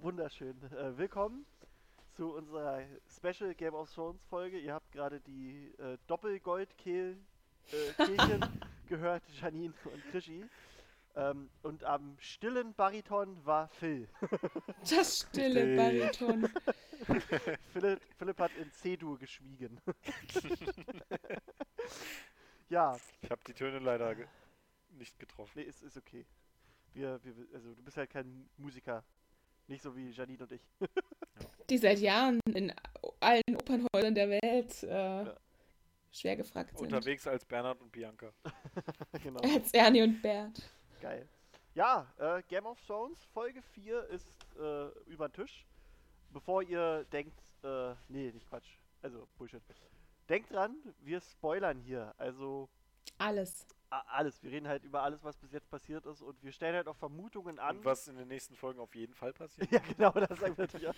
Wunderschön. Äh, willkommen zu unserer Special Game of Thrones Folge. Ihr habt gerade die äh, Doppelgoldkehl äh, Kehlchen gehört, Janine und Krischi. Ähm, und am stillen Bariton war Phil. Das stille. Bariton. Philipp, Philipp hat in C-Dur geschwiegen. ja, Ich habe die Töne leider ge nicht getroffen. nee, ist, ist okay. Wir, wir, also du bist halt kein Musiker. Nicht so wie Janine und ich. Die seit Jahren in allen Opernhäusern der Welt äh, Ja. Schwer gefragt sind. Unterwegs als Bernhard und Bianca. genau. Als Ernie und Bert. Geil. Ja, äh, Game of Thrones Folge 4 ist äh, über den Tisch. Bevor ihr denkt, äh, nee, nicht Quatsch. Also, Bullshit. Denkt dran, wir spoilern hier. Also, Alles. Alles. Wir reden halt über alles, was bis jetzt passiert ist und wir stellen halt auch Vermutungen an. Und was in den nächsten Folgen auf jeden Fall passiert. Ja, genau, das sagen wir natürlich auch.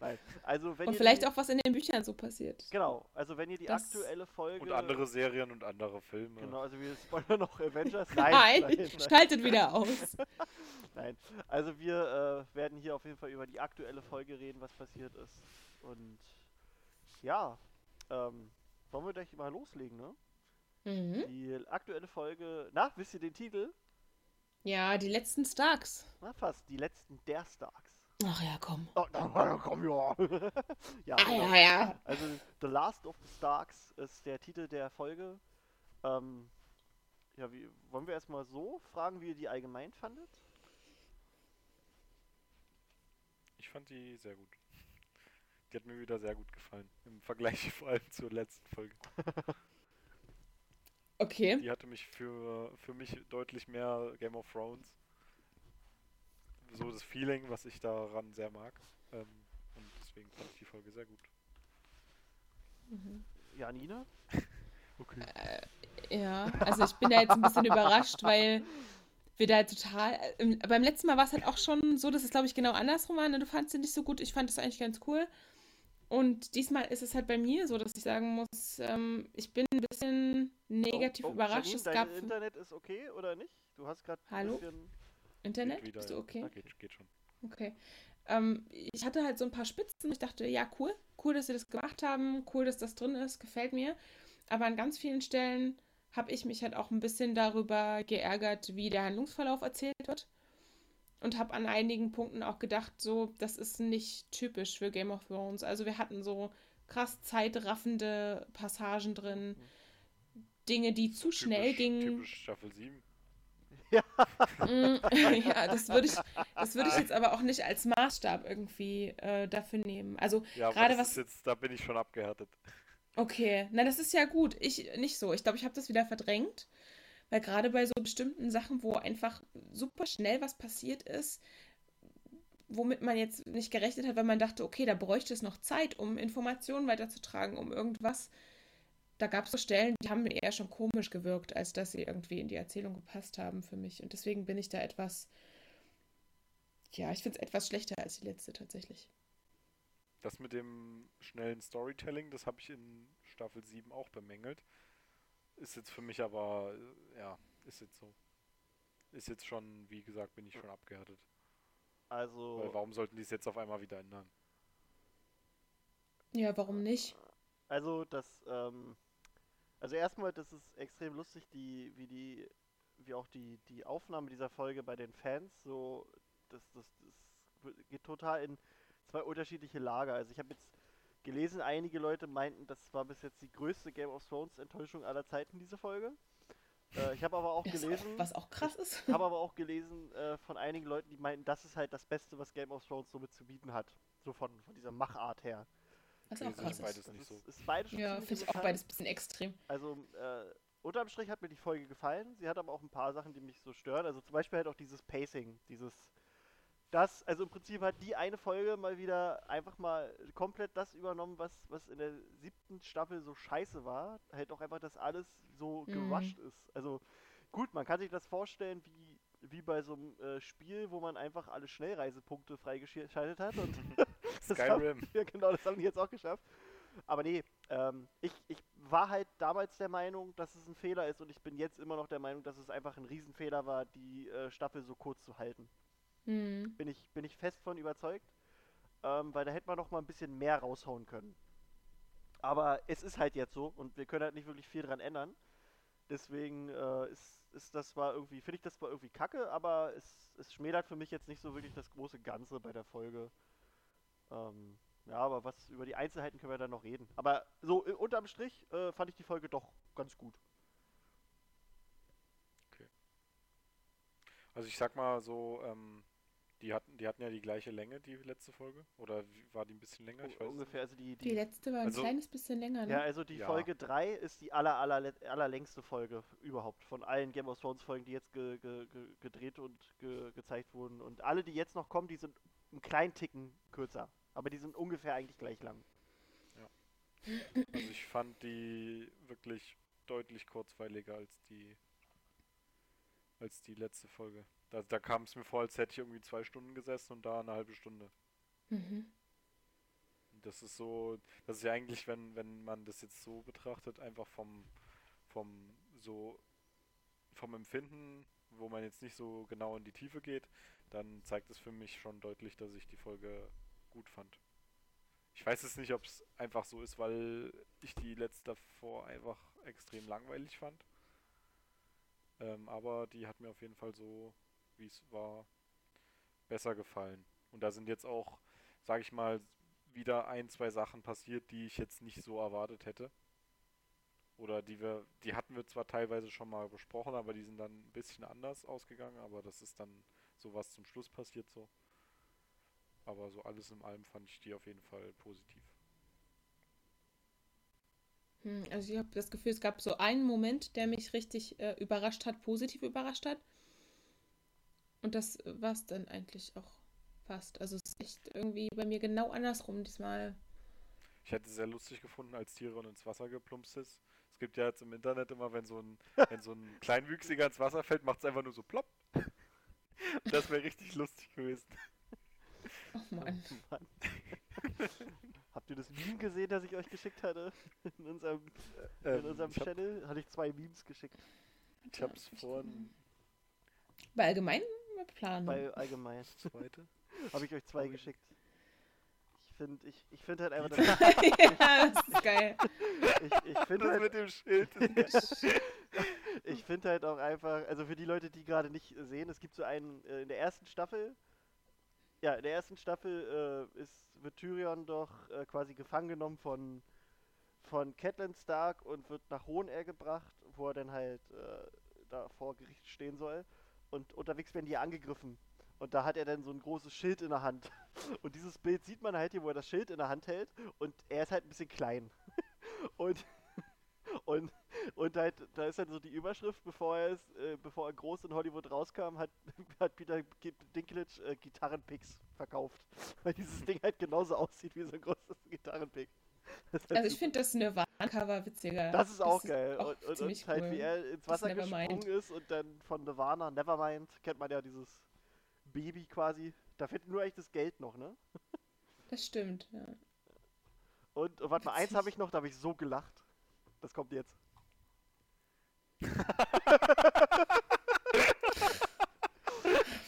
Nein. Also, wenn Und ihr vielleicht die, auch, was in den Büchern so passiert. Genau, also wenn ihr die Das- aktuelle Folge. Und andere Serien und andere Filme. Genau, also wir spoilern noch Avengers. Nein, Nein, nein, nein. schaltet wieder aus. Nein, also wir äh, werden hier auf jeden Fall über die aktuelle Folge reden, was passiert ist. Und ja, ähm, wollen wir gleich mal loslegen, ne? Mhm. Die aktuelle Folge, na, wisst ihr den Titel? Ja, die letzten Starks. Na, fast, die letzten der Starks. Ach ja, komm. Oh, na, komm, ja. ja, Ah, genau. ja, ja. Also The Last of the Starks ist der Titel der Folge. Ähm, ja, wie, wollen wir erstmal so fragen, wie ihr die allgemein fandet? Ich fand die sehr gut. Die hat mir wieder sehr gut gefallen. Im Vergleich vor allem zur letzten Folge. Okay. Die hatte mich für, für mich deutlich mehr Game of Thrones. So das Feeling, was ich daran sehr mag. Ähm, und deswegen fand ich die Folge sehr gut. Ja, Nina? Okay. Ja, also ich bin da jetzt ein bisschen überrascht, weil wir da total. äh, im- Beim letzten Mal war es halt auch schon so, dass es, glaube ich, genau andersrum war. Ne? Du fandst sie nicht so gut, ich fand es eigentlich ganz cool. Und diesmal ist es halt bei mir so, dass ich sagen muss, ähm, ich bin ein bisschen negativ Oh, oh, überrascht. Janine, es dein gab Internet ist okay oder nicht? Du hast gerade ein Hallo? bisschen... Internet. Wieder, Bist du ja. okay? Geht, geht schon. Okay. Ähm, ich hatte halt so ein paar Spitzen. Ich dachte, ja, cool. Cool, dass sie das gemacht haben. Cool, dass das drin ist. Gefällt mir. Aber an ganz vielen Stellen habe ich mich halt auch ein bisschen darüber geärgert, wie der Handlungsverlauf erzählt wird. Und habe an einigen Punkten auch gedacht, so, das ist nicht typisch für Game of Thrones. Also wir hatten so krass zeitraffende Passagen drin. Dinge, die zu schnell Typisch- gingen. Typisch Staffel 7. Mm, ja, das würde ich, das würde ich jetzt aber auch nicht als Maßstab irgendwie äh, dafür nehmen. Also Ja, gerade was. jetzt, da bin ich schon abgehärtet. Okay, na das ist ja gut. Ich nicht so. Ich glaube, ich habe das wieder verdrängt, weil gerade bei so bestimmten Sachen, wo einfach super schnell was passiert ist, womit man jetzt nicht gerechnet hat, weil man dachte, okay, da bräuchte es noch Zeit, um Informationen weiterzutragen, um irgendwas. Da gab es so Stellen, die haben mir eher schon komisch gewirkt, als dass sie irgendwie in die Erzählung gepasst haben für mich. Und deswegen bin ich da etwas, ja, ich finde es etwas schlechter als die letzte tatsächlich. Das mit dem schnellen Storytelling, das habe ich in Staffel 7 auch bemängelt. Ist jetzt für mich aber, äh, ja, ist jetzt so. Ist jetzt schon, wie gesagt, bin ich schon abgehärtet. Also, Weil warum sollten die es jetzt auf einmal wieder ändern? Ja, warum nicht? also das, ähm, also erstmal, das ist extrem lustig, die, wie die, wie auch die, die Aufnahme dieser Folge bei den Fans, so, das, das, das geht total in zwei unterschiedliche Lager. Also ich habe jetzt gelesen, einige Leute meinten, das war bis jetzt die größte Game of Thrones Enttäuschung aller Zeiten, diese Folge. Äh, ich habe aber auch Das gelesen, auch, was auch krass ist. habe aber auch gelesen äh, von einigen Leuten, die meinten, das ist halt das Beste, was Game of Thrones somit zu bieten hat. So von, von dieser Machart her. Was Okay, auch krass beides ist. Das nicht ist, so. ist beides schon Ja, finde ich auch beides ein bisschen extrem. Also, äh, unterm Strich hat mir die Folge gefallen. Sie hat aber auch ein paar Sachen, die mich so stören. Also zum Beispiel halt auch dieses Pacing, dieses das, also im Prinzip hat die eine Folge mal wieder einfach mal komplett das übernommen, was, was in der siebten Staffel so scheiße war. Halt auch einfach, dass alles so Mhm. gerusht ist. Also gut, man kann sich das vorstellen wie, wie bei so einem äh, Spiel, wo man einfach alle Schnellreisepunkte freigeschaltet hat. Und das haben, Skyrim. ja, genau, das haben die jetzt auch geschafft. Aber nee, ähm, ich, ich war halt damals der Meinung, dass es ein Fehler ist und ich bin jetzt immer noch der Meinung, dass es einfach ein Riesenfehler war, die äh, Staffel so kurz zu halten. Hm. Bin ich, bin ich fest von überzeugt. Ähm, weil da hätte man noch mal ein bisschen mehr raushauen können. Aber es ist halt jetzt so und wir können halt nicht wirklich viel dran ändern. Deswegen äh, ist, ist das zwar irgendwie, finde ich das zwar irgendwie kacke, aber es, es schmälert für mich jetzt nicht so wirklich das große Ganze bei der Folge. Ähm, ja, aber was über die Einzelheiten können wir dann noch reden. Aber so äh, unterm Strich äh, fand ich die Folge doch ganz gut. Also ich sag mal so, ähm, die hatten, die hatten ja die gleiche Länge, die letzte Folge. Oder war die ein bisschen länger? Ich weiß ungefähr, also die, Die die, letzte war ein Also- kleines bisschen länger, ne? Ja, also die Ja. Folge 3 ist die aller, aller, allerlängste Folge überhaupt von allen Game of Thrones Folgen, die jetzt ge, ge, ge, gedreht und ge, gezeigt wurden. Und alle, die jetzt noch kommen, die sind einen kleinen Ticken kürzer. Aber die sind ungefähr eigentlich gleich lang. Also ich fand die wirklich deutlich kurzweiliger als die als die letzte Folge. Da, da kam es mir vor, als hätte ich irgendwie zwei Stunden gesessen und da eine halbe Stunde. Mhm. Das ist so, das ist ja eigentlich, wenn, wenn man das jetzt so betrachtet, einfach vom, vom so vom Empfinden, wo man jetzt nicht so genau in die Tiefe geht, dann zeigt es für mich schon deutlich, dass ich die Folge gut fand. Ich weiß jetzt nicht, ob es einfach so ist, weil ich die letzte davor einfach extrem langweilig fand. Ähm, aber die hat mir auf jeden Fall so, wie es war, besser gefallen. Und da sind jetzt auch, sage ich mal, wieder ein, zwei Sachen passiert, die ich jetzt nicht so erwartet hätte. Oder die wir, die hatten wir zwar teilweise schon mal besprochen, aber die sind dann ein bisschen anders ausgegangen, aber das ist dann sowas zum Schluss passiert so. Aber so alles in allem fand ich die auf jeden Fall positiv. Hm, Also ich habe das Gefühl, es gab so einen Moment, der mich richtig äh, überrascht hat, positiv überrascht hat. Und das war es dann eigentlich auch fast. Also es ist echt irgendwie bei mir genau andersrum diesmal. Ich hätte es sehr lustig gefunden, als Tyrion ins Wasser geplumpst ist. Es gibt ja jetzt im Internet immer, wenn so ein, wenn so ein Kleinwüchsiger ins Wasser fällt, macht es einfach nur so plopp. Das wäre richtig lustig gewesen. Oh Mann. Mann. Habt ihr das Meme gesehen, das ich euch geschickt hatte? In unserem, in Ähm, unserem ich hab, Channel hatte ich zwei Memes geschickt. ich hab's vorhin Bei allgemein Planung. Bei allgemein. zweite. Habe ich euch zwei Sorry. geschickt. Ich finde ich, ich find halt einfach, ja, das ist geil. ich, ich finde Das halt, mit dem Schild. Ich finde halt auch einfach, also für die Leute, die gerade nicht sehen, es gibt so einen, äh, in der ersten Staffel, ja, in der ersten Staffel äh, ist, wird Tyrion doch äh, quasi gefangen genommen von, von Catelyn Stark und wird nach Hohenair gebracht, wo er dann halt äh, da vor Gericht stehen soll. Und unterwegs werden die angegriffen. Und da hat er dann so ein großes Schild in der Hand. Und dieses Bild sieht man halt hier, wo er das Schild in der Hand hält. Und er ist halt ein bisschen klein. Und, und, und halt, da ist halt so die Überschrift, bevor er, ist, äh, bevor er groß in Hollywood rauskam, hat, hat Peter Dinklage äh, Gitarrenpicks verkauft. Weil dieses Ding halt genauso aussieht wie so ein großes Gitarrenpick. Das ist halt Also ich finde das Nirvana-Cover witziger. Das ist auch geil. auch und, und, und halt, cool. wie er ins Das Wasser gesprungen ist und dann von Nirvana, Nevermind, kennt man ja dieses Baby quasi. Da fehlt nur echt das Geld noch, ne? Das stimmt, ja. Und, und warte mal, eins habe ich noch, da habe ich so gelacht. Das kommt jetzt.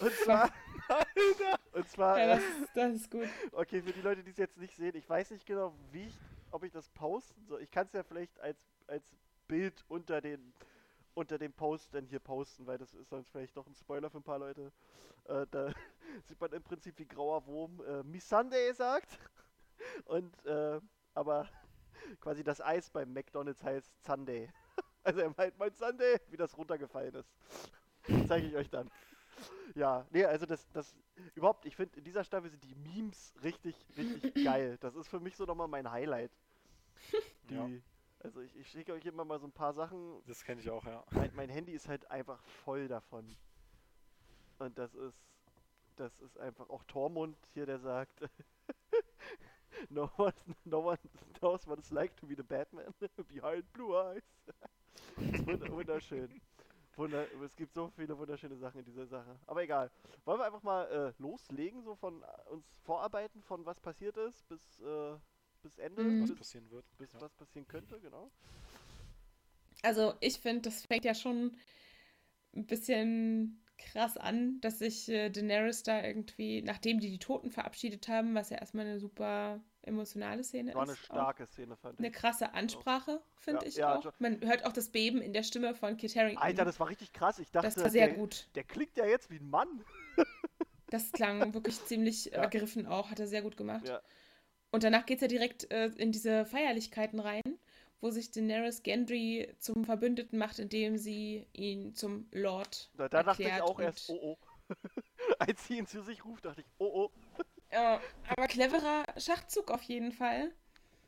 Und zwar. und zwar. Ja, äh, das ist, das ist gut. Okay, für die Leute, die es jetzt nicht sehen, ich weiß nicht genau, wie ich, ob ich das posten soll. Ich kann es ja vielleicht als, als Bild unter den unter dem Post dann hier posten, weil das ist sonst vielleicht doch ein Spoiler für ein paar Leute. Äh, da sieht man im Prinzip, wie grauer Wurm äh, Miss Sunday sagt. Und äh, aber quasi das Eis beim McDonalds heißt Sunday. Also er meint mein Sunday, wie das runtergefallen ist. Zeige ich euch dann. Ja, nee, also das, das, überhaupt, ich finde, in dieser Staffel sind die Memes richtig, richtig geil. Das ist für mich so nochmal mein Highlight. Die, Ja. Also ich, ich schicke euch immer mal so ein paar Sachen. Das kenne ich auch, ja. Mein, mein Handy ist halt einfach voll davon. Und das ist, das ist einfach auch Tormund hier, der sagt, no, one, no one knows what it's like to be the Batman behind blue eyes. wunderschön. Wunder, es gibt so viele wunderschöne Sachen in dieser Sache. Aber egal. Wollen wir einfach mal äh, loslegen, so von äh, uns vorarbeiten, von was passiert ist bis, äh, bis Ende? Mhm. Was Bis, passieren wird. bis ja. was passieren könnte, genau. Also ich finde, das fängt ja schon ein bisschen krass an, dass sich äh, Daenerys da irgendwie, nachdem die die Toten verabschiedet haben, was ja erstmal eine super emotionale Szene War eine ist, starke Szene, fand eine ich. krasse Ansprache, finde Ja, ich ja, auch. jo- Man hört auch das Beben in der Stimme von Kit Harington. Alter, das war richtig krass. Ich dachte, das war sehr der, gut. der klingt ja jetzt wie ein Mann. Das klang wirklich ziemlich Ja. ergriffen auch, hat er sehr gut gemacht. Und danach geht es ja direkt äh, in diese Feierlichkeiten rein, wo sich Daenerys Gendry zum Verbündeten macht, indem sie ihn zum Lord Da, da dachte ich erklärt auch erst, oh oh. Als sie ihn zu sich ruft, dachte ich, oh oh. Ja, aber cleverer Schachzug auf jeden Fall.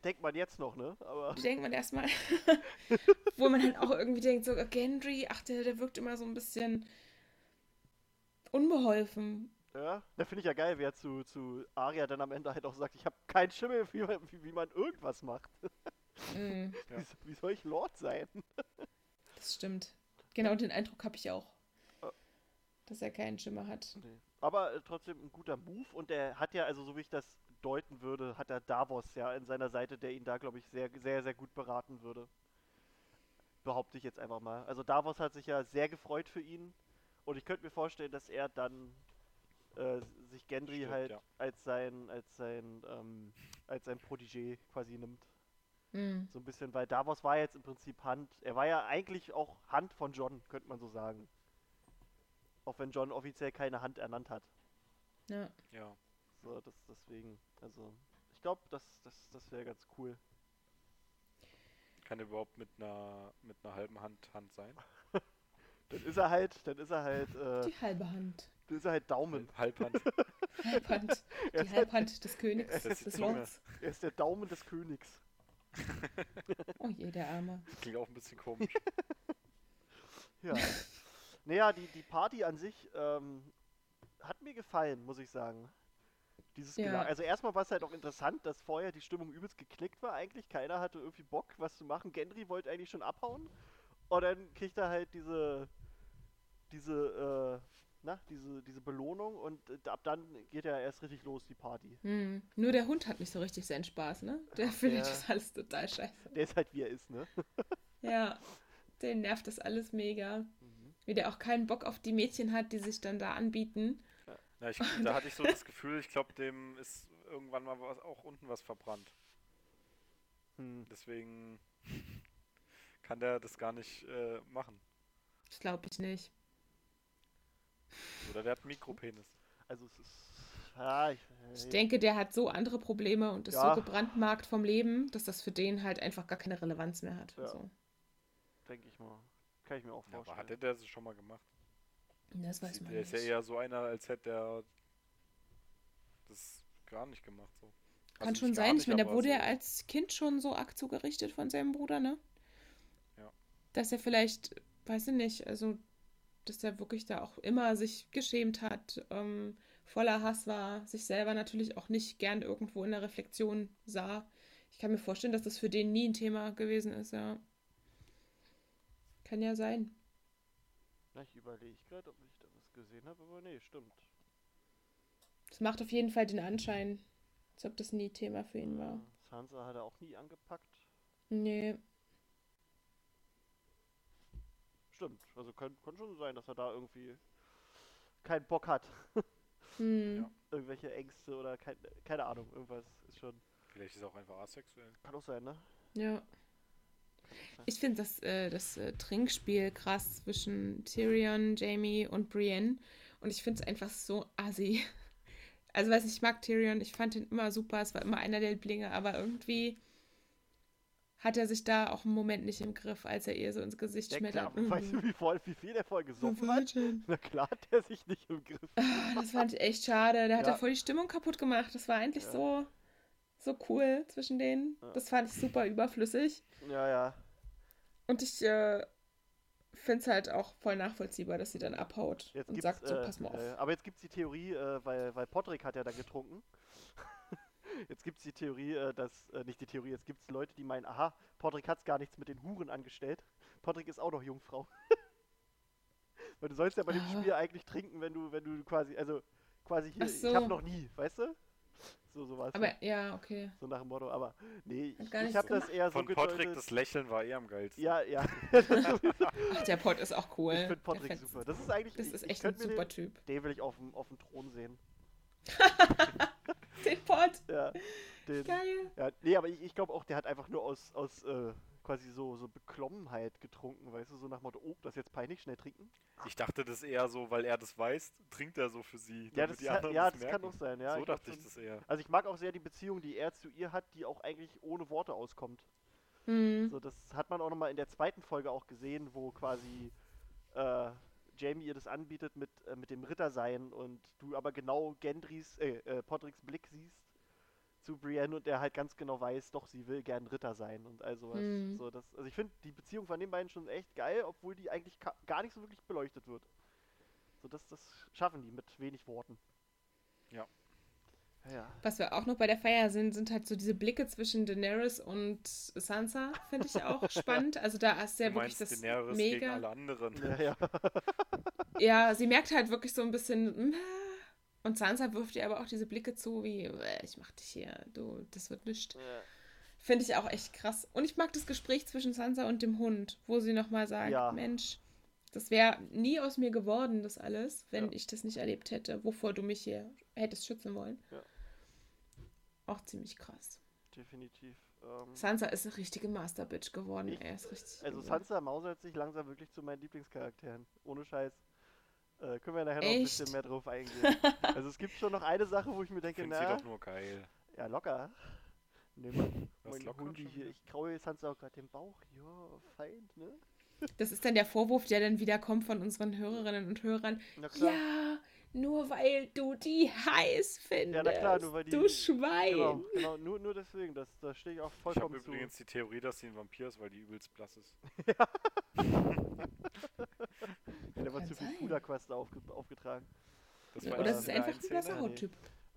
Denkt man jetzt noch, ne? Aber Denkt man erstmal. Wo man halt auch irgendwie denkt, so Gendry, ach, der, der wirkt immer so ein bisschen unbeholfen. ja, da finde ich ja geil, wer zu, zu Arya dann am Ende halt auch sagt, ich habe keinen Schimmel, wie man, wie, wie man irgendwas macht. Mm, Wie, wie soll ich Lord sein? das stimmt. Genau den Eindruck habe ich auch. Ja. Dass er keinen Schimmer hat. Nee. Aber äh, trotzdem ein guter Move und er hat ja, also so wie ich das deuten würde, hat er Davos ja an seiner Seite, der ihn da, glaube ich, sehr, sehr, sehr gut beraten würde. Behaupte ich jetzt einfach mal. Also Davos hat sich ja sehr gefreut für ihn und ich könnte mir vorstellen, dass er dann äh, sich Gendry Stimmt, halt ja. als sein, als sein, ähm, als sein Protégé quasi nimmt. Mm, So ein bisschen, weil Davos war jetzt im Prinzip Hand, er war ja eigentlich auch Hand von John, könnte man so sagen. Auch wenn John offiziell keine Hand ernannt hat. ja. Ja. So, das deswegen, also ich glaube, das, das, das wäre ganz cool. Kann er überhaupt mit einer mit einer halben Hand Hand sein? Dann ist er halt, dann ist er halt, äh, Die halbe Hand. dann ist er halt Daumen. Halbhand. Halbhand. Er Die ist, halt, Halbhand des Königs, des. Lords. er ist der Daumen des Königs. Oh je, der Arme. Klingt auch ein bisschen komisch. Ja. Naja, die, die Party an sich ähm, hat mir gefallen, muss ich sagen. Dieses Ja. Also erstmal war es halt auch interessant, dass vorher die Stimmung übelst geknickt war eigentlich. Keiner hatte irgendwie Bock, was zu machen. Gendry wollte eigentlich schon abhauen. Und dann kriegt er halt diese, diese, äh, na, diese, diese Belohnung und äh, ab dann geht ja erst richtig los, die Party. Hm. Nur der Hund hat nicht so richtig seinen Spaß, ne? Der findet das alles total scheiße. Der ist halt wie er ist, ne? Ja, den nervt das alles mega. Wie der auch keinen Bock auf die Mädchen hat, die sich dann da anbieten. Na, ich, da hatte ich so das Gefühl, ich glaube, dem ist irgendwann mal was, auch unten was verbrannt. Hm. Deswegen kann der das gar nicht äh, machen. Das glaube ich nicht. Oder der hat einen Mikropenis. Also es ist. Ja, ich, Ich denke, der hat so andere Probleme und ist Ja. so gebrandmarkt vom Leben, dass das für den halt einfach gar keine Relevanz mehr hat. Ja. So. denke ich mal. Kann ich mir auch Ja, vorstellen. aber hat der das schon mal gemacht? Das weiß man der nicht. ist ja eher so einer, als hätte er das gar nicht gemacht. So. Kann Also schon nicht sein. Ich nicht, meine, der wurde ja so- als Kind schon so arg zugerichtet von seinem Bruder, ne? Ja. Dass er vielleicht, weiß ich nicht, also, dass er wirklich da auch immer sich geschämt hat, ähm, voller Hass war, sich selber natürlich auch nicht gern irgendwo in der Reflexion sah. Ich kann mir vorstellen, dass das für den nie ein Thema gewesen ist, ja. Kann ja sein. Na, ich überlege gerade, ob ich da was gesehen habe, aber nee, stimmt. Es macht auf jeden Fall den Anschein, als ob das nie Thema für ihn war. Ja, Sansa hat er auch nie angepackt. Nee. Stimmt. Also kann, kann schon sein, dass er da irgendwie keinen Bock hat. Hm. Ja. Irgendwelche Ängste oder kein, keine Ahnung, irgendwas ist schon. Vielleicht ist er auch einfach asexuell. Kann auch sein, ne? Ja. Ich finde das, äh, das äh, Trinkspiel krass zwischen Tyrion, Jamie und Brienne. Und ich finde es einfach so assi. Also, weiß nicht, ich mag Tyrion, ich fand ihn immer super, es war immer einer der Lieblinge, aber irgendwie hat er sich da auch einen Moment nicht im Griff, als er ihr so ins Gesicht Ja, klar, schmettert. weißt du, wie, voll, wie viel der vorher gesoffen hat? Na klar hat der sich nicht im Griff. Ah, Das fand ich echt schade. Der hat Ja. da voll die Stimmung kaputt gemacht. Das war eigentlich Ja. so, so cool zwischen denen. Das fand ich super überflüssig. Ja, ja. Und ich, äh, finde es halt auch voll nachvollziehbar, dass sie dann abhaut Jetzt und sagt, so, äh, pass mal auf. äh, aber jetzt gibt es die Theorie, äh, weil, weil Podrick hat ja dann getrunken. jetzt gibt es die Theorie, äh, dass, äh, nicht die Theorie, jetzt gibt es Leute, die meinen, aha, Podrick hat gar nichts mit den Huren angestellt. Podrick ist auch noch Jungfrau. weil du sollst ja bei dem Ah. Spiel eigentlich trinken, wenn du, wenn du quasi, also quasi hier, Ach ich so. hab noch nie, weißt du? So, so war's. Aber ja, okay. So nach dem Motto, aber nee, ich, ich habe das eher so Von gedeutet. das Lächeln war eh am geilsten. Ja, ja. Ach, der Pod ist auch cool. ich finde fetzt. super. Das ist eigentlich, Das ich, ist echt ein super den, Typ. den will ich auf dem, auf dem Thron sehen. Den Pod, Ja, den, geil. ja nee, aber ich, ich glaube auch, der hat einfach nur aus, aus äh, quasi so, so Beklommenheit getrunken, weißt du, so nach dem Motto, oh, das jetzt peinlich, schnell trinken. Ich dachte das eher so, weil er das weiß, trinkt er so für sie. Ja, das, anderen ja, das das kann merken. auch sein, ja. so ich dachte ich das eher. Also ich mag auch sehr die Beziehung, die er zu ihr hat, die auch eigentlich ohne Worte auskommt. Hm. So, das hat man auch nochmal in der zweiten Folge auch gesehen, wo quasi äh, Jamie ihr das anbietet mit, äh, mit dem Rittersein und du aber genau Gendrys, äh, äh, Podricks Blick siehst zu Brienne und der halt ganz genau weiß, doch, sie will gern Ritter sein und all sowas. Mhm. So, das, also ich finde die Beziehung von den beiden schon echt geil, obwohl die eigentlich gar nicht so wirklich beleuchtet wird. So, das, das schaffen die mit wenig Worten. Ja. Ja. Was wir auch noch bei der Feier sind, sind halt so diese Blicke zwischen Daenerys und Sansa, finde ich auch spannend. Also da ist ja du wirklich das Daenerys gegen mega. alle anderen. Ja, ja. Ja, sie merkt halt wirklich so ein bisschen. Und Sansa wirft ihr aber auch diese Blicke zu, wie, "Äh, ich mach dich hier, du, das wird nichts. ja. Finde ich auch echt krass. Und ich mag das Gespräch zwischen Sansa und dem Hund, wo sie nochmal sagt, Ja. Mensch, das wäre nie aus mir geworden, das alles, wenn Ja. ich das nicht erlebt hätte, wovor du mich hier hättest schützen wollen. Ja. Auch ziemlich krass. Definitiv. Ähm, Sansa ist eine richtige Masterbitch geworden. Ich- Er ist richtig. Also übel. Sansa mausert sich langsam wirklich zu meinen Lieblingscharakteren. Ohne Scheiß. Äh, können wir nachher noch ein bisschen Echt? mehr drauf eingehen. also es gibt schon noch eine Sache, wo ich mir Ich denke, finde sie na, doch nur geil. ja locker. Nimm mein locker Hundi hier. Ich kraue Sansa auch gerade den Bauch. Ja, Feind, ne? Das ist dann der Vorwurf, der dann wieder kommt von unseren Hörerinnen und Hörern. Na klar. Ja, nur weil du die heiß findest. na klar, nur weil die- Du Schwein. Genau, genau, nur, nur deswegen, das, da stehe ich auch Ich habe vollkommen zu. übrigens die Theorie, dass sie ein Vampir ist, weil die übelst blass ist. Der war Kann zu viel sein. Puderquest aufge aufgetragen. Das Ja, war Oder es ist einfach ein blasser nee. Hauttyp.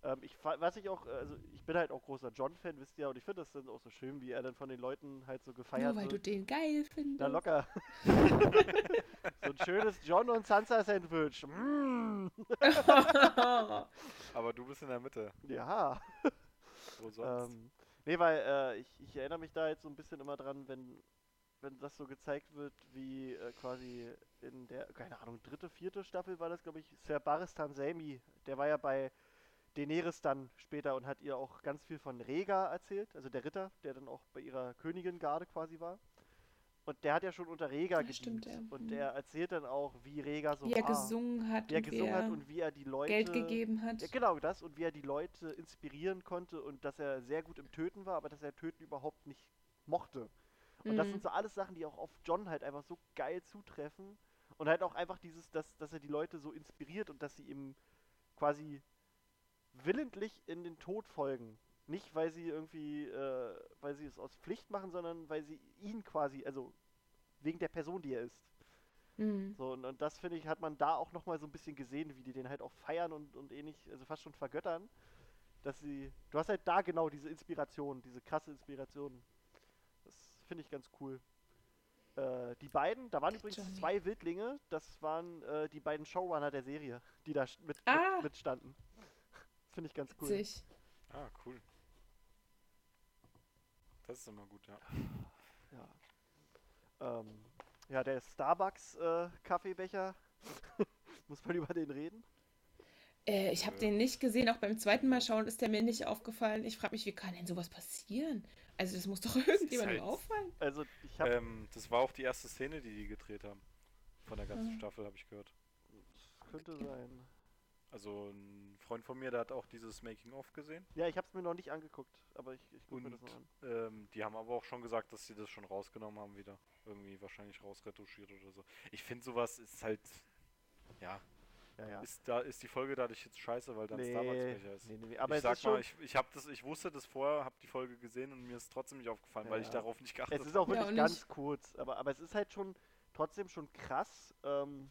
Ähm, ich, was ich auch, also ich bin halt auch großer John-Fan, wisst ihr, und ich finde das dann auch so schön, wie er dann von den Leuten halt so gefeiert Nur weil du wird. den geil findest. Na locker. so ein schönes John und Sansa Sandwich. Mm. Aber du bist in der Mitte. Ja. Wo sonst? Ähm, nee, weil äh, ich, ich erinnere mich da jetzt so ein bisschen immer dran, wenn, wenn das so gezeigt wird, wie äh, quasi in der, keine Ahnung, dritte, vierte Staffel war das, glaube ich, Sir Baristan Selmy, der war ja bei Daenerys dann später und hat ihr auch ganz viel von Rhaegar erzählt, also der Ritter, der dann auch bei ihrer Königin-Garde quasi war. Und der hat ja schon unter Rhaegar Ja, gedient. stimmt, ja. Und Mhm. der erzählt dann auch, wie Rhaegar so wie er war. gesungen hat wie er gesungen hat und wie er die Leute Geld gegeben hat. ja, genau das und wie er die Leute inspirieren konnte und dass er sehr gut im Töten war, aber dass er Töten überhaupt nicht mochte. Und das Mhm. sind so alles Sachen, die auch auf John halt einfach so geil zutreffen. Und halt auch einfach dieses, dass, dass er die Leute so inspiriert und dass sie ihm quasi willentlich in den Tod folgen. Nicht, weil sie irgendwie, äh, weil sie es aus Pflicht machen, sondern weil sie ihn quasi, also wegen der Person, die er ist. Mhm. So, und, und das finde ich, hat man da auch nochmal so ein bisschen gesehen, wie die den halt auch feiern und, und ähnlich, also fast schon vergöttern. Dass sie. Du hast halt da genau diese Inspiration, diese krasse Inspiration. Das finde ich ganz cool. Äh, die beiden, da waren übrigens Johnny. zwei Wildlinge, das waren äh, die beiden Showrunner der Serie, die da mit, Ah. mit, mitstanden. Finde ich ganz cool. Witzig. Ah, cool. Das ist immer gut, ja. Ja. Ähm, ja, der Starbucks äh, Kaffeebecher. Muss man über den reden? Äh, ich habe Äh. den nicht gesehen. Auch beim zweiten Mal schauen ist der mir nicht aufgefallen. Ich frage mich, wie kann denn sowas passieren? Also das muss doch irgendjemandem halt- auffallen. Also ich habe Ähm, das war auch die erste Szene, die die gedreht haben. Von der ganzen Ah. Staffel, habe ich gehört. könnte sein. Also ein Freund von mir, der hat auch dieses Making-of gesehen. Ja, ich habe es mir noch nicht angeguckt, aber ich, ich gucke mir das Und noch an. ähm, die haben aber auch schon gesagt, dass sie das schon rausgenommen haben wieder. Irgendwie wahrscheinlich rausretuschiert oder so. Ich finde sowas ist halt, ja, Ja, ja. ist da ist die Folge dadurch jetzt scheiße, weil dann Nee, Starbucks-Becher ist. nee, nee, nee. Aber ich sag ist schon, mal, ich, ich habe das, ich wusste das vorher, habe die Folge gesehen und mir ist trotzdem nicht aufgefallen, weil ich Ja. darauf nicht geachtet es ist auch habe. Ja, wirklich und ganz kurz, aber, aber es ist halt schon, trotzdem schon krass, ähm,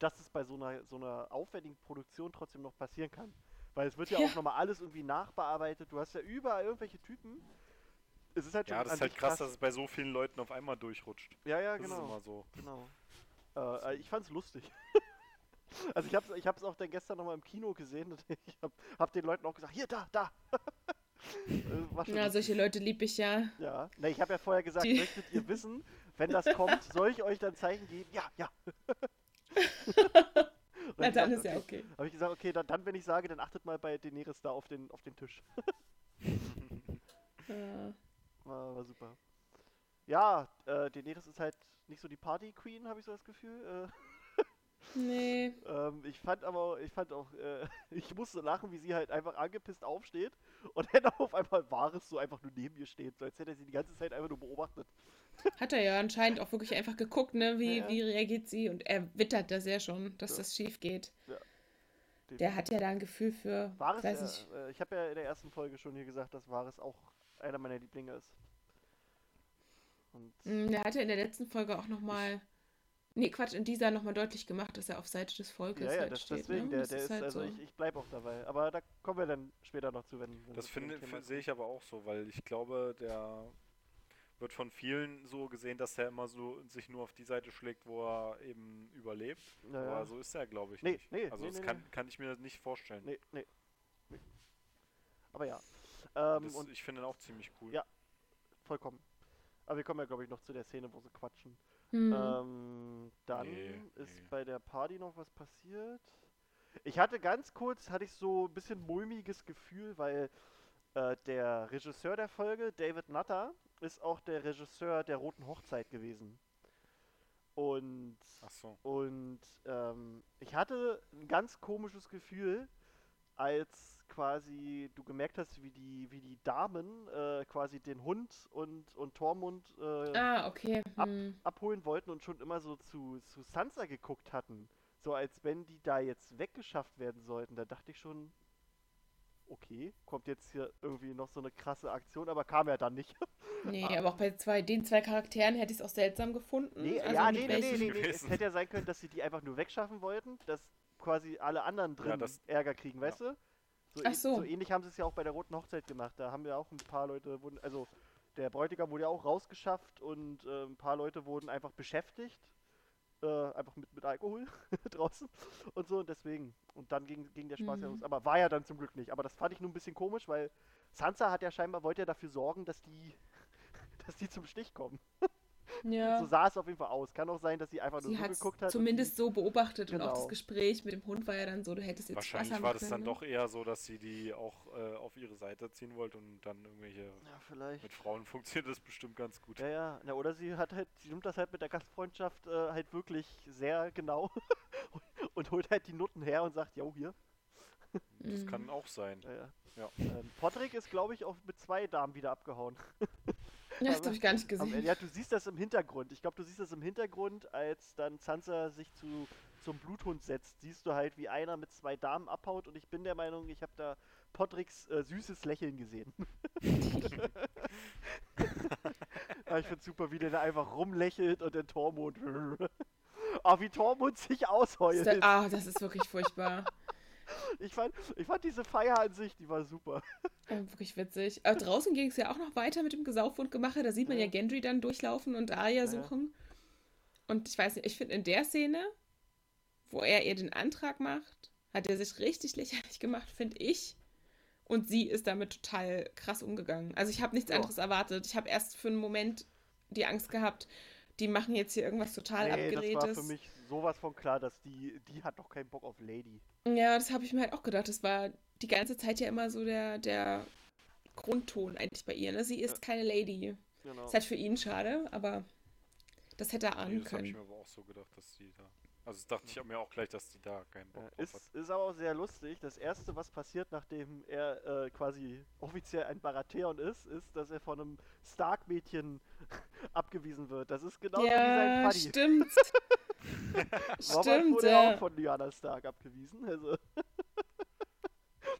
dass es bei so einer, so einer aufwendigen Produktion trotzdem noch passieren kann. Weil es wird ja, Ja. auch nochmal alles irgendwie nachbearbeitet. Du hast ja überall irgendwelche Typen. Es ist halt schon Ja, das ist halt sich krass, dass es bei so vielen Leuten auf einmal durchrutscht. Ja, ja, Das ist genau. immer so. genau. Äh, äh, ich fand's lustig. also ich hab's, ich hab's auch dann gestern nochmal im Kino gesehen und ich hab, hab den Leuten auch gesagt, hier, da, da. Äh, Ja, solche Leute lieb ich ja. Ja, ne, ich habe ja vorher gesagt, Die- möchtet ihr wissen, wenn das kommt, soll ich euch dann Zeichen geben? Ja, ja. Na, dann ist ja okay. Habe ich gesagt, okay, dann, dann, wenn ich sage, dann achtet mal bei Daenerys da auf den, auf den Tisch. Ja. War, war super. Ja, äh, Daenerys ist halt nicht so die Party-Queen, habe ich so das Gefühl. Nee. Äh, ähm, ich fand aber, ich fand auch, äh, ich musste lachen, wie sie halt einfach angepisst aufsteht und dann auf einmal Wahres so einfach nur neben ihr steht, so als hätte er sie die ganze Zeit einfach nur beobachtet. Hat er ja anscheinend auch wirklich einfach geguckt, ne? Wie, Ja, ja. wie reagiert sie? Und er wittert das ja schon, dass Ja. das schief geht. Den- Der hat ja da ein Gefühl für. Wahres, ich weiß ja, nicht. äh, ich habe ja in der ersten Folge schon hier gesagt, dass Wahres auch einer meiner Lieblinge ist. Und Mm, Der hat ja in der letzten Folge auch nochmal. Nee, Quatsch, in dieser nochmal deutlich gemacht, dass er auf Seite des Volkes ja, ja, halt das, steht. deswegen, ne? der, Das der ist, halt also so. ich, ich bleib auch dabei. Aber da kommen wir dann später noch zu, wenn, wenn Das finde, sehe ich aber auch so, weil ich glaube, der wird von vielen so gesehen, dass er immer so sich nur auf die Seite schlägt, wo er eben überlebt. kommen. Ja, ja. Aber so ist er, glaube ich, Nee, nicht. nee, also nee, das nee, kann, nee. kann ich mir nicht vorstellen. Nee, nee. nee. Aber ja. Ähm, das, und ich finde ihn auch ziemlich cool. Ja. vollkommen. Aber wir kommen ja, glaube ich, noch zu der Szene, wo sie quatschen. Hm. Ähm, dann Nee, ist nee. bei der Party noch was passiert. Ich hatte ganz kurz, hatte ich so ein bisschen mulmiges Gefühl, weil äh, der Regisseur der Folge, David Nutter, ist auch der Regisseur der Roten Hochzeit gewesen. Und, Ach so. und ähm, ich hatte ein ganz komisches Gefühl, als quasi du gemerkt hast, wie die, wie die Damen äh, quasi den Hund und, und Tormund äh, ah, okay. ab- Hm. abholen wollten und schon immer so zu, zu Sansa geguckt hatten. So als wenn die da jetzt weggeschafft werden sollten. Da dachte ich schon, okay, kommt jetzt hier irgendwie noch so eine krasse Aktion, aber kam ja dann nicht. Nee, aber auch bei zwei, den zwei Charakteren hätte ich es auch seltsam gefunden. Nee, also ja, nee, nee, nee, nee, nee. Es hätte ja sein können, dass sie die einfach nur wegschaffen wollten, dass quasi alle anderen drin das- Ärger kriegen, weißt du? So, Ach so. so ähnlich haben sie es ja auch bei der Roten Hochzeit gemacht. Da haben ja auch ein paar Leute, wurden, also der Bräutigam wurde ja auch rausgeschafft und äh, ein paar Leute wurden einfach beschäftigt. Äh, einfach mit, mit Alkohol draußen und so und deswegen. Und dann ging, ging der Spaß ja Mhm. los. Aber war ja dann zum Glück nicht. Aber das fand ich nur ein bisschen komisch, weil Sansa hat ja scheinbar, wollte ja dafür sorgen, dass die, dass die zum Stich kommen. Ja. So sah es auf jeden Fall aus. Kann auch sein, dass sie einfach nur Sie so hat geguckt hat. zumindest so beobachtet und auch Genau. das Gespräch mit dem Hund war ja dann so, du hättest jetzt Wahrscheinlich Wasser war das dann doch eher so, dass sie die auch äh, auf ihre Seite ziehen wollte und dann irgendwelche. ja, vielleicht. Mit Frauen funktioniert das bestimmt ganz gut. Ja, ja. Na, oder sie hat halt, sie nimmt das halt mit der Gastfreundschaft äh, halt wirklich sehr genau und holt halt die Nutten her und sagt, jo, hier. Das Mhm. kann auch sein. Ja, ja. Ja. Ähm, Podrick ist, glaube ich, auch mit zwei Damen wieder abgehauen. Ja, das habe ich gar nicht Aber, gesehen. ja, du siehst das im Hintergrund. Ich glaube, du siehst das im Hintergrund, als dann Sansa sich zu, zum Bluthund setzt. Siehst du halt, wie einer mit zwei Damen abhaut und ich bin der Meinung, ich habe da Podricks äh, süßes Lächeln gesehen. ja, ich find's super, wie der da einfach rumlächelt und der Tormund. Ah, wie Tormund sich ausheult. Ah, das ist wirklich furchtbar. Ich fand, ich fand diese Feier an sich, die war super. Äh, wirklich witzig. Aber draußen ging es ja auch noch weiter mit dem Gesaufe und Gemache. Da sieht man ja, Ja. Gendry dann durchlaufen und Arya suchen. Und ich weiß nicht, ich finde in der Szene, wo er ihr den Antrag macht, hat er sich richtig lächerlich gemacht, finde ich. Und sie ist damit total krass umgegangen. Also ich habe nichts Ja. anderes erwartet. Ich habe erst für einen Moment die Angst gehabt, die machen jetzt hier irgendwas total nee, das war abgedrehtes. für mich sowas von klar, dass die, die hat doch keinen Bock auf Lady. Ja, das habe ich mir halt auch gedacht. Das war die ganze Zeit ja immer so der, der Grundton eigentlich bei ihr. Ne? Sie ist Ja. keine Lady. Genau. Ist halt für ihn schade, aber das hätte er Nee, ahnen das habe ich können. mir aber auch so gedacht, dass die da. Also das dachte ich mir auch gleich, dass die da keinen Bock Ja, drauf ist, hat. ist aber auch sehr lustig. Das erste, was passiert, nachdem er äh, quasi offiziell ein Baratheon ist, ist, dass er von einem Stark-Mädchen abgewiesen wird. Das ist genauso wie sein Ja, Buddy. stimmt. Robert stimmt, wurde ja. auch von Lyanna Stark abgewiesen. Also.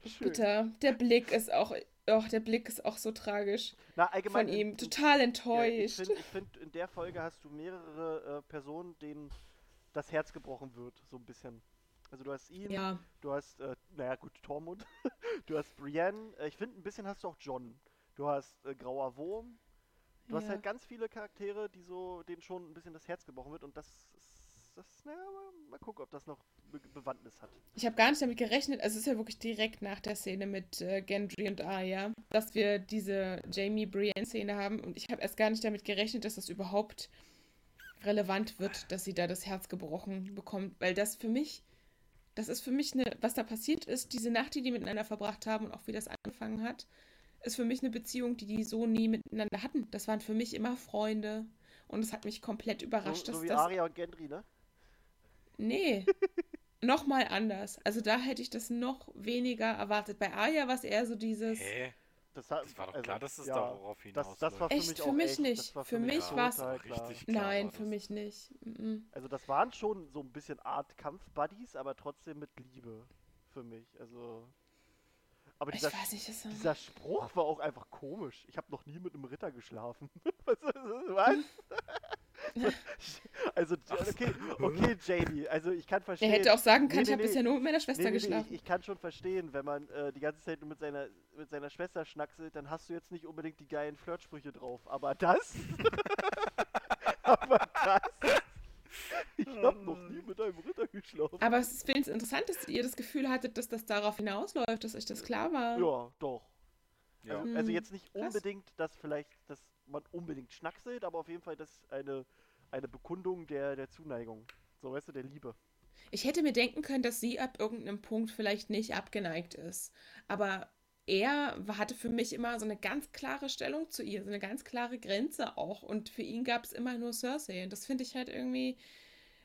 Schön. Bitter. Der Blick ist auch. Oh, der Blick ist auch so tragisch Na, allgemein. von ihm. in- Total Ja, ich enttäuscht. finde, find, in der Folge hast du mehrere äh, Personen, denen das Herz gebrochen wird, so ein bisschen. Also du hast ihn, Ja, du hast, äh, naja gut, Tormund, du hast Brienne, äh, ich finde ein bisschen hast du auch John. Du hast äh, Grauer Wurm, du hast ja. halt ganz viele Charaktere, die so, denen schon ein bisschen das Herz gebrochen wird und das ist, das, naja, mal, mal gucken, ob das noch Be Bewandtnis hat. Ich habe gar nicht damit gerechnet, also es ist ja wirklich direkt nach der Szene mit äh, Gendry und Arya, dass wir diese Jamie-Brienne-Szene haben und ich habe erst gar nicht damit gerechnet, dass das überhaupt relevant wird, dass sie da das Herz gebrochen bekommt, weil das für mich, das ist für mich eine, was da passiert ist, diese Nacht, die die miteinander verbracht haben und auch wie das angefangen hat, ist für mich eine Beziehung, die die so nie miteinander hatten. Das waren für mich immer Freunde und es hat mich komplett überrascht, So, dass so wie das Arya und Gendry, ne? Nee, nochmal anders. Also da hätte ich das noch weniger erwartet. Bei Arya war es eher so dieses. Hä? Das, hat, Das war doch also, klar, dass es ja, darauf Das, hinausläuft. das war für Echt? mich Für auch mich echt, nicht. Das war Für mich total klar. Richtig klar Nein, war für das. mich nicht. Mhm. Also das waren schon so ein bisschen Art Kampf-Buddies, aber trotzdem mit Liebe für mich. Also. Aber Ich dieser, weiß nicht, das dieser Spruch war auch einfach komisch. Ich habe noch nie mit einem Ritter geschlafen. was? was? also, okay, okay, JD, also ich kann Er verstehen. hätte auch sagen können, Nee, ich nee, habe nee. bisher nur mit meiner Schwester Nee, nee, nee, geschlafen. ich, ich kann schon verstehen, wenn man äh, die ganze Zeit nur mit seiner, mit seiner Schwester schnackselt, dann hast du jetzt nicht unbedingt die geilen Flirtsprüche drauf. Aber das? aber das? Ich hab noch nie mit einem Ritter geschlafen. Aber es ist wenigstens interessant, dass ihr das Gefühl hattet, dass das darauf hinausläuft, dass euch das klar war. Ja, doch. Ja. Also, also jetzt nicht krass. unbedingt, dass vielleicht, dass man unbedingt schnackselt, aber auf jeden Fall das eine, eine Bekundung der, der Zuneigung. So, weißt du, der Liebe. Ich hätte mir denken können, dass sie ab irgendeinem Punkt vielleicht nicht abgeneigt ist. Aber er hatte für mich immer so eine ganz klare Stellung zu ihr, so eine ganz klare Grenze auch. Und für ihn gab es immer nur Cersei. Und das finde ich halt irgendwie,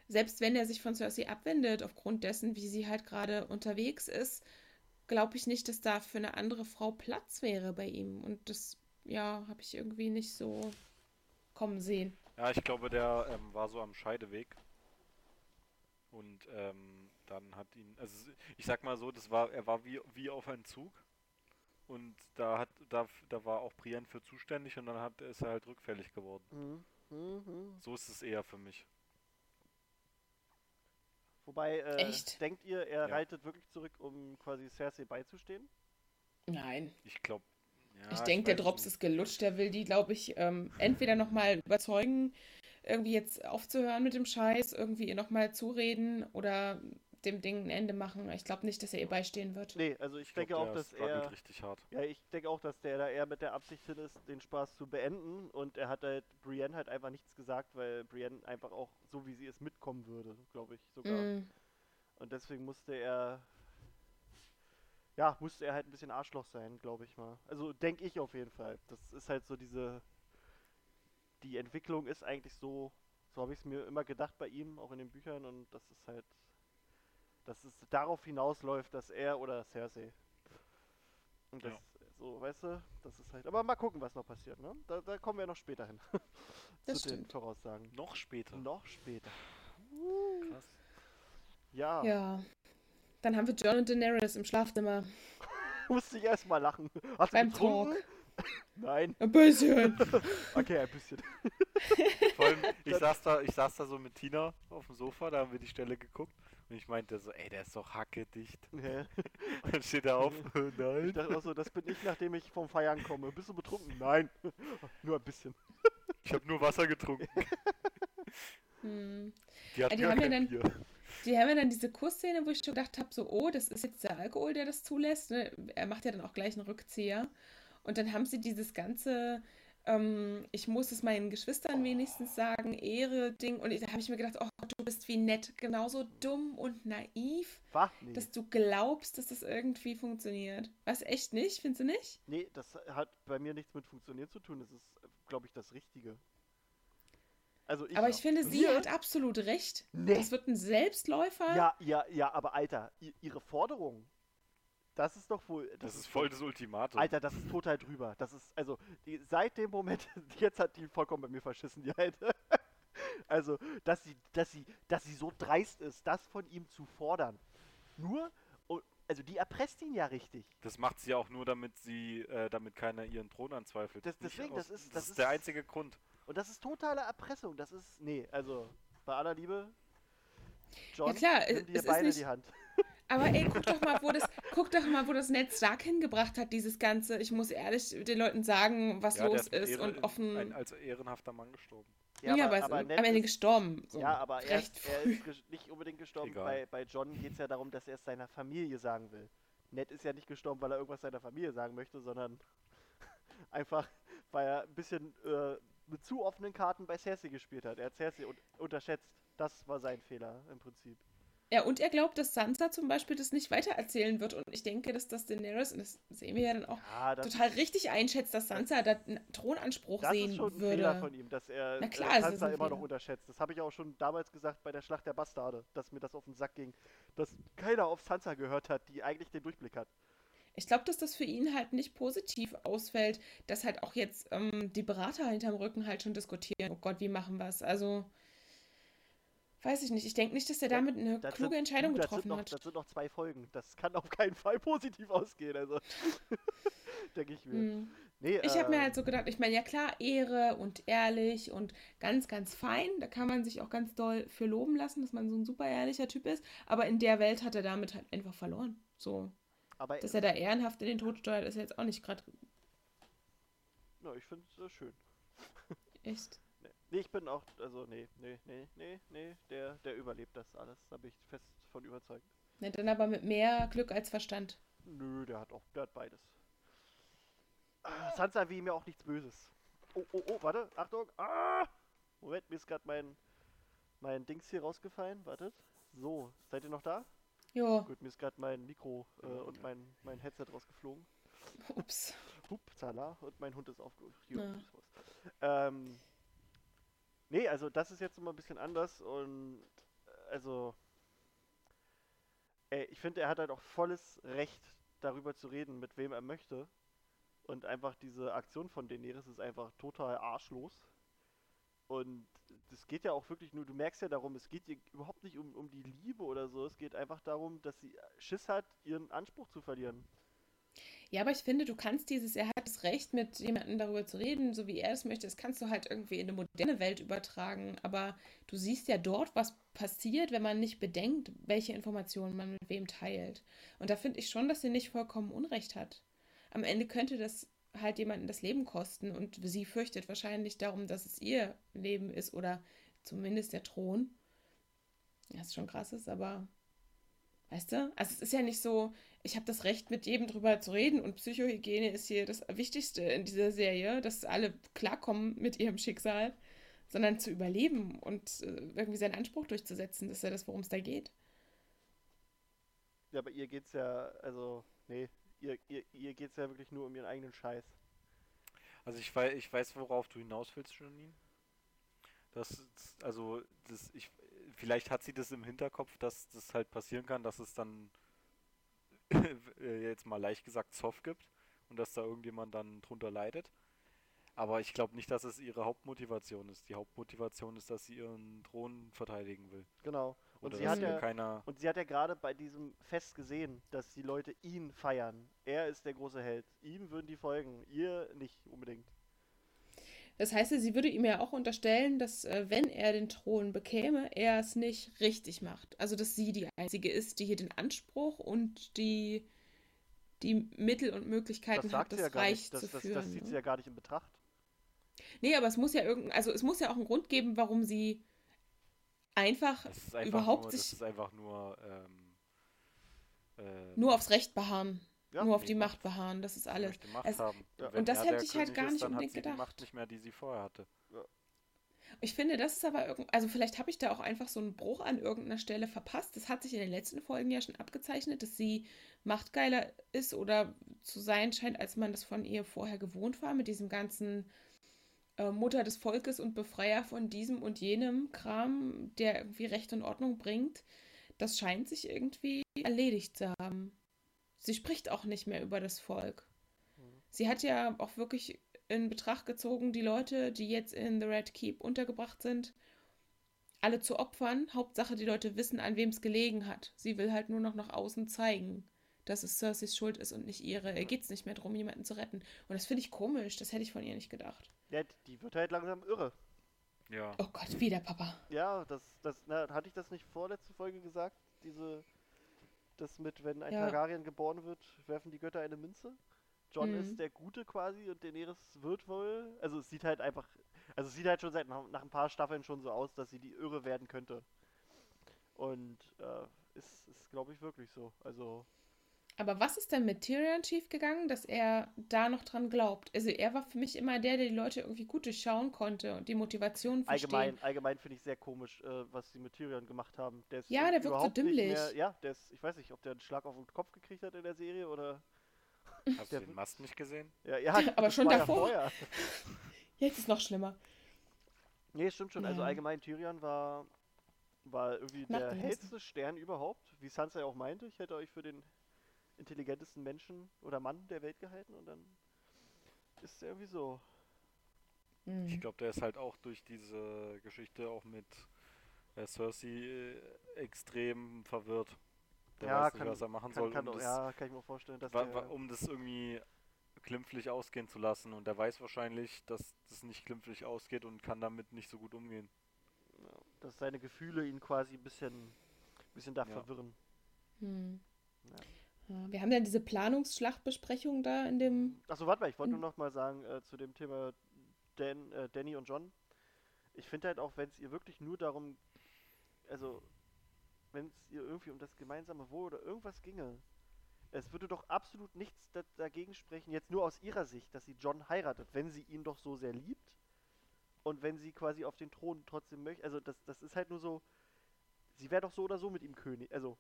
selbst wenn er sich von Cersei abwendet, aufgrund dessen, wie sie halt gerade unterwegs ist, glaube ich nicht, dass da für eine andere Frau Platz wäre bei ihm. Und das, ja, habe ich irgendwie nicht so kommen sehen. Ja, ich glaube, der ähm, war so am Scheideweg. Und ähm, dann hat ihn, also ich sag mal so, das war, er war wie, wie auf einen Zug. Und da hat, da, da war auch Brienne für zuständig und dann hat, ist er halt rückfällig geworden. Mhm. Mhm. So ist es eher für mich. Wobei, äh, Echt? denkt ihr, er Ja. reitet wirklich zurück, um quasi Cersei beizustehen? Nein. Ich glaube, ja, Ich denke, der Drops nicht. ist gelutscht. Der will die, glaube ich, ähm, entweder nochmal überzeugen, irgendwie jetzt aufzuhören mit dem Scheiß, irgendwie ihr nochmal zureden oder dem Ding ein Ende machen. Ich glaube nicht, dass er ihr beistehen wird. Nee, also ich, Ich glaub, denke auch, der dass er. richtig hart. Ja, ich denke auch, dass der da eher mit der Absicht hin ist, den Spaß zu beenden. Und er hat halt Brienne halt einfach nichts gesagt, weil Brienne einfach auch so wie sie ist mitkommen würde, glaube ich sogar. Mm, Und deswegen musste er. Ja, musste er halt ein bisschen Arschloch sein, glaube ich mal. Also denke ich auf jeden Fall. Das ist halt so diese. Die Entwicklung ist eigentlich so. So habe ich es mir immer gedacht bei ihm, auch in den Büchern. Und das ist halt. Dass es darauf hinausläuft, dass er oder Cersei. Und das, Ja. so, weißt du, das ist halt. Aber mal gucken, was noch passiert, ne? Da, da kommen wir noch später hin. Das Zu den stimmt. Voraussagen. Noch später. Noch später. Krass. Ja, ja. Dann haben wir John und Daenerys im Schlafzimmer. musste ich erstmal lachen. Hast du Beim getrunken? Nein. Ein bisschen. Okay, ein bisschen. Vor allem, ich saß da, ich saß da so mit Tina auf dem Sofa, da haben wir die Stelle geguckt und ich meinte so, ey, der ist doch hackedicht. Und dann steht er auf, Ich nein. dachte auch so, das bin ich, nachdem ich vom Feiern komme. Bist du betrunken? Nein. Nur ein bisschen. Ich habe nur Wasser getrunken. Hm. Die hat Ja, die gar haben ja dann- Bier. Die haben ja dann diese Kussszene, wo ich schon gedacht habe, so, oh, das ist jetzt der Alkohol, der das zulässt. Ne? Er macht ja dann auch gleich einen Rückzieher. Und dann haben sie dieses ganze, ähm, ich muss es meinen Geschwistern wenigstens sagen, Ehre-Ding. Und da habe ich mir gedacht, oh Gott, du bist wie nett, genauso dumm und naiv, War? Nee. dass du glaubst, dass das irgendwie funktioniert. Was, echt nicht? Findest du nicht? nee, das hat bei mir nichts mit Funktionieren zu tun. Das ist, glaube ich, das Richtige. Also ich, Aber ich finde, sie hat absolut recht. Nee. Das wird ein Selbstläufer. Ja, ja, ja, aber Alter, ihre Forderung, das ist doch wohl. Das ist voll das Ultimatum. Alter, das ist total drüber. Das ist, also, die, seit dem Moment, jetzt hat die vollkommen bei mir verschissen, die Alte. Also, dass sie, dass sie, dass sie so dreist ist, das von ihm zu fordern. Nur, also die erpresst ihn ja richtig. Das macht sie auch nur, damit sie, äh, damit keiner ihren Thron anzweifelt. Das- deswegen, aus- das ist- das das ist der einzige Grund. Und das ist totale Erpressung. Das ist, nee, also bei aller Liebe, John, klar, nimm es- dir es ist beide nicht- die Hand. Aber ey, guck doch mal, wo das, guck doch mal, wo das Ned Stark hingebracht hat, dieses Ganze. Ich muss ehrlich den Leuten sagen, was Ja, los ist Ehre- und offen. Ein als ehrenhafter Mann gestorben. Ja, aber, er ist Ned am Ende ist- gestorben. So Ja, aber er ist, er ist nicht unbedingt gestorben. Egal. Bei, bei John geht es ja darum, dass er es seiner Familie sagen will. Ned ist ja nicht gestorben, weil er irgendwas seiner Familie sagen möchte, sondern einfach, weil er ein bisschen äh, mit zu offenen Karten bei Cersei gespielt hat. Er hat Cersei un unterschätzt. Das war sein Fehler im Prinzip. Ja, und er glaubt, dass Sansa zum Beispiel das nicht weitererzählen wird. Und ich denke, dass das Daenerys, und das sehen wir ja dann auch, Ja, das, total richtig einschätzt, dass Sansa da einen Thronanspruch das sehen ist schon ein würde. Fehler von ihm, dass er Na äh, klar, Sansa immer noch Fehler. unterschätzt. Das habe ich auch schon damals gesagt bei der Schlacht der Bastarde, dass mir das auf den Sack ging. Dass keiner auf Sansa gehört hat, die eigentlich den Durchblick hat. Ich glaube, dass das für ihn halt nicht positiv ausfällt, dass halt auch jetzt ähm, die Berater hinterm Rücken halt schon diskutieren. Oh Gott, wie machen wir es? Also, weiß ich nicht. Ich denke nicht, dass er damit eine Das kluge sind, Entscheidung getroffen noch, hat. Das sind noch zwei Folgen. Das kann auf keinen Fall positiv ausgehen. Also, denke ich mir. Hm. Nee, Ich habe mir halt so gedacht, ich meine, ja klar, Ehre und ehrlich und ganz, ganz fein. Da kann man sich auch ganz doll für loben lassen, dass man so ein super ehrlicher Typ ist. Aber in der Welt hat er damit halt einfach verloren. So, aber dass er da ehrenhaft in den Tod steuert, ist jetzt auch nicht gerade ja, ich finde es äh, schön. echt. Nee. ich bin auch, also nee, nee, nee, nee, nee, der, der überlebt das alles. Da bin ich fest von überzeugt. Ne, dann aber mit mehr Glück als Verstand. Nö, der hat auch, der hat beides. Ah, Sansa wie mir auch nichts Böses. Oh, oh, oh, warte, Achtung. Ah! Moment, mir ist gerade mein, mein Dings hier rausgefallen. Wartet. So, seid ihr noch da? Jo, Gut, mir ist gerade mein Mikro äh, Ja, und ja. mein, mein Headset rausgeflogen. ups. Hupsala, und mein Hund ist aufgehoben. Ja. Ähm, nee, also das ist jetzt immer ein bisschen anders und äh, also äh, ich finde, er hat halt auch volles Recht, darüber zu reden, mit wem er möchte. Und einfach diese Aktion von Daenerys ist einfach total arschlos. Und es geht ja auch wirklich nur, du merkst ja darum, es geht ihr überhaupt nicht um, um die Liebe oder so, es geht einfach darum, dass sie Schiss hat, ihren Anspruch zu verlieren. Ja, aber ich finde, du kannst dieses, er hat das Recht, mit jemandem darüber zu reden, so wie er es möchte, das kannst du halt irgendwie in eine moderne Welt übertragen. Aber du siehst ja dort, was passiert, wenn man nicht bedenkt, welche Informationen man mit wem teilt. Und da finde ich schon, dass sie nicht vollkommen Unrecht hat. Am Ende könnte das halt jemanden das Leben kosten und sie fürchtet wahrscheinlich darum, dass es ihr Leben ist oder zumindest der Thron. Ja, ist schon krass ist, aber weißt du? Also es ist ja nicht so, ich habe das Recht, mit jedem drüber zu reden und Psychohygiene ist hier das Wichtigste in dieser Serie, dass alle klarkommen mit ihrem Schicksal, sondern zu überleben und äh, irgendwie seinen Anspruch durchzusetzen. Das ist ja das, worum es da geht. Ja, aber ihr geht's ja, also, nee, ihr, ihr, ihr geht's ja wirklich nur um ihren eigenen Scheiß. Also ich weiß, ich weiß, worauf du hinaus willst, Janine. Das, also, das, ich, vielleicht hat sie das im Hinterkopf, dass das halt passieren kann, dass es dann äh, jetzt mal leicht gesagt Zoff gibt und dass da irgendjemand dann drunter leidet. Aber ich glaube nicht, dass es ihre Hauptmotivation ist. Die Hauptmotivation ist, dass sie ihren Thron verteidigen will. Genau. Und sie hat ja, keiner. und sie hat ja gerade bei diesem Fest gesehen, dass die Leute ihn feiern. Er ist der große Held. Ihm würden die folgen, ihr nicht unbedingt. Das heißt, sie würde ihm ja auch unterstellen, dass äh, wenn er den Thron bekäme, er es nicht richtig macht. Also dass sie die einzige ist, die hier den Anspruch und die, die Mittel und Das Möglichkeiten sagt hat, sie das ja gar Reich nicht. Das, zu das, führen. das zieht ne? sie ja gar nicht in Betracht. Nee, aber es muss ja irgendein, also es muss ja auch einen Grund geben, warum sie einfach Das ist einfach überhaupt nur, das sich ist einfach nur. Ähm, ähm, nur aufs Recht beharren, Ja, nur auf die Macht. Macht beharren. Das ist alles. Es- haben. Ja. Und das hätte ich halt gar ist, nicht hat unbedingt sie die Macht gedacht. nicht mehr, die sie vorher hatte. Ich finde, das ist aber irgend, also vielleicht habe ich da auch einfach so einen Bruch an irgendeiner Stelle verpasst. Das hat sich in den letzten Folgen ja schon abgezeichnet, dass sie machtgeiler ist oder zu sein scheint, als man das von ihr vorher gewohnt war, mit diesem ganzen äh, Mutter des Volkes und Befreier von diesem und jenem Kram, der irgendwie Recht und Ordnung bringt. Das scheint sich irgendwie erledigt zu haben. Sie spricht auch nicht mehr über das Volk. Sie hat ja auch wirklich in Betracht gezogen, die Leute, die jetzt in The Red Keep untergebracht sind, alle zu opfern. Hauptsache, die Leute wissen, an wem es gelegen hat. Sie will halt nur noch nach außen zeigen, dass es Cerseis Schuld ist und nicht ihre. Ihr geht es nicht mehr darum, jemanden zu retten. Und das finde ich komisch. Das hätte ich von ihr nicht gedacht. Ja, die wird halt langsam irre. Ja. Oh Gott, wieder Papa. Ja, das, das, na, hatte ich das nicht vorletzte Folge gesagt? Diese, das mit, wenn ein Ja. Targaryen geboren wird, werfen die Götter eine Münze? John Mhm. ist der Gute quasi und Daenerys wird wohl, also es sieht halt einfach, also es sieht halt schon seit nach, nach ein paar Staffeln schon so aus, dass sie die Irre werden könnte. Und äh, ist, ist glaube ich, wirklich so. Also, Aber was ist denn mit Tyrion schiefgegangen, dass er da noch dran glaubt? Also er war für mich immer der, der die Leute irgendwie gut durchschauen konnte und die Motivation verstehen. allgemein, allgemein finde ich sehr komisch, äh, was sie mit Tyrion gemacht haben. Der ist Ja, der wirkt so überhaupt nicht dümmlich. Mehr, ja, der ist, ich weiß nicht, ob der einen Schlag auf den Kopf gekriegt hat in der Serie oder. Hast Der du den Mast nicht gesehen? Ja, ja, Aber schon ja davor. vorher. Jetzt ist es noch schlimmer. Nee, stimmt schon. Also Ja. allgemein Tyrion war, war irgendwie Macht der hellste Stern überhaupt. Wie Sansa ja auch meinte, ich hätte euch für den intelligentesten Menschen oder Mann der Welt gehalten und dann ist er irgendwie so. Hm. Ich glaube, der ist halt auch durch diese Geschichte auch mit äh, Cersei äh, extrem verwirrt. Der Ja, weiß nicht, kann- was er machen Kann, soll, kann, um, das, ja, kann ich mir vorstellen, dass wa- wa- um das irgendwie glimpflich ausgehen zu lassen. Und der weiß wahrscheinlich, dass das nicht glimpflich ausgeht und kann damit nicht so gut umgehen. dass seine Gefühle ihn quasi ein bisschen, bisschen da Ja. verwirren. Hm. Ja. Ja, wir haben dann diese Planungsschlachtbesprechung da in dem. Achso, warte mal, ich wollte nur noch mal sagen äh, zu dem Thema Dan, äh, Danny und John. Ich finde halt auch, wenn es ihr wirklich nur darum, also wenn es ihr irgendwie um das gemeinsame Wohl oder irgendwas ginge, es würde doch absolut nichts da dagegen sprechen, jetzt nur aus ihrer Sicht, dass sie John heiratet, wenn sie ihn doch so sehr liebt und wenn sie quasi auf den Thron trotzdem möchte. Also das, das ist halt nur so, sie wäre doch so oder so mit ihm König. Also,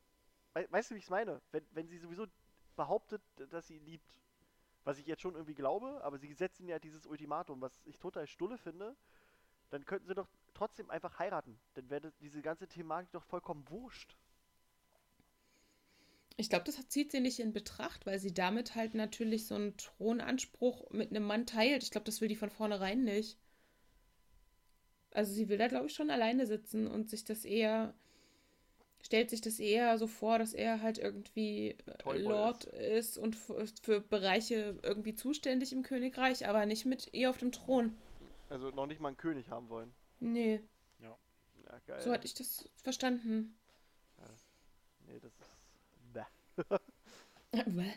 weißt du, wie ich es meine? Wenn, wenn sie sowieso behauptet, dass sie ihn liebt, was ich jetzt schon irgendwie glaube, aber sie setzen ja dieses Ultimatum, was ich total stulle finde, dann könnten sie doch trotzdem einfach heiraten. Dann wäre diese ganze Thematik doch vollkommen wurscht. Ich glaube, das zieht sie nicht in Betracht, weil sie damit halt natürlich so einen Thronanspruch mit einem Mann teilt. Ich glaube, das will die von vornherein nicht. Also sie will da, glaube ich, schon alleine sitzen und sich das eher, stellt sich das eher so vor, dass er halt irgendwie äh, Toyboy Lord ist, und für, Bereiche irgendwie zuständig im Königreich, aber nicht mit ihr auf dem Thron. Also noch nicht mal einen König haben wollen. Nee, Ja, geil. so hatte ich das verstanden. Nee, das ist. Bäh. Bäh.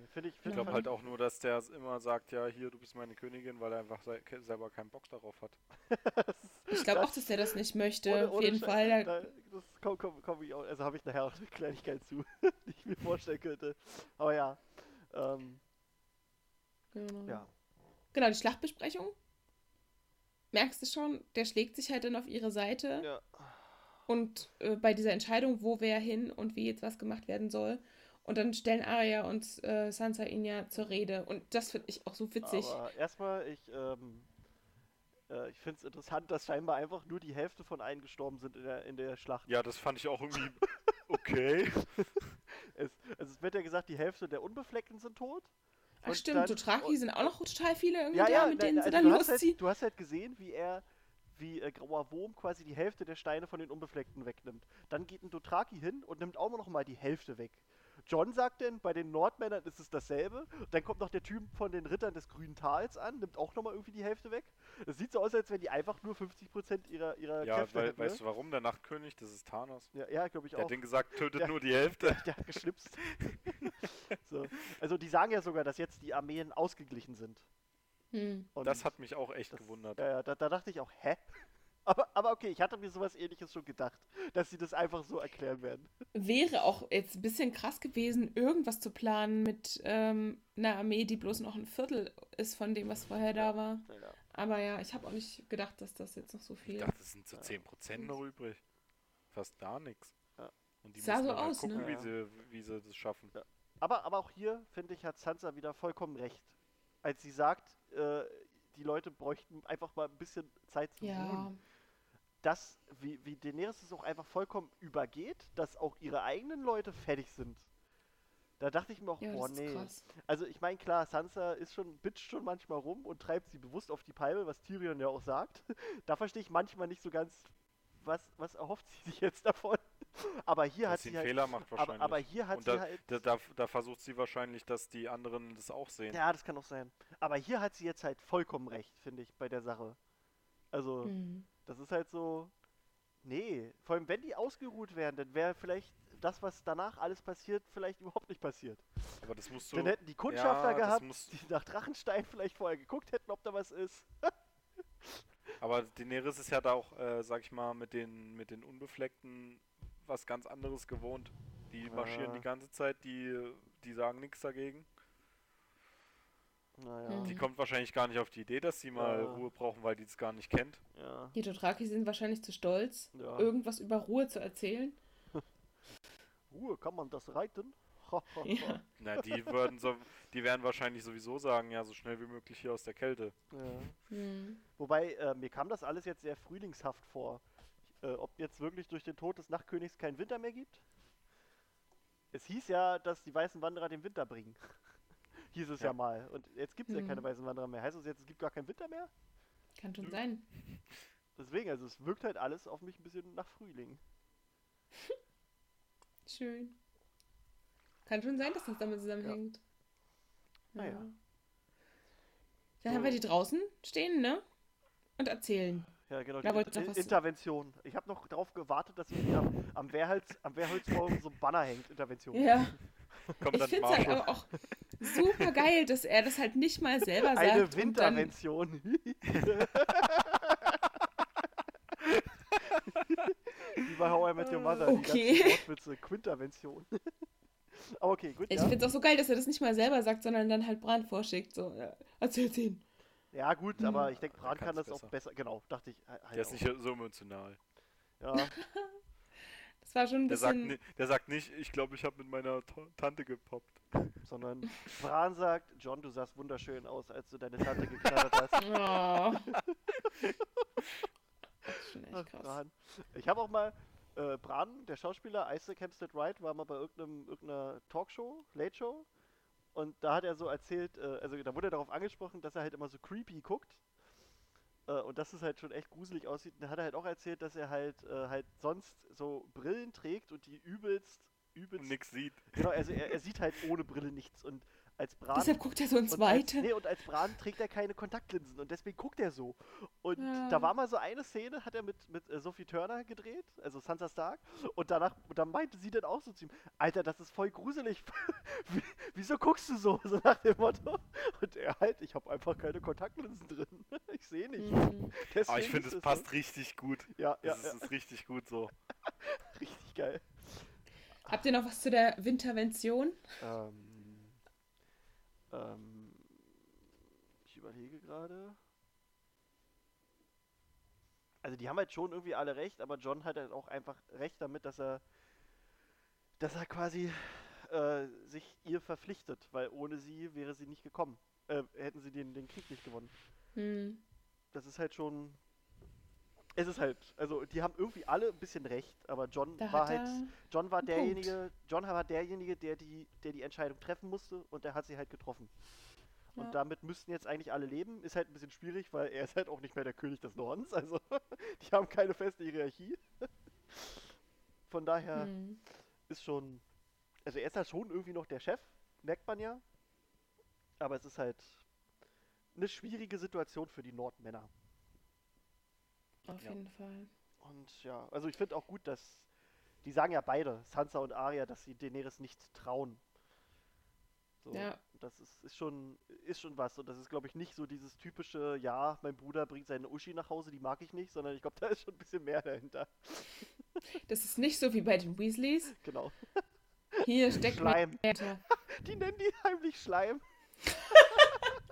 Nee, finde ich, Ich find glaube halt auch nur, dass der immer sagt, ja, hier, du bist meine Königin, weil er einfach selber keinen Bock darauf hat. Ich glaube auch, dass der das nicht möchte. Ohne- auf ohne jeden Fall. Da, das komm, komm, komm ich auch, also habe ich nachher auch eine Kleinigkeit zu, die ich mir vorstellen könnte. Aber ja. Ähm, genau. ja. Genau, die Schlachtbesprechung. Merkst du schon, der schlägt sich halt dann auf ihre Seite. Ja. Und äh, bei dieser Entscheidung, wo wer hin und wie jetzt was gemacht werden soll. Und dann stellen Arya und äh, Sansa ihn ja zur Rede. Und das finde ich auch so witzig. Aber erstmal, ich, ähm, äh, ich finde es interessant, dass scheinbar einfach nur die Hälfte von allen gestorben sind in der, in der Schlacht. Ja, das fand ich auch irgendwie okay. Es, also es wird ja gesagt, die Hälfte der Unbefleckten sind tot. Ach und stimmt, dann- Dothraki und- sind auch noch total viele irgendwie Ja, da, ja, mit nein, denen sie also dann du hast, losziehen. halt, du hast halt gesehen, wie er, wie äh, Grauer Wurm quasi die Hälfte der Steine von den Unbefleckten wegnimmt. Dann geht ein Dothraki hin und nimmt auch noch mal die Hälfte weg. John sagt dann, bei den Nordmännern ist es dasselbe. Dann kommt noch der Typ von den Rittern des Grünen Tals an, nimmt auch noch mal irgendwie die Hälfte weg. Es sieht so aus, als wenn die einfach nur 50% ihrer, ihrer Ja, Kräfte weil, hätten. weißt ne? du warum? Der Nachtkönig, das ist Thanos. Ja, ja glaube ich Der auch. hat den gesagt, tötet Ja. nur die Hälfte. Der hat geschnipst. so. Also die sagen ja sogar, dass jetzt die Armeen ausgeglichen sind. Hm. Und Das hat mich auch echt das- gewundert. Ja, ja, da, da dachte ich auch, hä? Aber, aber okay, ich hatte mir sowas ähnliches schon gedacht, dass sie das einfach so erklären werden. Wäre auch jetzt ein bisschen krass gewesen, irgendwas zu planen mit ähm, einer Armee, die bloß noch ein Viertel ist von dem, was vorher da war. Ja. Aber ja, ich habe auch nicht gedacht, dass das jetzt noch so Ich viel. dachte, es sind so 10% noch übrig. Fast gar nichts. Ja. Und die Sah müssen so aus, gucken, ne? wie, sie, wie sie das schaffen. Aber, aber auch hier, finde ich, hat Sansa wieder vollkommen recht. Als sie sagt, äh, die Leute bräuchten einfach mal ein bisschen Zeit zu Ja, ruhen. Dass, wie, wie Daenerys es auch einfach vollkommen übergeht, dass auch ihre eigenen Leute fertig sind. Da dachte ich mir auch, ja, boah, nee. krass. Also ich meine, klar, Sansa ist schon, bitcht schon manchmal rum und treibt sie bewusst auf die Palme, was Tyrion ja auch sagt. da verstehe ich manchmal nicht so ganz, was, was erhofft sie sich jetzt davon. Aber hier hat Dass sie sie einen halt. Fehler macht Aber, wahrscheinlich. aber hier hat Und sie da, halt. da, da, da versucht sie wahrscheinlich, dass die anderen das auch sehen. Ja, das kann auch sein. Aber hier hat sie jetzt halt vollkommen recht, finde ich, bei der Sache. Also, Hm. Das ist halt so. Nee, vor allem wenn die ausgeruht wären, dann wäre vielleicht das, was danach alles passiert, vielleicht überhaupt nicht passiert. Aber das musst du. dann hätten die Kundschafter ja, gehabt, muss- die nach Drachenstein vielleicht vorher geguckt hätten, ob da was ist. Aber Daenerys ist ja da auch, äh, sag ich mal, mit den, mit den Unbefleckten was ganz anderes gewohnt. Die marschieren Ja. die ganze Zeit, die, die sagen nichts dagegen. Naja, Mhm. Die kommt wahrscheinlich gar nicht auf die Idee, dass sie mal Ja. Ruhe brauchen, weil die es gar nicht kennt. ja, Die Dothraki sind wahrscheinlich zu stolz, ja. irgendwas über Ruhe zu erzählen. Ruhe, kann man das reiten? Ja. Na, die würden so, die werden wahrscheinlich sowieso sagen, ja, so schnell wie möglich hier aus der Kälte. ja. Hm. Wobei, äh, mir kam das alles jetzt sehr frühlingshaft vor. Äh, ob jetzt wirklich durch den Tod des Nachtkönigs keinen Winter mehr gibt? Es hieß ja, dass die weißen Wanderer den Winter bringen. Hieß es ja, Ja. mal. Und jetzt gibt es ja Mhm. keine weißen Wanderer mehr. Heißt das jetzt, es gibt gar keinen Winter mehr? Kann schon sein. Deswegen, also es wirkt halt alles auf mich ein bisschen nach Frühling. Schön. Kann schon sein, dass das damit zusammenhängt. Naja. Dann haben wir die draußen stehen, ne? Und erzählen. Ja, genau. Da die In Intervention. Ich habe noch darauf gewartet, dass irgendwie am, am, Wehrholz, am Wehrholzbaum so ein Banner hängt. Intervention. Ja. Kommt Ich dann finde es halt aber auch super geil, dass er das halt nicht mal selber sagt. Eine und dann, Wintervention. Wie bei How I Met Your Mother, Okay. die Wortwitze, Quintervention. Aber okay, gut, ich ja. finde es auch so geil, dass er das nicht mal selber sagt, sondern dann halt Bran vorschickt. So, ja, erzähl's ihn. Ja gut, Hm. aber ich denke, Bran kann das auch besser. besser. Genau, dachte ich. halt Der ist auch. nicht so emotional. Ja, War schon ein Der sagt, bisschen. ni der sagt nicht, ich glaube, ich habe mit meiner Ta- Tante gepoppt. sondern Bran sagt, John, du sahst wunderschön aus, als du deine Tante geknattert hast. Oh. Das ist schon Ach, echt krass. Bran. Ich habe auch mal, äh, Bran, der Schauspieler, Isaac Hempstead Wright, war mal bei irgendeinem, irgendeiner Talkshow, Late Show. Und da hat er so erzählt, äh, also da wurde er darauf angesprochen, dass er halt immer so creepy guckt. Äh, und dass es halt schon echt gruselig aussieht. Und da hat er halt auch erzählt, dass er halt, äh, halt sonst so Brillen trägt und die übelst, übelst. Und nix sieht. Genau, also er, er sieht halt ohne Brille nichts. Und als Bran. Deshalb guckt er so ins als, Weite. nee, und als Bran trägt er keine Kontaktlinsen und deswegen guckt er so. Und Ja. da war mal so eine Szene, hat er mit, mit äh, Sophie Turner gedreht, also Sansa Stark, und danach, und dann meinte sie dann auch so zu ihm, Alter, das ist voll gruselig. Wie, wieso guckst du so? So nach dem Motto. Und er halt, ich habe einfach keine Kontaktlinsen drin. Ich sehe nicht. Mhm. Aber Deswegen ich finde, es so. passt richtig gut. Ja, ja, Das ja, ist, ist richtig gut so. richtig geil. Habt ihr noch was zu der Wintervention? Ähm, ähm, ich überlege gerade. Also die haben halt schon irgendwie alle recht, aber John hat halt auch einfach recht damit, dass er, dass er quasi äh, sich ihr verpflichtet, weil ohne sie wäre sie nicht gekommen. Äh, hätten sie den, den Krieg nicht gewonnen. Hm. Das ist halt schon. Es ist halt, also die haben irgendwie alle ein bisschen recht, aber John Da war halt. John war Einen Punkt. derjenige, John war derjenige, der die, der die Entscheidung treffen musste und der hat sie halt getroffen. Und Ja. damit müssten jetzt eigentlich alle leben. Ist halt ein bisschen schwierig, weil er ist halt auch nicht mehr der König des Nordens. Also die haben keine feste Hierarchie. Von daher Hm. ist schon, also er ist halt schon irgendwie noch der Chef, merkt man ja. Aber es ist halt eine schwierige Situation für die Nordmänner. Auf Ja. jeden Fall. Und ja, also ich finde auch gut, dass die sagen ja beide, Sansa und Arya, dass sie Daenerys nicht trauen. So, Ja. Das ist, ist schon ist schon was und das ist glaube ich nicht so dieses typische, ja, mein Bruder bringt seine Uschi nach Hause, die mag ich nicht, sondern ich glaube, da ist schon ein bisschen mehr dahinter. Das ist nicht so wie bei den Weasleys. Genau. Hier steckt Schleim. Die nennen die heimlich Schleim.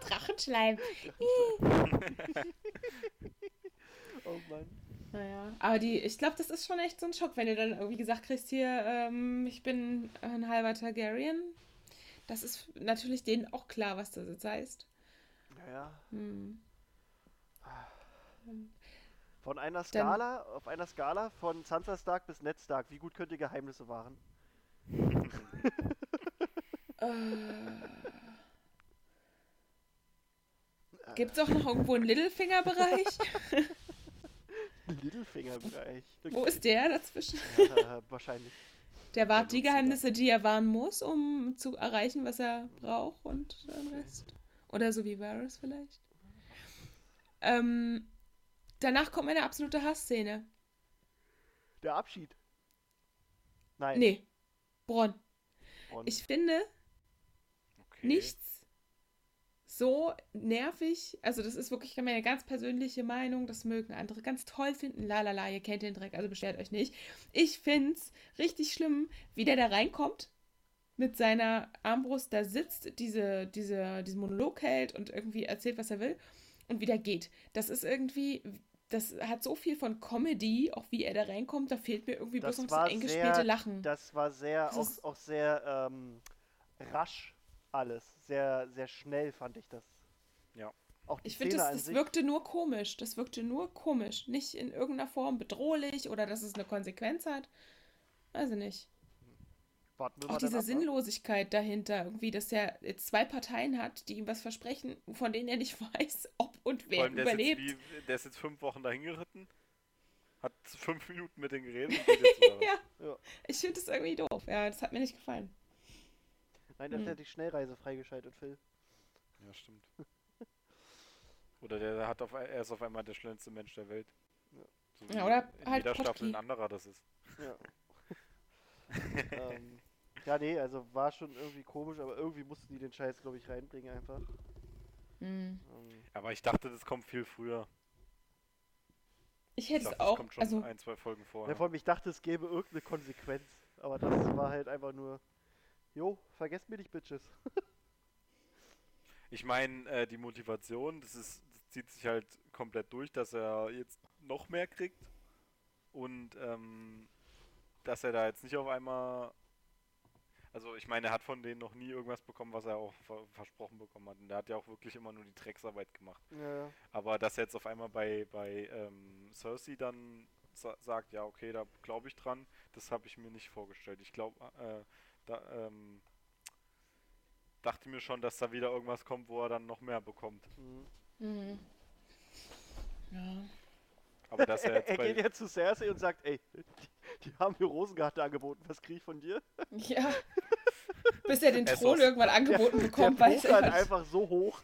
Drachenschleim. Oh Mann. Naja, aber die, ich glaube, das ist schon echt so ein Schock, wenn du dann irgendwie gesagt kriegst, hier, ähm, ich bin ein halber Targaryen. Das ist natürlich denen auch klar, was das jetzt heißt. Naja. Hm. Von einer Skala, auf einer Skala von Sansa Stark bis Ned Stark, wie gut könnt ihr Geheimnisse wahren? Äh. Gibt es auch noch irgendwo einen Littlefinger-Bereich? Littlefinger-Bereich. Wo ist der dazwischen? Ja, wahrscheinlich. Der wahrt die Geheimnisse, die er wahren muss, um zu erreichen, was er braucht und den Rest. Oder so wie Varys vielleicht. Ähm, danach kommt meine absolute Hassszene. Der Abschied. Nein. Nee, Bronn. Und Ich finde Okay. nichts so nervig. Also, das ist wirklich meine ganz persönliche Meinung. Das mögen andere ganz toll finden. Lalala, ihr kennt den Dreck, also beschwert euch nicht. Ich find's richtig schlimm, wie der da reinkommt. Mit seiner Armbrust da sitzt, diese, diese, diesen Monolog hält und irgendwie erzählt, was er will. Und wieder geht. Das ist irgendwie. Das hat so viel von Comedy, auch wie er da reinkommt. Da fehlt mir irgendwie Das bloß noch das eingespielte sehr- Lachen. das war sehr, Das auch, ist- auch sehr ähm, rasch alles. Sehr, sehr schnell fand ich das. Ja. Auch die Ich finde, das, das wirkte nur komisch. Das wirkte nur komisch. Nicht in irgendeiner Form bedrohlich oder dass es eine Konsequenz hat. Weiß ich nicht. Warten wir Auch diese ab, ne? Sinnlosigkeit dahinter, irgendwie, dass er jetzt zwei Parteien hat, die ihm was versprechen, von denen er nicht weiß, ob und Vor wer allem, der, ist überlebt. jetzt wie, der ist jetzt fünf Wochen dahin geritten, hat fünf Minuten mit denen geredet und geht jetzt wieder was. Ja. Ja. Ich finde das irgendwie doof. Ja, das hat mir nicht gefallen. Nein, der Hm. hat die Schnellreise freigeschaltet, Phil. Ja, stimmt. Oder der hat auf, er ist auf einmal der schnellste Mensch der Welt. Ja. So Ja, oder in halt jeder Staffel Potki. ein anderer das ist. Ja. ähm, ja, nee, also war schon irgendwie komisch, aber irgendwie mussten die den Scheiß, glaube ich, reinbringen einfach. Hm. Ähm, Aber ich dachte, das kommt viel früher. Ich Ich hätte dachte, es das auch. kommt schon Also, ein, zwei Folgen ja, vorher. vor allem, ich dachte, es gäbe irgendeine Konsequenz. Aber das war halt einfach nur, jo, vergesst mir nicht, Bitches. Ich meine, äh, die Motivation, das, ist, das zieht sich halt komplett durch, dass er jetzt noch mehr kriegt und ähm, dass er da jetzt nicht auf einmal. Also ich meine, er hat von denen noch nie irgendwas bekommen, was er auch ver versprochen bekommen hat. Und der hat ja auch wirklich immer nur die Drecksarbeit gemacht. Ja, Aber dass er jetzt auf einmal bei, bei ähm, Cersei dann sa sagt, ja okay, da glaube ich dran, das habe ich mir nicht vorgestellt. Ich glaube, äh, da ähm, dachte mir schon, dass da wieder irgendwas kommt, wo er dann noch mehr bekommt. mhm. hm. Ja. Aber dass er jetzt er geht jetzt zu Cersei und sagt, ey, die, die haben mir Rosengarten angeboten, was krieg ich von dir? ja. Bis er den ist Thron irgendwann angeboten der bekommt, weiß pokert er nicht. einfach so hoch.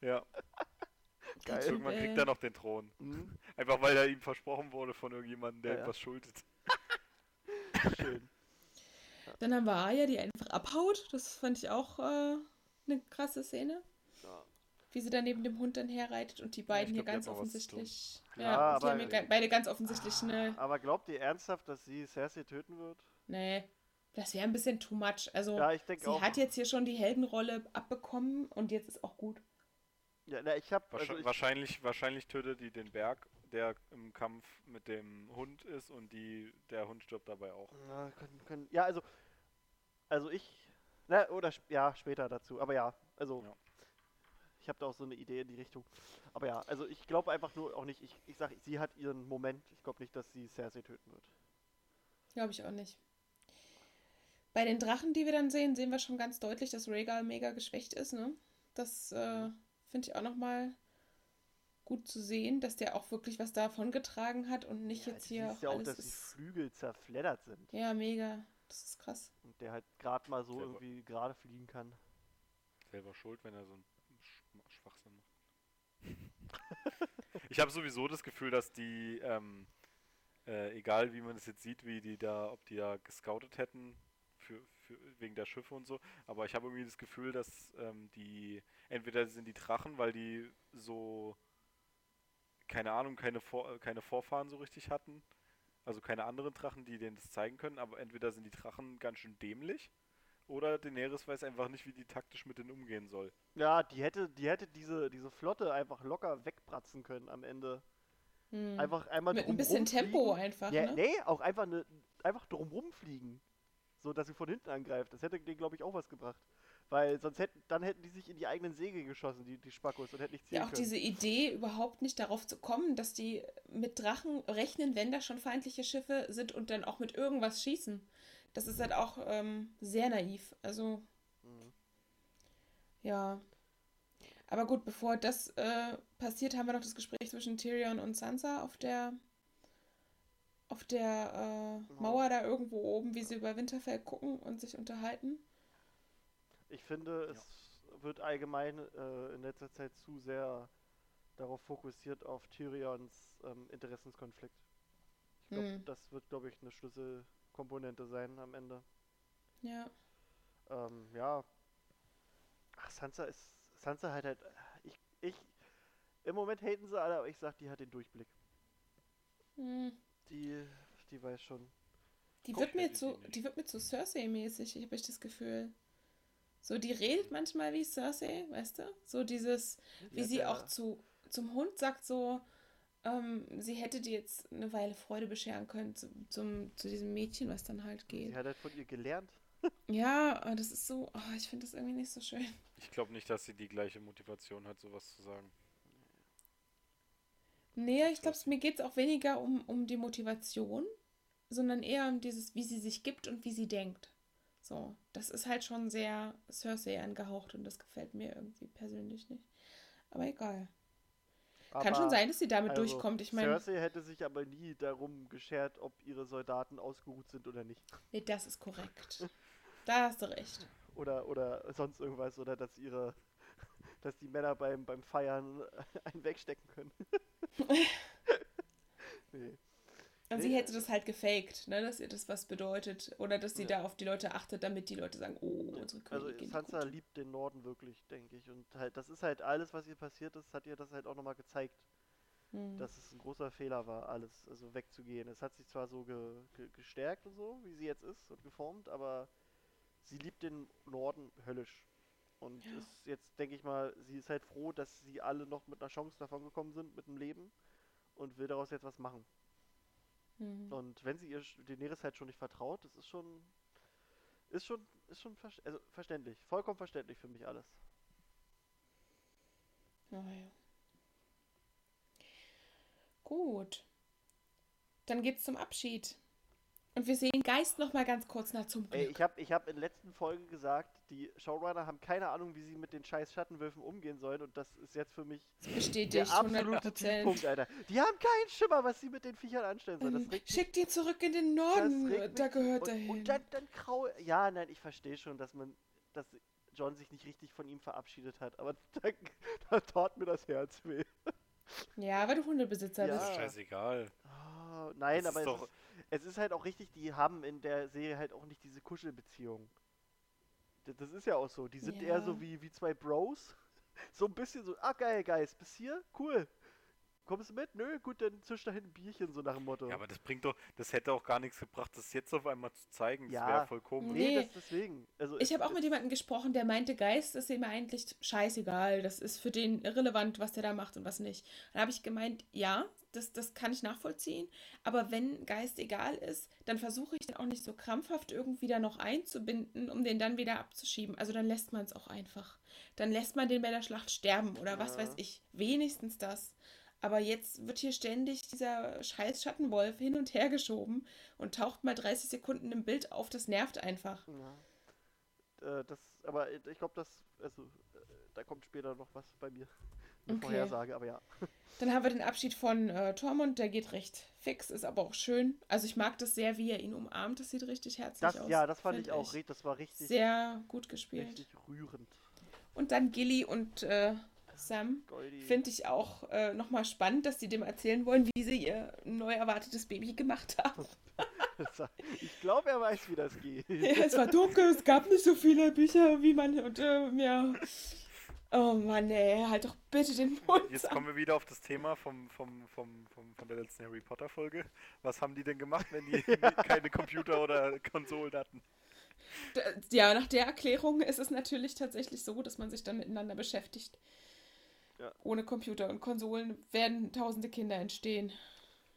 ja, Geil. Irgendwann kriegt er noch den Thron. Mhm. Einfach weil er ihm versprochen wurde von irgendjemandem, der Ja, ihm ja. was schuldet. Schön. Dann haben wir Arya, die einfach abhaut. Das fand ich auch äh, eine krasse Szene. Ja. Wie sie dann neben dem Hund dann herreitet und die beiden hier glaub, die ganz offensichtlich. Ja, Ja, die aber- haben hier beide ganz offensichtlich eine. Aber glaubt ihr ernsthaft, dass sie Cersei töten wird? Nee, das wäre ein bisschen too much. Also, Ja, sie auch. hat jetzt hier schon die Heldenrolle abbekommen und jetzt ist auch gut. Ja, na, ich hab, Wahrscheinlich, also ich, wahrscheinlich, wahrscheinlich tötet die den Berg, der im Kampf mit dem Hund ist und die, der Hund stirbt dabei auch. Na, können, können, ja, also, also ich, na, oder, ja, später dazu, aber ja, also, Ja. ich habe da auch so eine Idee in die Richtung. Aber ja, also ich glaube einfach nur auch nicht, ich, ich sag, sie hat ihren Moment, ich glaube nicht, dass sie Cersei töten wird. Glaube ich auch nicht. Bei den Drachen, die wir dann sehen, sehen wir schon ganz deutlich, dass Rhaegar mega geschwächt ist, ne? Das äh, finde ich auch nochmal gut zu sehen, dass der auch wirklich was davon getragen hat und nicht Ja, jetzt du hier siehst ja auch, alles dass die. Flügel zerfleddert sind Ja, mega. Das ist krass. und der halt gerade mal so Selber. irgendwie gerade fliegen kann. Selber schuld, wenn er so einen Sch Schwachsinn macht. ich habe sowieso das Gefühl, dass die, ähm, äh, egal wie man es jetzt sieht, wie die da, ob die da gescoutet hätten, für, für, wegen der Schiffe und so, aber ich habe irgendwie das Gefühl, dass ähm, die, entweder sind die Drachen, weil die so, keine Ahnung, keine, Vor äh, keine Vorfahren so richtig hatten, also keine anderen Drachen, die denen das zeigen können, aber entweder sind die Drachen ganz schön dämlich, oder Daenerys weiß einfach nicht, wie die taktisch mit denen umgehen soll. Ja, die hätte, die hätte diese, diese Flotte einfach locker wegbratzen können am Ende. Hm. Einfach einmal Mit ein bisschen Tempo einfach, Ja, ne? nee, auch einfach, ne, einfach drumrum fliegen. So, dass sie von hinten angreift. Das hätte denen, glaube ich, auch was gebracht. Weil sonst hätten, dann hätten die sich in die eigenen Segel geschossen, die, die Spackos, und hätten nicht zielen Ja, auch können. diese Idee, überhaupt nicht darauf zu kommen, dass die mit Drachen rechnen, wenn da schon feindliche Schiffe sind und dann auch mit irgendwas schießen. Das ist halt auch ähm, sehr naiv. Also, Mhm. ja. Aber gut, bevor das äh, passiert, haben wir noch das Gespräch zwischen Tyrion und Sansa auf der auf der äh. Mauer da irgendwo oben, wie sie über Winterfell gucken und sich unterhalten. Ich finde, es wird allgemein äh, in letzter Zeit zu sehr darauf fokussiert auf Tyrions ähm, Interessenskonflikt. Ich glaube, Hm. das wird, glaube ich, eine Schlüsselkomponente sein am Ende. Ja. Ähm, ja. Ach, Sansa ist. Sansa hat halt. Ich. ich Im Moment haten sie alle, aber ich sag, die hat den Durchblick. Hm. Die. Die weiß schon. Die Guck wird mir zu, die wird mir zu Cersei-mäßig, ich habe ich das Gefühl. So, die redet manchmal wie Cersei, weißt du? So dieses, wie hat sie ja- auch zu, zum Hund sagt so, ähm, sie hätte dir jetzt eine Weile Freude bescheren können zu, zum, zu diesem Mädchen, was dann halt geht. Sie hat halt von ihr gelernt. Ja, aber das ist so, oh, ich finde das irgendwie nicht so schön. Ich glaube nicht, dass sie die gleiche Motivation hat, sowas zu sagen. Nee, ich glaube, mir geht es auch weniger um, um die Motivation, sondern eher um dieses, wie sie sich gibt und wie sie denkt. So, das ist halt schon sehr Cersei angehaucht und das gefällt mir irgendwie persönlich nicht. Aber egal. Kann schon Aber- sein, dass sie damit also, durchkommt. Ich meine, Cersei hätte sich aber nie darum geschert, ob ihre Soldaten ausgeruht sind oder nicht. nee, das ist korrekt. Da hast du recht. Oder, oder sonst irgendwas. Oder dass ihre. Dass die Männer beim, beim Feiern einen wegstecken können. nee. Und sie hätte das halt gefaked, ne, dass ihr das was bedeutet. Oder dass sie Ja. da auf die Leute achtet, damit die Leute sagen, oh, unsere Also Königin. Sansa gut. liebt den Norden wirklich, denke ich. Und halt, das ist halt alles, was ihr passiert ist, hat ihr das halt auch nochmal gezeigt, Hm. dass es ein großer Fehler war, alles, also wegzugehen. Es hat sich zwar so ge ge gestärkt und so, wie sie jetzt ist und geformt, aber sie liebt den Norden höllisch. Und Ja. ist jetzt, denke ich mal, sie ist halt froh, dass sie alle noch mit einer Chance davon gekommen sind, mit dem Leben und will daraus jetzt was machen. Hm. Und wenn sie ihr Daenerys halt schon nicht vertraut, das ist schon, ist schon, ist schon ver also verständlich, vollkommen verständlich für mich alles. Oh, ja. Gut. Dann geht's zum Abschied. Und wir sehen Geist noch mal ganz kurz nach zum Ey, Glück. ich habe ich hab in der letzten Folge gesagt, die Showrunner haben keine Ahnung, wie sie mit den scheiß Schattenwölfen umgehen sollen und das ist jetzt für mich der Bestätigt, absolute 100%. Tiefpunkt, Alter. Die haben keinen Schimmer, was sie mit den Viechern anstellen sollen. Ähm, Schickt die zurück in den Norden, da gehört und, er hin. Und dann, dann grau. Ja, nein, ich verstehe schon, dass man, dass John sich nicht richtig von ihm verabschiedet hat, aber da, da tat mir das Herz weh. Ja, weil du Hundebesitzer Ja. bist. Scheißegal. Nein, Das aber ist es, es ist halt auch richtig, die haben in der Serie halt auch nicht diese Kuschelbeziehung. Das, das ist ja auch so. Die sind eher Ja. so wie, wie zwei Bros. So ein bisschen so, ah geil, Geist, bis hier? Cool. Kommst du mit? Nö, gut, dann zisch da hinten ein Bierchen, so nach dem Motto. Ja, aber das bringt doch, das hätte auch gar nichts gebracht, das jetzt auf einmal zu zeigen. Das Ja. wäre voll komisch. nee, Nee. das deswegen. Also Ich habe auch mit jemandem gesprochen, der meinte, Geist ist ihm eigentlich scheißegal. Das ist für den irrelevant, was der da macht und was nicht. Dann habe ich gemeint, ja, das, das kann ich nachvollziehen. Aber wenn Geist egal ist, dann versuche ich den auch nicht so krampfhaft irgendwie da noch einzubinden, um den dann wieder abzuschieben. Also dann lässt man es auch einfach. Dann lässt man den bei der Schlacht sterben oder was Ja. weiß ich. Wenigstens das. Aber jetzt wird hier ständig dieser scheiß Schattenwolf hin und her geschoben und taucht mal 30 Sekunden im Bild auf. Das nervt einfach. Ja. Äh, das, aber ich glaube, das, also, äh, da kommt später noch was bei mir. Eine Okay. Vorhersage, aber ja. Dann haben wir den Abschied von äh, Tormund, der geht recht fix, ist aber auch schön. Also ich mag das sehr, wie er ihn umarmt, das sieht richtig herzlich Das, aus. ja, das fand ich auch, ri- das war richtig, Sehr gut gespielt. richtig rührend. Und dann Gilly und äh, Sam. Finde ich auch äh, nochmal spannend, dass sie dem erzählen wollen, wie sie ihr neu erwartetes Baby gemacht haben. ich glaube, er weiß, wie das geht. ja, es war dunkel, es gab nicht so viele Bücher, wie man. Und äh, ja. Oh Mann, ey, halt doch bitte den Mund. Jetzt kommen wir wieder auf das Thema vom, vom, vom, vom, von der letzten Harry Potter Folge. Was haben die denn gemacht, wenn die keine Computer oder Konsolen hatten? Ja, nach der Erklärung ist es natürlich tatsächlich so, dass man sich dann miteinander beschäftigt. Ja. Ohne Computer und Konsolen werden tausende Kinder entstehen.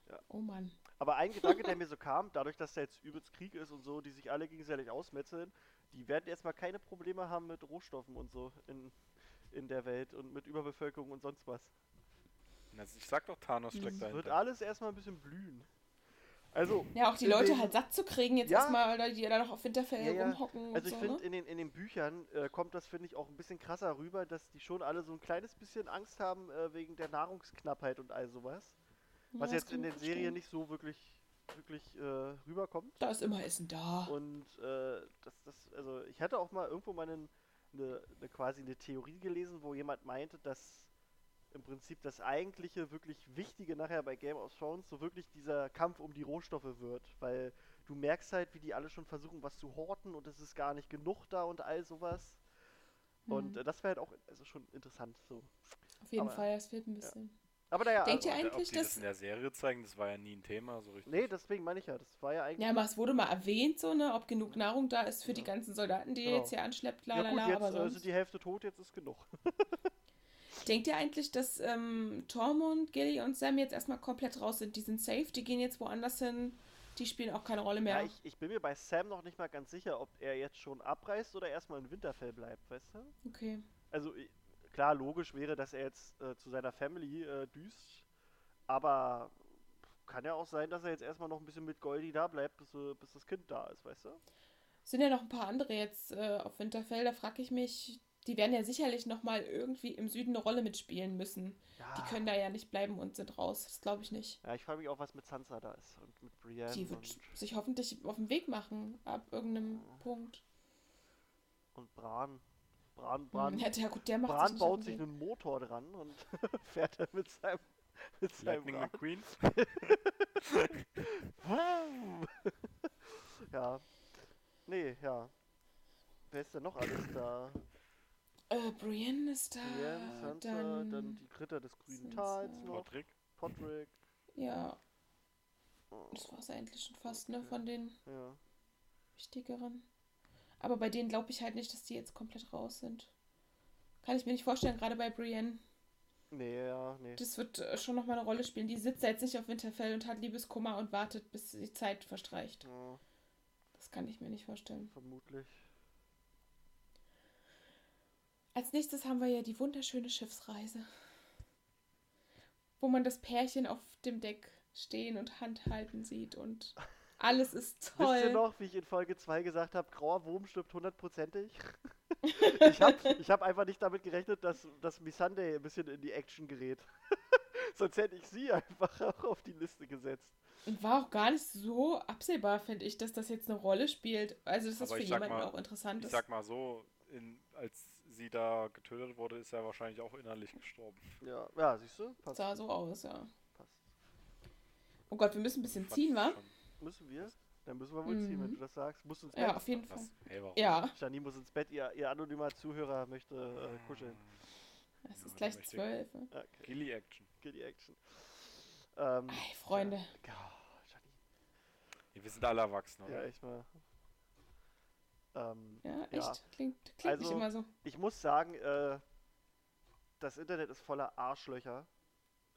Ja. Oh Mann. Aber ein Gedanke, der mir so kam, dadurch, dass da jetzt übelst Krieg ist und so, die sich alle gegenseitig ausmetzeln, die werden erstmal keine Probleme haben mit Rohstoffen und so in, in der Welt und mit Überbevölkerung und sonst was. Also ich sag doch, Thanos Mhm. steckt Es wird alles erstmal ein bisschen blühen. Also, Ja, auch die Leute den- halt satt zu kriegen, jetzt Ja. erstmal, die da noch auf Winterfell Ja, rumhocken Also ich so, finde, ne? in den, in den Büchern äh, kommt das, finde ich, auch ein bisschen krasser rüber, dass die schon alle so ein kleines bisschen Angst haben äh, wegen der Nahrungsknappheit und all sowas. Was jetzt in den Serien verstehen. nicht so wirklich, wirklich äh, rüberkommt. Da ist immer Essen da. Und äh, das, das, also ich hatte auch mal irgendwo mal eine, eine quasi eine Theorie gelesen, wo jemand meinte, dass im Prinzip das eigentliche, wirklich Wichtige nachher bei Game of Thrones so wirklich dieser Kampf um die Rohstoffe wird, weil du merkst halt, wie die alle schon versuchen, was zu horten und es ist gar nicht genug da und all sowas. Und Hm. äh, das wäre halt auch also schon interessant so. Auf jeden aber- Fall, es fehlt ein bisschen. Aber naja, Denkt ihr also, Ob eigentlich, die das dass- in der Serie zeigen, das war ja nie ein Thema, so richtig. nee, deswegen meine ich ja, das war ja eigentlich. Ja, aber es wurde mal erwähnt, so, ne, ob genug Nahrung da ist für die Ja. ganzen Soldaten, die ihr Genau. jetzt hier anschleppt, ja lalala, gut, jetzt aber äh, sonst. sind die Hälfte tot, jetzt ist genug. Denkt ihr eigentlich, dass ähm, Tormund, Gilly und Sam jetzt erstmal komplett raus sind? Die sind safe, die gehen jetzt woanders hin, die spielen auch keine Rolle mehr. Ja, ich, ich bin mir bei Sam noch nicht mal ganz sicher, ob er jetzt schon abreist oder erstmal in Winterfell bleibt, weißt du? okay. Also klar, logisch wäre, dass er jetzt äh, zu seiner Family äh, düst, aber kann ja auch sein, dass er jetzt erstmal noch ein bisschen mit Goldie da bleibt, bis, äh, bis das Kind da ist, weißt du? Sind ja noch ein paar andere jetzt äh, auf Winterfell, da frage ich mich, die werden ja sicherlich nochmal irgendwie im Süden eine Rolle mitspielen müssen. Ja, Die können da ja nicht bleiben und sind raus. Das glaube ich nicht. ja ich frage mich auch, was mit Sansa da ist und mit Brienne Die wird und, sich hoffentlich auf den Weg machen, ab irgendeinem Ja. Punkt. und Bran. Bran, Bran, Ja, ja, gut, der macht Bran sich baut sich einen Motor dran und fährt dann mit seinem, mit seinem Lightning Rad. McQueen? ja. Nee, ja. Wer ist denn noch alles da? Äh, Brienne ist da. Brienne, Sansa, dann, dann, die Ritter des grünen. Tals noch, Podrick? Podrick. Ja, Oh, das war es eigentlich schon fast, ne, Okay. von den ja. wichtigeren. Aber bei denen glaube ich halt nicht, dass die jetzt komplett raus sind. Kann ich mir nicht vorstellen, gerade bei Brienne. Nee, ja, nee. Das wird äh, schon nochmal eine Rolle spielen. Die sitzt jetzt nicht auf Winterfell und hat Liebeskummer und wartet, bis die Zeit verstreicht. Ja, Das kann ich mir nicht vorstellen. vermutlich. Als nächstes haben wir ja die wunderschöne Schiffsreise. Wo man das Pärchen auf dem Deck stehen und Hand halten sieht und alles ist Wisst ihr toll. noch, wie ich in Folge 2 gesagt habe, grauer Wurm stirbt hundertprozentig? ich habe ich hab einfach nicht damit gerechnet, dass, dass Missandei ein bisschen in die Action gerät. Sonst hätte ich sie einfach auch auf die Liste gesetzt. Und war auch gar nicht so absehbar, finde ich, dass das jetzt eine Rolle spielt. Also, dass das Aber für jemanden mal- auch interessant Ich ist. sag mal so, in, als sie da getötet wurde, ist er wahrscheinlich auch innerlich gestorben. Ja, ja siehst du? Passt. Sah so aus, ja. passt. Oh Gott, wir müssen ein bisschen ziehen, wa? schon. Müssen wir? Dann müssen wir wohl ziehen, wenn Mhm. du das sagst. Musst ins Bett. Ja, auf jeden Fall. Hey, warum? Ja, Janine muss ins Bett, ihr, ihr anonymer Zuhörer möchte äh, kuscheln. es Ja, ist gleich zwölf. ne? Okay, Gilly Action. die Action. Ähm, Ey, Freunde. Ja, Janine. Ja, wir sind alle erwachsen, oder? Ja, echt mal. Ähm, Ja, echt? Ja. Klingt, klingt nicht Also- immer so. ich muss sagen, äh, das Internet ist voller Arschlöcher.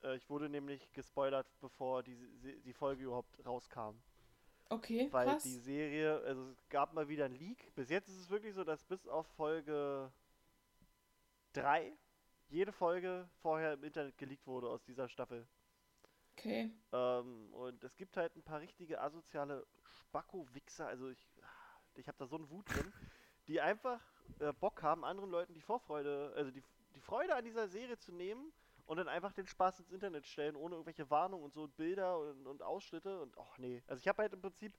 Äh, ich wurde nämlich gespoilert, bevor die, die Folge überhaupt rauskam. Okay, Weil krass. die Serie, also es gab mal wieder einen Leak. Bis jetzt ist es wirklich so, dass bis auf Folge 3 jede Folge vorher im Internet geleakt wurde aus dieser Staffel. Okay. Ähm, und es gibt halt ein paar richtige asoziale Spacko-Wichser, also ich, ich habe da so einen Wut drin, die einfach äh, Bock haben, anderen Leuten die Vorfreude, also die, die Freude an dieser Serie zu nehmen und dann einfach den Spaß ins Internet stellen, ohne irgendwelche Warnungen und so und Bilder und, und Ausschnitte und ach nee. Also ich habe halt im Prinzip,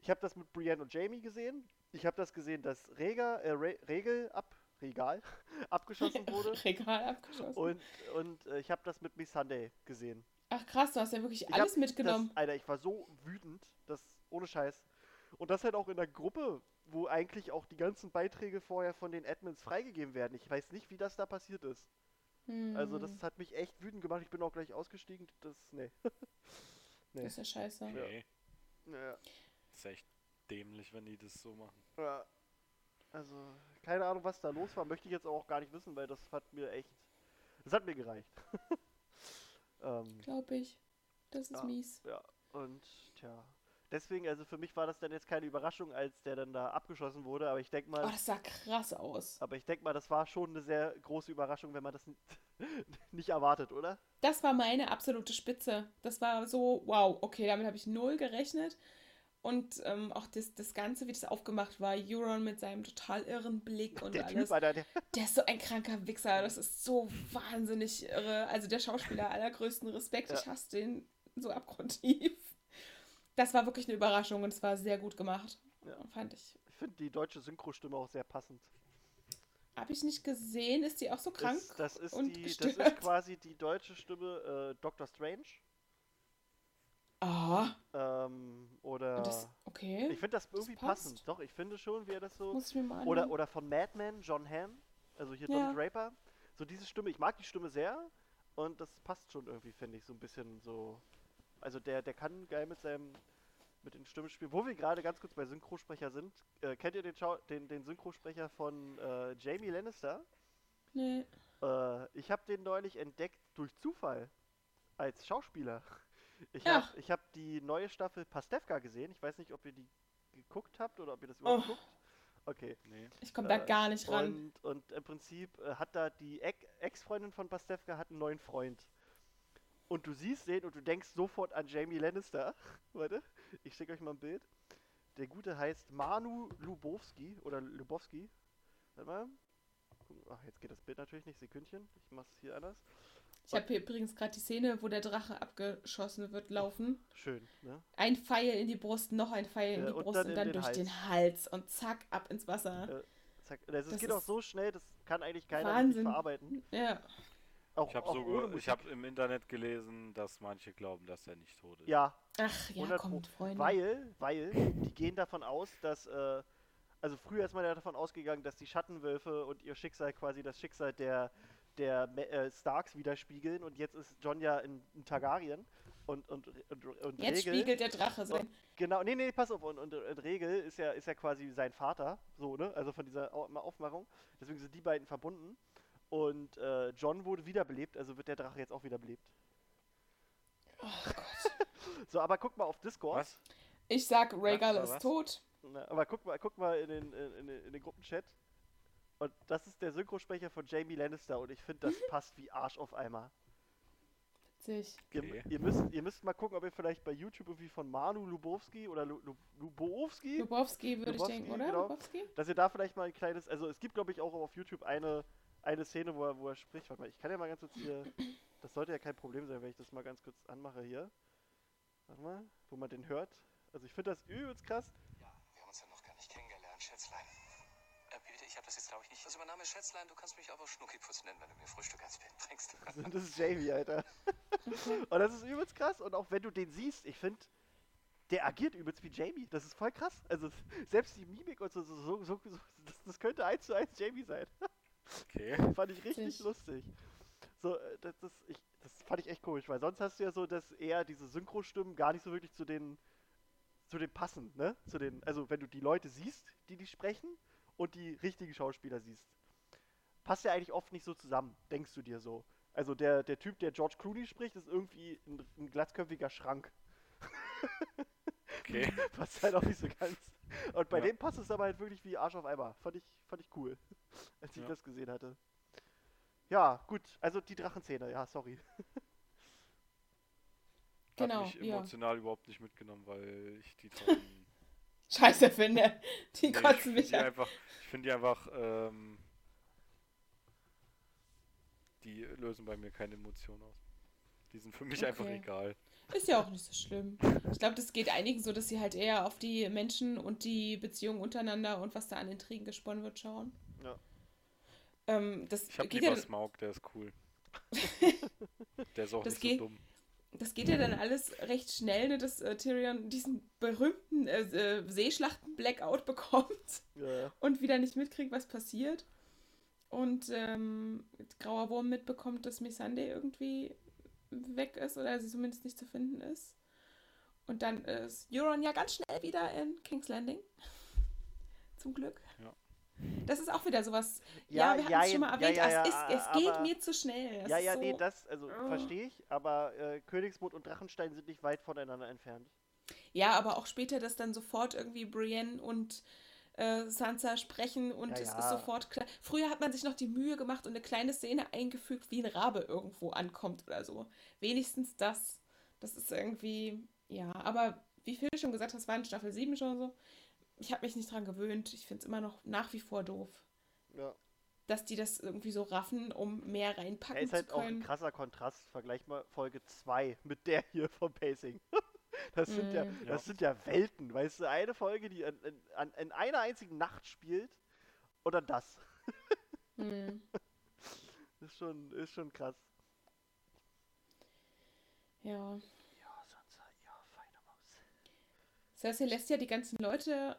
ich habe das mit Brienne und Jamie gesehen, ich habe das gesehen, dass Rega, äh, Re Regel ab, Regal, abgeschossen wurde Regal abgeschossen. und, und äh, ich habe das mit Miss Sunday gesehen. Ach krass, du hast ja wirklich Ich alles mitgenommen. Das, Alter, ich war so wütend, das ohne Scheiß. Und das halt auch in der Gruppe, wo eigentlich auch die ganzen Beiträge vorher von den Admins freigegeben werden. Ich weiß nicht, wie das da passiert ist. Also das Hm, hat mich echt wütend gemacht. Ich bin auch gleich ausgestiegen. Das, nee. nee. das ist ja scheiße. Nee, Ja, das ist echt dämlich, wenn die das so machen. ja. Also, keine Ahnung, was da los war. Möchte ich jetzt auch gar nicht wissen, weil das hat mir echt... Das hat mir gereicht. ähm, Glaube ich. Das ist Ja. mies. Ja, und tja. Deswegen, also für mich war das dann jetzt keine Überraschung, als der dann da abgeschossen wurde, aber ich denke Oh, mal, das sah krass aus. aber ich denke mal, das war schon eine sehr große Überraschung, wenn man das nicht erwartet, oder? Das war meine absolute Spitze. Das war so, wow, okay, damit habe ich null gerechnet. Und ähm, auch das, das Ganze, wie das aufgemacht war, Euron mit seinem total irren Blick und Der alles. Typ, Alter, der, Der ist so ein kranker Wichser. Das ist so wahnsinnig irre. Also der Schauspieler allergrößten Respekt. Ich Ja. hasse den so abgrundtief. Das war wirklich eine Überraschung und es war sehr gut gemacht. Ja. Fand ich. ich finde die deutsche Synchrostimme auch sehr passend. Habe ich nicht gesehen. Ist die auch so krank? Ist, das, ist und die, das gestört? ist quasi die deutsche Stimme äh, Doctor Strange. Ah, Ähm, oder. das, okay. ich finde das irgendwie passt. passend. Doch, ich finde schon, wie er das so. Muss ich mir mal Oder, oder von Madman, John Hamm. Also hier Ja. Don Draper. So diese Stimme, ich mag die Stimme sehr. Und das passt schon irgendwie, finde ich, so ein bisschen so. Also der, der kann geil mit seinem. Mit den Stimmen spielen. Wo wir gerade ganz kurz bei Synchrosprecher sind. Äh, kennt ihr den, Schau den, den Synchrosprecher von äh, Jamie Lannister? Nee. Äh, ich habe den neulich entdeckt durch Zufall. Als Schauspieler. Ich Ach. habe ich hab die neue Staffel Pastewka gesehen. Ich weiß nicht, ob ihr die geguckt habt oder ob ihr das überhaupt Oh. guckt. Okay. Nee. Ich komme da Äh, gar nicht ran. Und, und im Prinzip äh, hat da die Ex- Ex-Freundin von Pastewka hat einen neuen Freund. Und du siehst den und du denkst sofort an Jamie Lannister. Warte, ich schicke euch mal ein Bild. Der Gute heißt Manu Lubowski oder Lubowski. Warte mal. Ach, jetzt geht das Bild natürlich nicht. Sekündchen. Ich mach's hier anders. Ich habe hier übrigens gerade die Szene, wo der Drache abgeschossen wird, laufen. Schön, ne? Ein Pfeil in die Brust, noch ein Pfeil in die und Brust dann und dann den durch Hals. den Hals und zack, ab ins Wasser. Äh, Zack. Das, es Das geht auch so schnell, das kann eigentlich keiner verarbeiten. Ja. Auch, Ich habe so, ich habe im Internet gelesen, dass manche glauben, dass er nicht tot ist. Ja, Ach ja, 100 kommt, Freunde. Weil, weil, die gehen davon aus, dass, äh, also früher ist man ja davon ausgegangen, dass die Schattenwölfe und ihr Schicksal quasi das Schicksal der, der äh, Starks widerspiegeln und jetzt ist Jon ja in, in Targaryen und, und, und, und Jetzt Regel, spiegelt der Drache sein. genau, nee, nee, pass auf, und, und, und Regel ist ja, ist ja quasi sein Vater, so, ne, also von dieser Au- Aufmachung, deswegen sind die beiden verbunden und äh, Jon wurde wiederbelebt, also wird der Drache jetzt auch wiederbelebt. Oh Gott. So, aber guck mal auf Discord. Was? Ich sag, Rhaegal ist Was? tot. Na, aber guck mal, guck mal in den, in, in, den- in den Gruppenchat. Und das ist der Synchrosprecher von Jamie Lannister und ich finde, das passt wie Arsch auf Eimer. Witzig. Ihr, Okay. ihr, müsst, ihr müsst mal gucken, ob ihr vielleicht bei YouTube irgendwie von Manu Lubowski oder Lu, Lu, Lubowski, Lubowski würde ich denken, oder? genau. Lubowski? dass ihr da vielleicht mal ein kleines, also es gibt glaube ich auch auf YouTube eine, eine Szene, wo er, wo er spricht. Warte mal, ich kann ja mal ganz kurz hier, das sollte ja kein Problem sein, wenn ich das mal ganz kurz anmache hier. Warte mal, wo man den hört. Also ich finde das übelst krass. Ja, wir haben uns ja noch gar nicht kennengelernt, Schätzlein. Äh, bitte? Ich habe das jetzt, glaube ich, nicht. Also, mein Name ist Schätzlein, du kannst mich aber Schnuckiputz nennen, wenn du mir Frühstück ans Bett bringst. Das ist Jamie, Alter. und das ist übelst krass. Und auch wenn du den siehst, ich finde, der agiert übelst wie Jamie. Das ist voll krass. Also selbst die Mimik und so, so, so, so, so das, das könnte eins zu eins Jamie sein. Okay. fand ich richtig lustig. So, äh, das, das, ich, das fand ich echt komisch, weil sonst hast du ja so, dass eher diese Synchrostimmen gar nicht so wirklich zu den, zu den passen, ne? Zu den, also wenn du die Leute siehst, die die sprechen und die richtigen Schauspieler siehst, passt ja eigentlich oft nicht so zusammen, denkst du dir so. Also der, der Typ, der George Clooney spricht, ist irgendwie ein, ein glatzköpfiger Schrank. Okay. passt halt auch nicht so ganz. Und bei Ja. dem passt es aber halt wirklich wie Arsch auf Eimer. Fand ich, fand ich cool, als ich Ja. das gesehen hatte. Ja, gut. Also die Drachenzähne, ja, sorry. Genau, Hat mich ja. emotional überhaupt nicht mitgenommen, weil ich die Drachen. Scheiße finde. Die Nee, kotzen mich an. einfach. Ich finde die einfach. Ähm, die lösen bei mir keine Emotion aus. Die sind für mich einfach Okay. egal. Ist ja auch nicht so schlimm. Ich glaube, das geht einigen so, dass sie halt eher auf die Menschen und die Beziehungen untereinander und was da an Intrigen gesponnen wird schauen. Ja. Ähm, das Ich hab geht lieber ja, Smaug, der ist cool. der ist auch Das nicht geht- so dumm. das geht ja dann alles recht schnell, ne, dass äh, Tyrion diesen berühmten äh, äh, Seeschlachten-Blackout bekommt Ja, ja. und wieder nicht mitkriegt, was passiert. Und ähm, Grauer Wurm mitbekommt, dass Missandei irgendwie weg ist oder sie zumindest nicht zu finden ist. Und dann ist Euron ja ganz schnell wieder in King's Landing. Zum Glück. Ja. Das ist auch wieder sowas. Ja, Ja, wir hatten ja, es schon mal erwähnt. ja, ja, es, ist, es geht mir zu schnell. Das ja, ja, so, nee, das, also Oh. verstehe ich, aber äh, Königsmut und Drachenstein sind nicht weit voneinander entfernt. Ja, aber auch später, dass dann sofort irgendwie Brienne und äh, Sansa sprechen und Ja, es ja. ist sofort klar. Früher hat man sich noch die Mühe gemacht und eine kleine Szene eingefügt, wie ein Rabe irgendwo ankommt oder so. Wenigstens das. Das ist irgendwie, ja, aber wie Phil schon gesagt hat, war in Staffel 7 schon so. Ich habe mich nicht dran gewöhnt. Ich finde es immer noch nach wie vor doof, Ja. dass die das irgendwie so raffen, um mehr reinpacken ist halt zu auch ein können. krasser Kontrast. Vergleich mal Folge 2 mit der hier vom Pacing. Das sind ja, Mm. Ja. das sind ja Welten, weißt du? Eine Folge, die an, an, in einer einzigen Nacht spielt und dann das. Hm. Ist schon, ist schon krass. Ja. Ja, Sansa, ja, feine Maus. Cersei lässt ja die ganzen Leute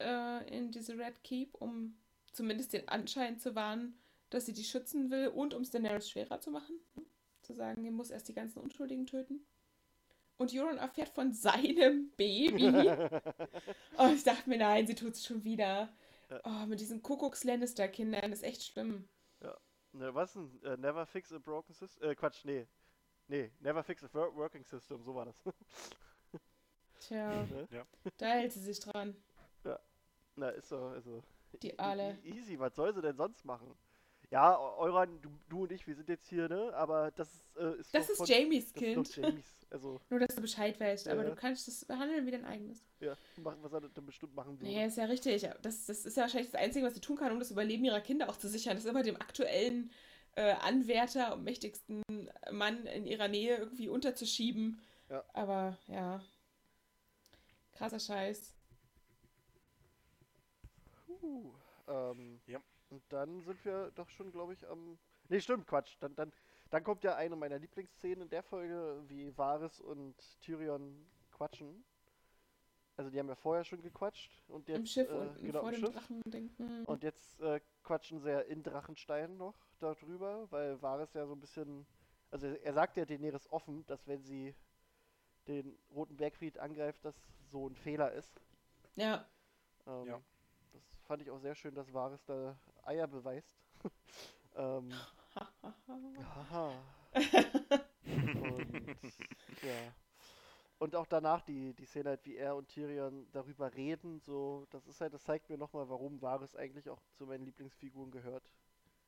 äh, in diese Red Keep, um zumindest den Anschein zu wahren, dass sie die schützen will und um es Daenerys schwerer zu machen. Zu sagen, er muss erst die ganzen Unschuldigen töten. Und Euron erfährt von seinem Baby. oh, ich dachte mir, nein, sie tut es schon wieder. Ja. Oh, mit diesen Kuckucks-Lannister-Kindern ist echt schlimm. Ne, was denn? Äh, never fix a broken system? Äh, Quatsch, nee. Nee, never fix a wor- working system, so war das. Tja, Ne? Ja. da hält sie sich dran. Na, ist so, also. Die e- Aale. e- Easy, was soll sie denn sonst machen? Ja, Eu- Euron, du, du und ich, wir sind jetzt hier, ne? Aber das ist, äh, ist Das ist von, Jamies das ist Kind. doch Jamies. Also, Nur, dass du Bescheid weißt, aber Ja. du kannst es behandeln wie dein eigenes. ja, machen, was er dann bestimmt machen würde. Nee, ist ja richtig. Das, das ist ja wahrscheinlich das Einzige, was sie tun kann, um das Überleben ihrer Kinder auch zu sichern. Das ist immer dem aktuellen äh, Anwärter und mächtigsten Mann in ihrer Nähe irgendwie unterzuschieben. Ja. Aber ja. Krasser Scheiß. Puh, ähm, Ja. Und dann sind wir doch schon, glaube ich, am. Nee, stimmt, Quatsch. Dann, dann, dann kommt ja eine meiner Lieblingsszenen in der Folge, wie Varys und Tyrion quatschen. Also die haben ja vorher schon gequatscht und jetzt Im Schiff äh, unten genau, vor im dem Schiff. Drachen denken. Und jetzt äh, quatschen sie ja in Drachenstein noch darüber, weil Varys ja so ein bisschen. Also er, er sagt ja Daenerys offen, dass wenn sie den Roten Bergfried angreift, das so ein Fehler ist. Ja. Ähm, Ja. Fand ich auch sehr schön, dass Varys da Eier beweist. ähm, haha. Und ja. Und auch danach die, die Szene halt, wie er und Tyrion darüber reden, so, das ist halt, das zeigt mir nochmal, warum Varys eigentlich auch zu meinen Lieblingsfiguren gehört.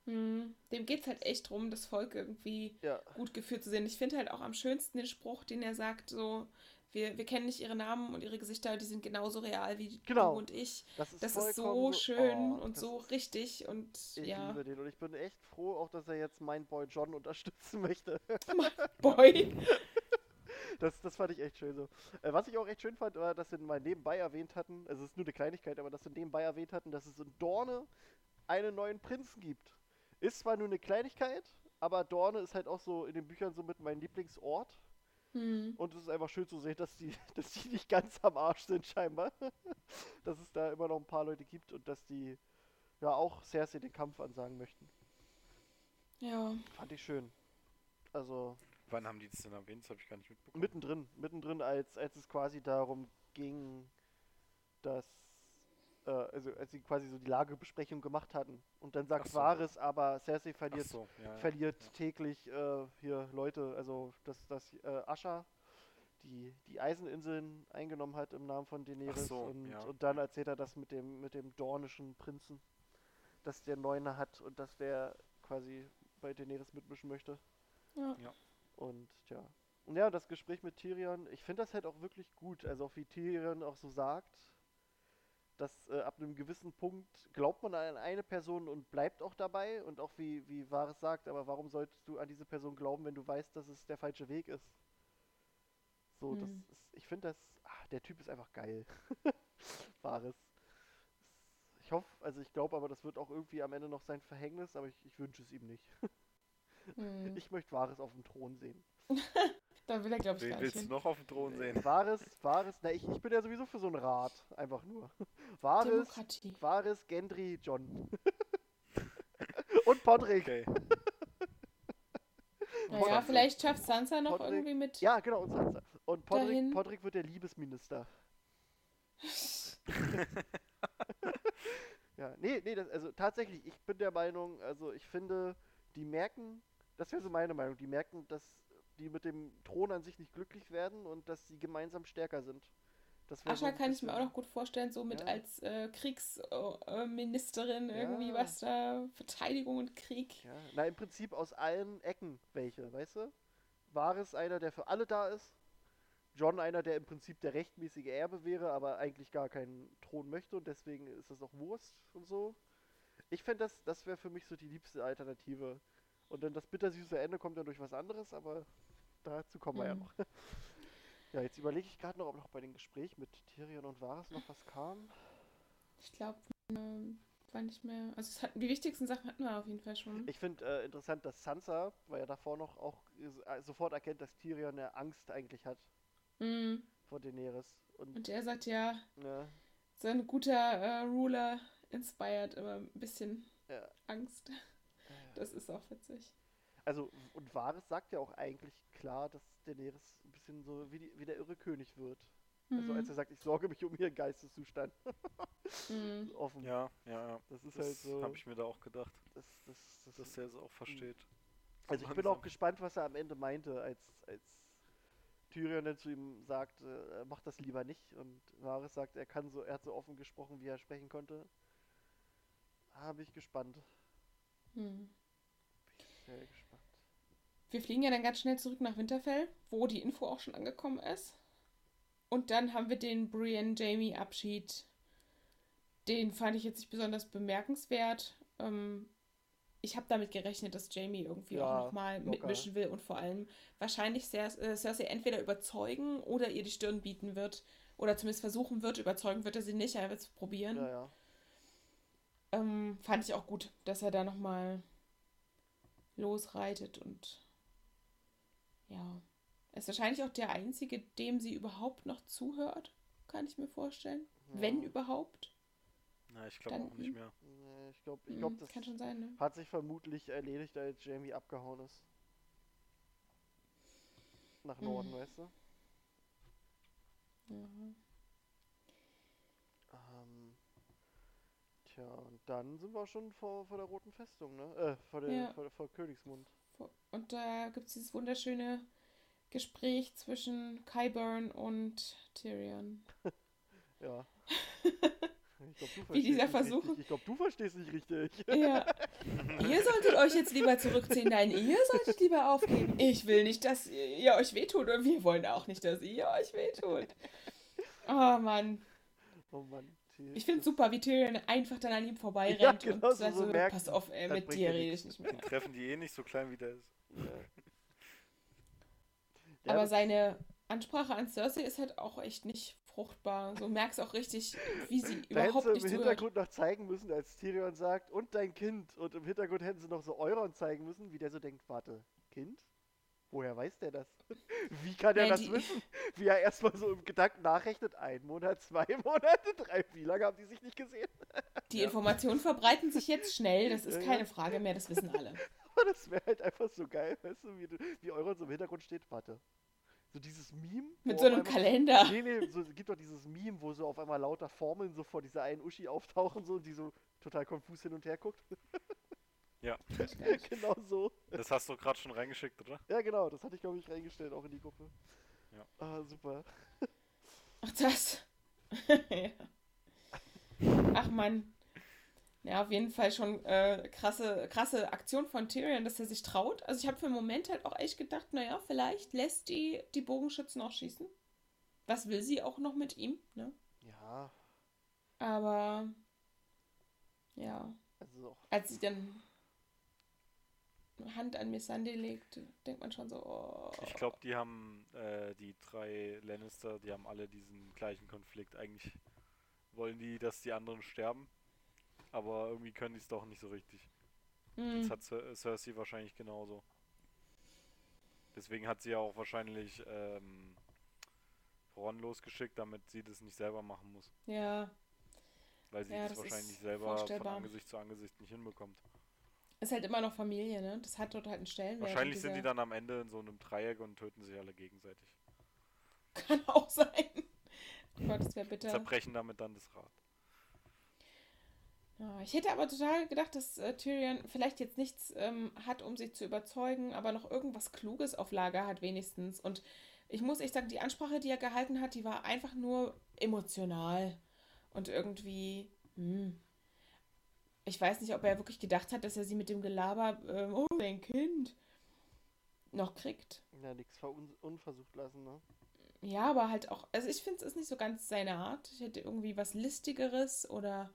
Hm. Dem geht es halt echt drum, das Volk irgendwie Ja, gut geführt zu sehen. Ich finde halt auch am schönsten den Spruch, den er sagt, so, wir, wir kennen nicht ihre Namen und ihre Gesichter, die sind genauso real wie Genau. du und ich. das ist Das ist so schön oh, und so richtig und Ich ja, liebe den und ich bin echt froh, auch dass er jetzt meinen Boy John unterstützen möchte. Boy. Das, das fand ich echt schön so. Äh, was ich auch echt schön fand, war, dass sie mal nebenbei erwähnt hatten, also es ist nur eine Kleinigkeit, aber dass sie nebenbei erwähnt hatten, dass es in Dorne einen neuen Prinzen gibt. Ist zwar nur eine Kleinigkeit, aber Dorne ist halt auch so in den Büchern so mit mein Lieblingsort. Hm. Und es ist einfach schön zu sehen, dass die, dass die nicht ganz am Arsch sind scheinbar. dass es da immer noch ein paar Leute gibt und dass die ja auch Cersei den Kampf ansagen möchten. Ja. Fand ich schön. Also Wann haben die das denn erwähnt? Das habe ich gar nicht mitbekommen. mittendrin, mittendrin, als, als es quasi darum ging, dass, äh, also als sie quasi so die Lagebesprechung gemacht hatten. Und dann sagt so. Varys, aber Cersei verliert, so, ja, ja. verliert täglich äh, hier Leute, also dass, dass äh, Ascha die, die Eiseninseln eingenommen hat im Namen von Daenerys so, und, ja. und dann erzählt er das mit dem, mit dem dornischen Prinzen, dass der Neune hat und dass der quasi bei Daenerys mitmischen möchte. Ja. Ja. Und ja. Und ja, das Gespräch mit Tyrion, ich finde das halt auch wirklich gut. Also auch wie Tyrion auch so sagt, dass äh, ab einem gewissen Punkt glaubt man an eine Person und bleibt auch dabei. Und auch wie, wie Varys sagt, aber warum solltest du an diese Person glauben, wenn du weißt, dass es der falsche Weg ist? So, das Hm. ist, ich finde das, ah, der Typ ist einfach geil. Varys. Ich hoffe, also ich glaube aber, das wird auch irgendwie am Ende noch sein Verhängnis, aber ich, ich wünsche es ihm nicht. Hm. Ich möchte Varys auf dem Thron sehen. Da will er, glaube ich, Wen gar nicht willst du hin. noch auf dem Thron sehen? Varys, Varys, na ich, ich bin ja sowieso für so einen Rat, einfach nur. Varys, Demokratie. Varys, Gendry, John. Und Podrick. Okay. Naja, vielleicht schafft Sansa noch Podrick. irgendwie mit. Ja, genau, und Sansa. Und Podrick. Podrick wird der Liebesminister. ja, nee, nee, das, also tatsächlich, ich bin der Meinung, also ich finde, die merken, das wäre so meine Meinung, die merken, dass die mit dem Thron an sich nicht glücklich werden und dass sie gemeinsam stärker sind. Das wär so kann ich mir auch noch gut vorstellen, so mit Ja. als äh, Kriegsministerin irgendwie, Ja. was da Verteidigung und Krieg. Ja, na, im Prinzip aus allen Ecken welche, weißt du? Varys einer, der für alle da ist. John einer, der im Prinzip der rechtmäßige Erbe wäre, aber eigentlich gar keinen Thron möchte und deswegen ist das auch Wurst und so. Ich fände, das, das wäre für mich so die liebste Alternative. Und dann das bittersüße Ende kommt dann durch was anderes, aber dazu kommen wir ja Mhm. noch. ja, jetzt überlege ich gerade noch, ob noch bei dem Gespräch mit Tyrion und Varys noch was kam. Ich glaube, ähm, war nicht mehr. Also es hat, die wichtigsten Sachen hatten wir auf jeden Fall schon. Ich finde äh, interessant, dass Sansa, weil ja davor noch auch äh, sofort erkennt, dass Tyrion eine Angst eigentlich hat Mhm. vor Daenerys. Und, Und er sagt ja, ja, so ein guter äh, Ruler inspired immer ein bisschen Ja. Angst. Das ist auch witzig. also, und Varys sagt ja auch eigentlich klar, dass Daenerys ein bisschen so wie, die, wie der irre König wird. Also als er sagt, ich sorge mich um ihren Geisteszustand. Mhm. Offen. Ja, ja, ja. Das ist halt so. habe ich mir da auch gedacht, das, das, das, dass der es auch versteht. Also ich bin auch gespannt, was er am Ende meinte, als, als Tyrion dann zu ihm sagt, äh, er macht das lieber nicht. Und Varys sagt, er kann so, er hat so offen gesprochen, wie er sprechen konnte. Habe ich gespannt. Mhm. Sehr gespannt. Wir fliegen ja dann ganz schnell zurück nach Winterfell, wo die Info auch schon angekommen ist. Und dann haben wir den Brienne-Jamie-Abschied. Den fand ich jetzt nicht besonders bemerkenswert. Ähm, ich habe damit gerechnet, dass Jamie irgendwie Ja, auch nochmal mitmischen will und vor allem wahrscheinlich Cer äh, Cersei entweder überzeugen oder ihr die Stirn bieten wird. Oder zumindest versuchen wird. Überzeugen wird er sie nicht, er wird es probieren. Ja, ja. Ähm, fand ich auch gut, dass er da nochmal losreitet und ja. Er ist wahrscheinlich auch der Einzige, dem sie überhaupt noch zuhört, kann ich mir vorstellen. Wenn Ja. überhaupt. Na, ich glaube auch nicht ihm. mehr. Nee, ich glaube, ich Hm, glaub, das kann schon sein, ne? hat sich vermutlich erledigt, als Jamie abgehauen ist. Nach Norden, Mhm. weißt du? Ja. Tja, und dann sind wir schon vor, vor der Roten Festung, ne? Äh, vor, der, Ja. vor, vor Königsmund. Und da gibt es dieses wunderschöne Gespräch zwischen Qyburn und Tyrion. Ja. Ich glaub, du glaube, du verstehst nicht richtig. Ja. ihr solltet euch jetzt lieber zurückziehen. Nein, ihr solltet lieber aufgeben. Ich will nicht, dass ihr euch wehtut. Und wir wollen auch nicht, dass ihr euch wehtut. Oh Mann. Oh Mann. Tyrion. Ich finde es super, wie Tyrion einfach dann an ihm vorbeirennt Ja, genau, und so- sagt so merkt, pass auf, ey, das mit dir rede ich nicht mehr. Treffen die eh nicht so klein wie der ist. Ja. Ja, Aber seine Ansprache an Cersei ist halt auch echt nicht fruchtbar. So merkst auch richtig, wie sie Da hätten überhaupt sie nicht im. Hintergrund noch zeigen müssen, als Tyrion sagt, und dein Kind. Und im Hintergrund hätten sie noch so Euron zeigen müssen, wie der so denkt, warte, Kind? Woher weiß der das? Wie kann er Ja, das wissen? Wie er erstmal so im Gedanken nachrechnet, ein Monat, zwei Monate, drei, wie lange haben die sich nicht gesehen? Die Ja. Informationen verbreiten sich jetzt schnell, das ist keine Frage mehr, das wissen alle. Aber das wäre halt einfach so geil, weißt du, wie, du- wie Euron so im Hintergrund steht, warte. So dieses Meme. Mit so einem einmal- Kalender. Nee, nee, so, es gibt doch dieses Meme, wo so auf einmal lauter Formeln so vor dieser einen Uschi auftauchen so und die so total konfus hin und her guckt. Ja, genau so. das hast du gerade schon reingeschickt, oder? Ja, genau, das hatte ich, glaube ich, reingestellt, auch in die Gruppe. Ja. Ah, super. Ach, das. ja. Ach Mann. Ja, auf jeden Fall schon äh, krasse, krasse Aktion von Tyrion, dass er sich traut. Also ich habe für einen Moment halt auch echt gedacht, naja, vielleicht lässt die die Bogenschützen auch schießen. Was will sie auch noch mit ihm, ne? Ja, Aber ja, also auch. als sie dann Hand an Missandei legt, denkt man schon so, oh. Ich glaube, die haben, äh, die drei Lannister, die haben alle diesen gleichen Konflikt. Eigentlich wollen die, dass die anderen sterben, aber irgendwie können die es doch nicht so richtig. hm, Das hat Cer- Cersei wahrscheinlich genauso. Deswegen hat sie ja auch wahrscheinlich ähm, Ron losgeschickt, damit sie das nicht selber machen muss. ja, Weil sie Ja, das das wahrscheinlich selber von. Angesicht zu Angesicht nicht hinbekommt. Ist halt immer noch Familie, ne? Das hat dort halt einen Stellenwert. Wahrscheinlich sind die dann am Ende in so einem Dreieck und töten sich alle gegenseitig. Kann auch sein. Oh Gott, das wäre bitter. Zerbrechen damit dann das Rad. Ja, ich hätte aber total gedacht, dass äh, Tyrion vielleicht jetzt nichts ähm, hat, um sie zu überzeugen, aber noch irgendwas Kluges auf Lager hat wenigstens. Und ich muss echt sagen, die Ansprache, die er gehalten hat, die war einfach nur emotional. Und irgendwie, hm, ich weiß nicht, ob er wirklich gedacht hat, dass er sie mit dem Gelaber, ähm, oh, dein Kind, noch kriegt. Ja, nichts unversucht lassen, ne? Ja, aber halt auch, also ich finde es ist nicht so ganz seine Art. Ich hätte irgendwie was Listigeres oder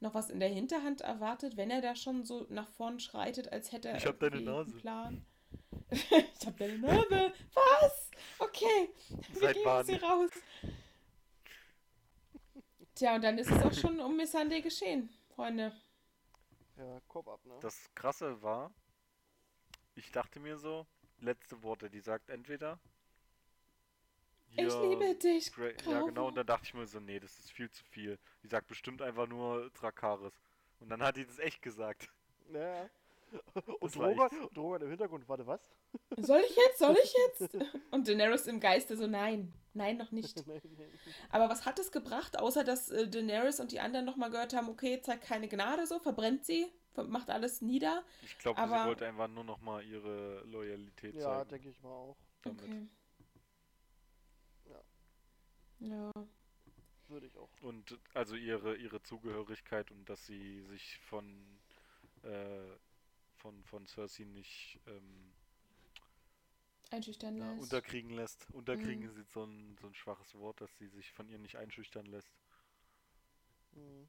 noch was in der Hinterhand erwartet, wenn er da schon so nach vorn schreitet, als hätte er Ich hab deine Nase. einen Plan. ich hab deine Nase. Was? Okay, wir Bahn. sie raus. Tja, und dann ist es auch schon um Miss Sunday geschehen, Freunde. Ja, Kopf ab, ne? Das Krasse war, ich dachte mir so, letzte Worte, die sagt entweder. Ich liebe dich. Gra- ja, genau, und dann dachte ich mir so, nee, das ist viel zu viel. Die sagt bestimmt einfach nur Drakaris. Und dann hat die das echt gesagt. Ja. Und Drogon, Drogon im Hintergrund, warte, was? Soll ich jetzt? Soll ich jetzt? Und Daenerys im Geiste so, nein. Nein, noch nicht. Nein, nein. Aber was hat es gebracht, außer dass äh, Daenerys und die anderen nochmal gehört haben, okay, zeigt keine Gnade so, verbrennt sie, macht alles nieder. Ich glaube, sie wollte einfach nur noch mal ihre Loyalität ja, zeigen. denke ich mal auch. damit. Okay. Ja. Ja. Würde ich auch. Und also ihre, ihre Zugehörigkeit und dass sie sich von, äh, von, von Cersei nicht ähm, Einschüchtern ja, lässt. unterkriegen lässt. Unterkriegen Mhm. ist jetzt so ein, so ein schwaches Wort, dass sie sich von ihr nicht einschüchtern lässt. Hm.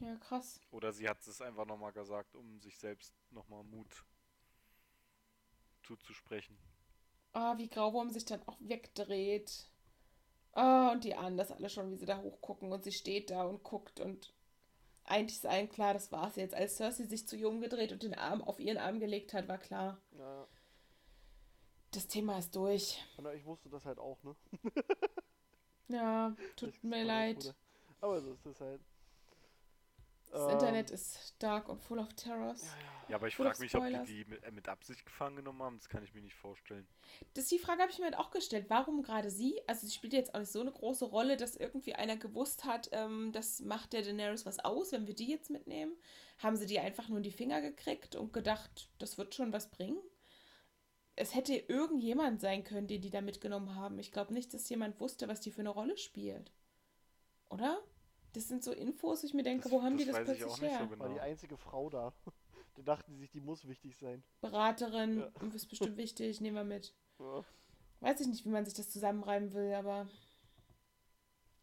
ja, krass. Oder sie hat es einfach nochmal gesagt, um sich selbst nochmal Mut zuzusprechen. Ah, wie Grauwurm sich dann auch wegdreht. Ah, und die ahnen das alle schon, wie sie da hochgucken und sie steht da und guckt und eigentlich ist allen klar, das war's jetzt. Als Cersei sich zu Jung gedreht und den Arm auf ihren Arm gelegt hat, war klar, Ja, das Thema ist durch. na, ich wusste das halt auch, ne? Ja, tut mir leid. Aber so ist es halt. Das Ähm, Internet ist dark und full of terrors. Ja, aber ich frage mich, ob die Spoilers. die mit, mit Absicht gefangen genommen haben. Das kann ich mir nicht vorstellen. Das die Frage habe ich mir halt auch gestellt. Warum gerade sie? Also sie spielt jetzt auch nicht so eine große Rolle, dass irgendwie einer gewusst hat, ähm, das macht der Daenerys was aus, wenn wir die jetzt mitnehmen. Haben sie die einfach nur in die Finger gekriegt und gedacht, das wird schon was bringen? Es hätte irgendjemand sein können, den die da mitgenommen haben. Ich glaube nicht, dass jemand wusste, was die für eine Rolle spielt. Oder? Das sind so Infos, wo ich mir denke, Das- wo haben das die das weiß ich plötzlich auch nicht so her? genau. War die einzige Frau da. Da dachten die sich, die muss wichtig sein. Beraterin, Ja. du bist bestimmt wichtig, nehmen wir mit. Ja. Weiß ich nicht, wie man sich das zusammenreiben will, aber.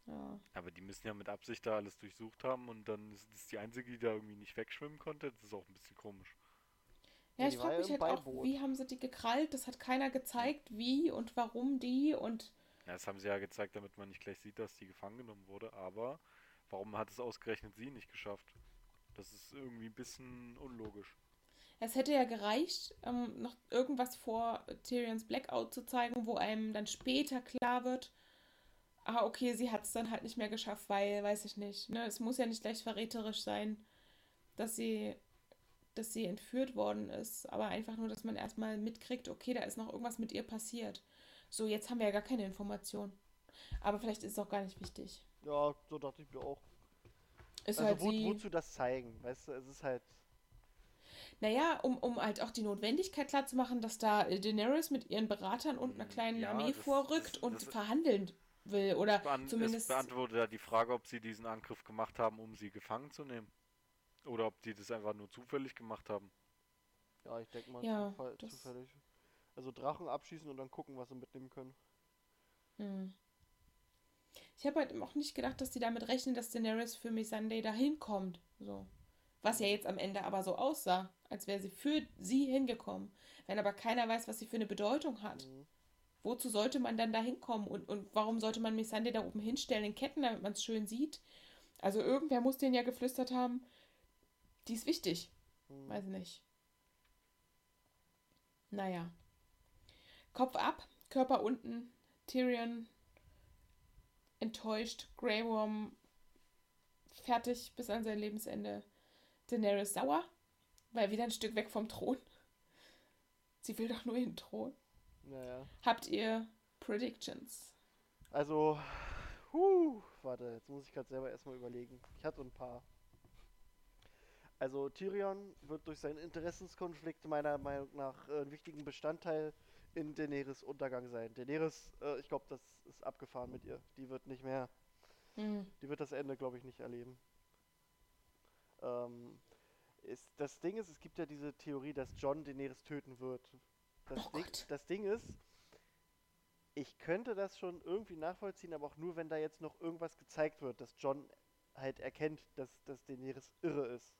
Ja. Aber die müssen ja mit Absicht da alles durchsucht haben und dann ist das die einzige, die da irgendwie nicht wegschwimmen konnte. Das ist auch ein bisschen komisch. Ja, Ja, ich frage mich halt auch, Beiboot. wie haben sie die gekrallt? Das hat keiner gezeigt, wie und warum die und. Ja, das haben sie ja gezeigt, damit man nicht gleich sieht, dass die gefangen genommen wurde. Aber warum hat es ausgerechnet sie nicht geschafft? Das ist irgendwie ein bisschen unlogisch. Es hätte ja gereicht, ähm, noch irgendwas vor Tyrions Blackout zu zeigen, wo einem dann später klar wird, ah, okay, sie hat es dann halt nicht mehr geschafft, weil, weiß ich nicht, ne? Es muss ja nicht gleich verräterisch sein, dass sie, dass sie entführt worden ist, aber einfach nur, dass man erstmal mitkriegt, okay, da ist noch irgendwas mit ihr passiert. So, jetzt haben wir ja gar keine Information. Aber vielleicht ist es auch gar nicht wichtig. Ja, so dachte ich mir auch. Ist Also halt wo, sie. wozu das zeigen? Weißt du, es ist halt. Naja, um, um halt auch die Notwendigkeit klarzumachen, dass da äh, Daenerys mit ihren Beratern und einer Mm, kleinen ja, Armee das- vorrückt das- und das- verhandeln will. Oder Beant zumindest. Es beantwortet ja die Frage, ob sie diesen Angriff gemacht haben, um sie gefangen zu nehmen. Oder ob die das einfach nur zufällig gemacht haben. Ja, ich denke mal Ja, zufällig. Also Drachen abschießen und dann gucken, was sie mitnehmen können. Hm. Ich habe halt auch nicht gedacht, dass die damit rechnen, dass Daenerys für Missandei da hinkommt. So. Was ja jetzt am Ende aber so aussah, als wäre sie für sie hingekommen. Wenn aber keiner weiß, was sie für eine Bedeutung hat. Mhm. Wozu sollte man dann da hinkommen? Und, und warum sollte man Missandei da oben hinstellen in Ketten, damit man es schön sieht? Also irgendwer muss denen ja geflüstert haben, die ist wichtig. Mhm. Weiß nicht. Naja. Kopf ab, Körper unten, Tyrion enttäuscht, Grey Worm fertig bis an sein Lebensende. Daenerys sauer, weil wieder ein Stück weg vom Thron. Sie will doch nur den Thron. Naja. Habt ihr Predictions? Also, huh, warte, jetzt muss ich gerade selber erstmal überlegen. Ich hatte ein paar. Also Tyrion wird durch seinen Interessenskonflikt meiner Meinung nach äh, einen wichtigen Bestandteil in Daenerys Untergang sein. Daenerys, äh, ich glaube, das ist abgefahren mit ihr. Die wird nicht mehr, Hm. die wird das Ende, glaube ich, nicht erleben. Ähm, ist, das Ding ist, es gibt ja diese Theorie, dass John Daenerys töten wird. Das, Oh Ding, das Ding ist, ich könnte das schon irgendwie nachvollziehen, aber auch nur, wenn da jetzt noch irgendwas gezeigt wird, dass John halt erkennt, dass, dass Daenerys irre ist.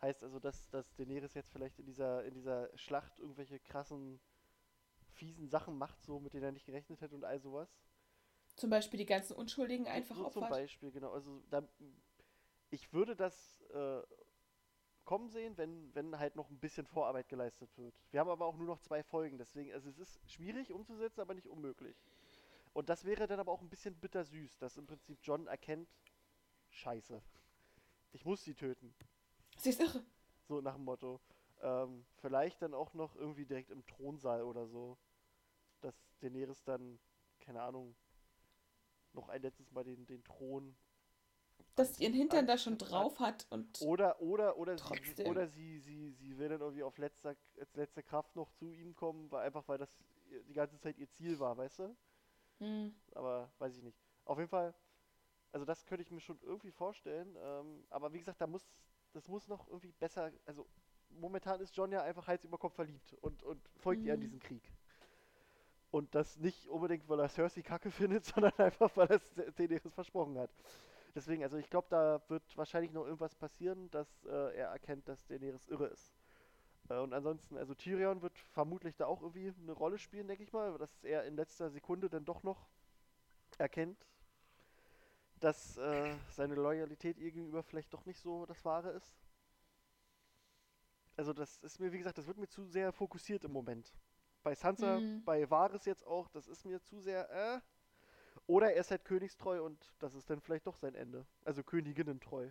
Heißt also, dass, dass Daenerys jetzt vielleicht in dieser, in dieser Schlacht irgendwelche krassen, fiesen Sachen macht, so mit denen er nicht gerechnet hätte und all sowas. Zum Beispiel die ganzen Unschuldigen einfach so zum opfert. Beispiel, genau. Also da, ich würde das äh, kommen sehen, wenn, wenn halt noch ein bisschen Vorarbeit geleistet wird. Wir haben aber auch nur noch zwei Folgen, deswegen, also es ist schwierig umzusetzen, aber nicht unmöglich. Und das wäre dann aber auch ein bisschen bittersüß, dass im Prinzip John erkennt, scheiße, ich muss sie töten. Sie ist irre. So nach dem Motto. Ähm, vielleicht dann auch noch irgendwie direkt im Thronsaal oder so. Daenerys dann, keine Ahnung, noch ein letztes Mal den, den Thron. Dass sie ihren Hintern da schon drauf hat und Oder, oder, oder, sie, oder sie, sie, sie will dann irgendwie auf letzter, als letzte Kraft noch zu ihm kommen, weil einfach weil das die ganze Zeit ihr Ziel war, weißt du? hm. aber weiß ich nicht. Auf jeden Fall, also das könnte ich mir schon irgendwie vorstellen, ähm, aber wie gesagt, da muss, das muss noch irgendwie besser, also momentan ist John ja einfach Hals über Kopf verliebt und, und folgt ihr an Mhm. diesem Krieg. Und das nicht unbedingt, weil er Cersei kacke findet, sondern einfach, weil er Daenerys versprochen hat. Deswegen, also ich glaube, da wird wahrscheinlich noch irgendwas passieren, dass äh, er erkennt, dass Daenerys irre ist. Äh, und ansonsten, also Tyrion wird vermutlich da auch irgendwie eine Rolle spielen, denke ich mal, dass er in letzter Sekunde dann doch noch erkennt, dass äh, seine Loyalität ihr gegenüber vielleicht doch nicht so das Wahre ist. Also das ist mir, wie gesagt, das wird mir zu sehr fokussiert im Moment. Bei Sansa, Mhm. bei Varys jetzt auch, das ist mir zu sehr, äh. Oder er ist halt königstreu und das ist dann vielleicht doch sein Ende. Also königinnentreu.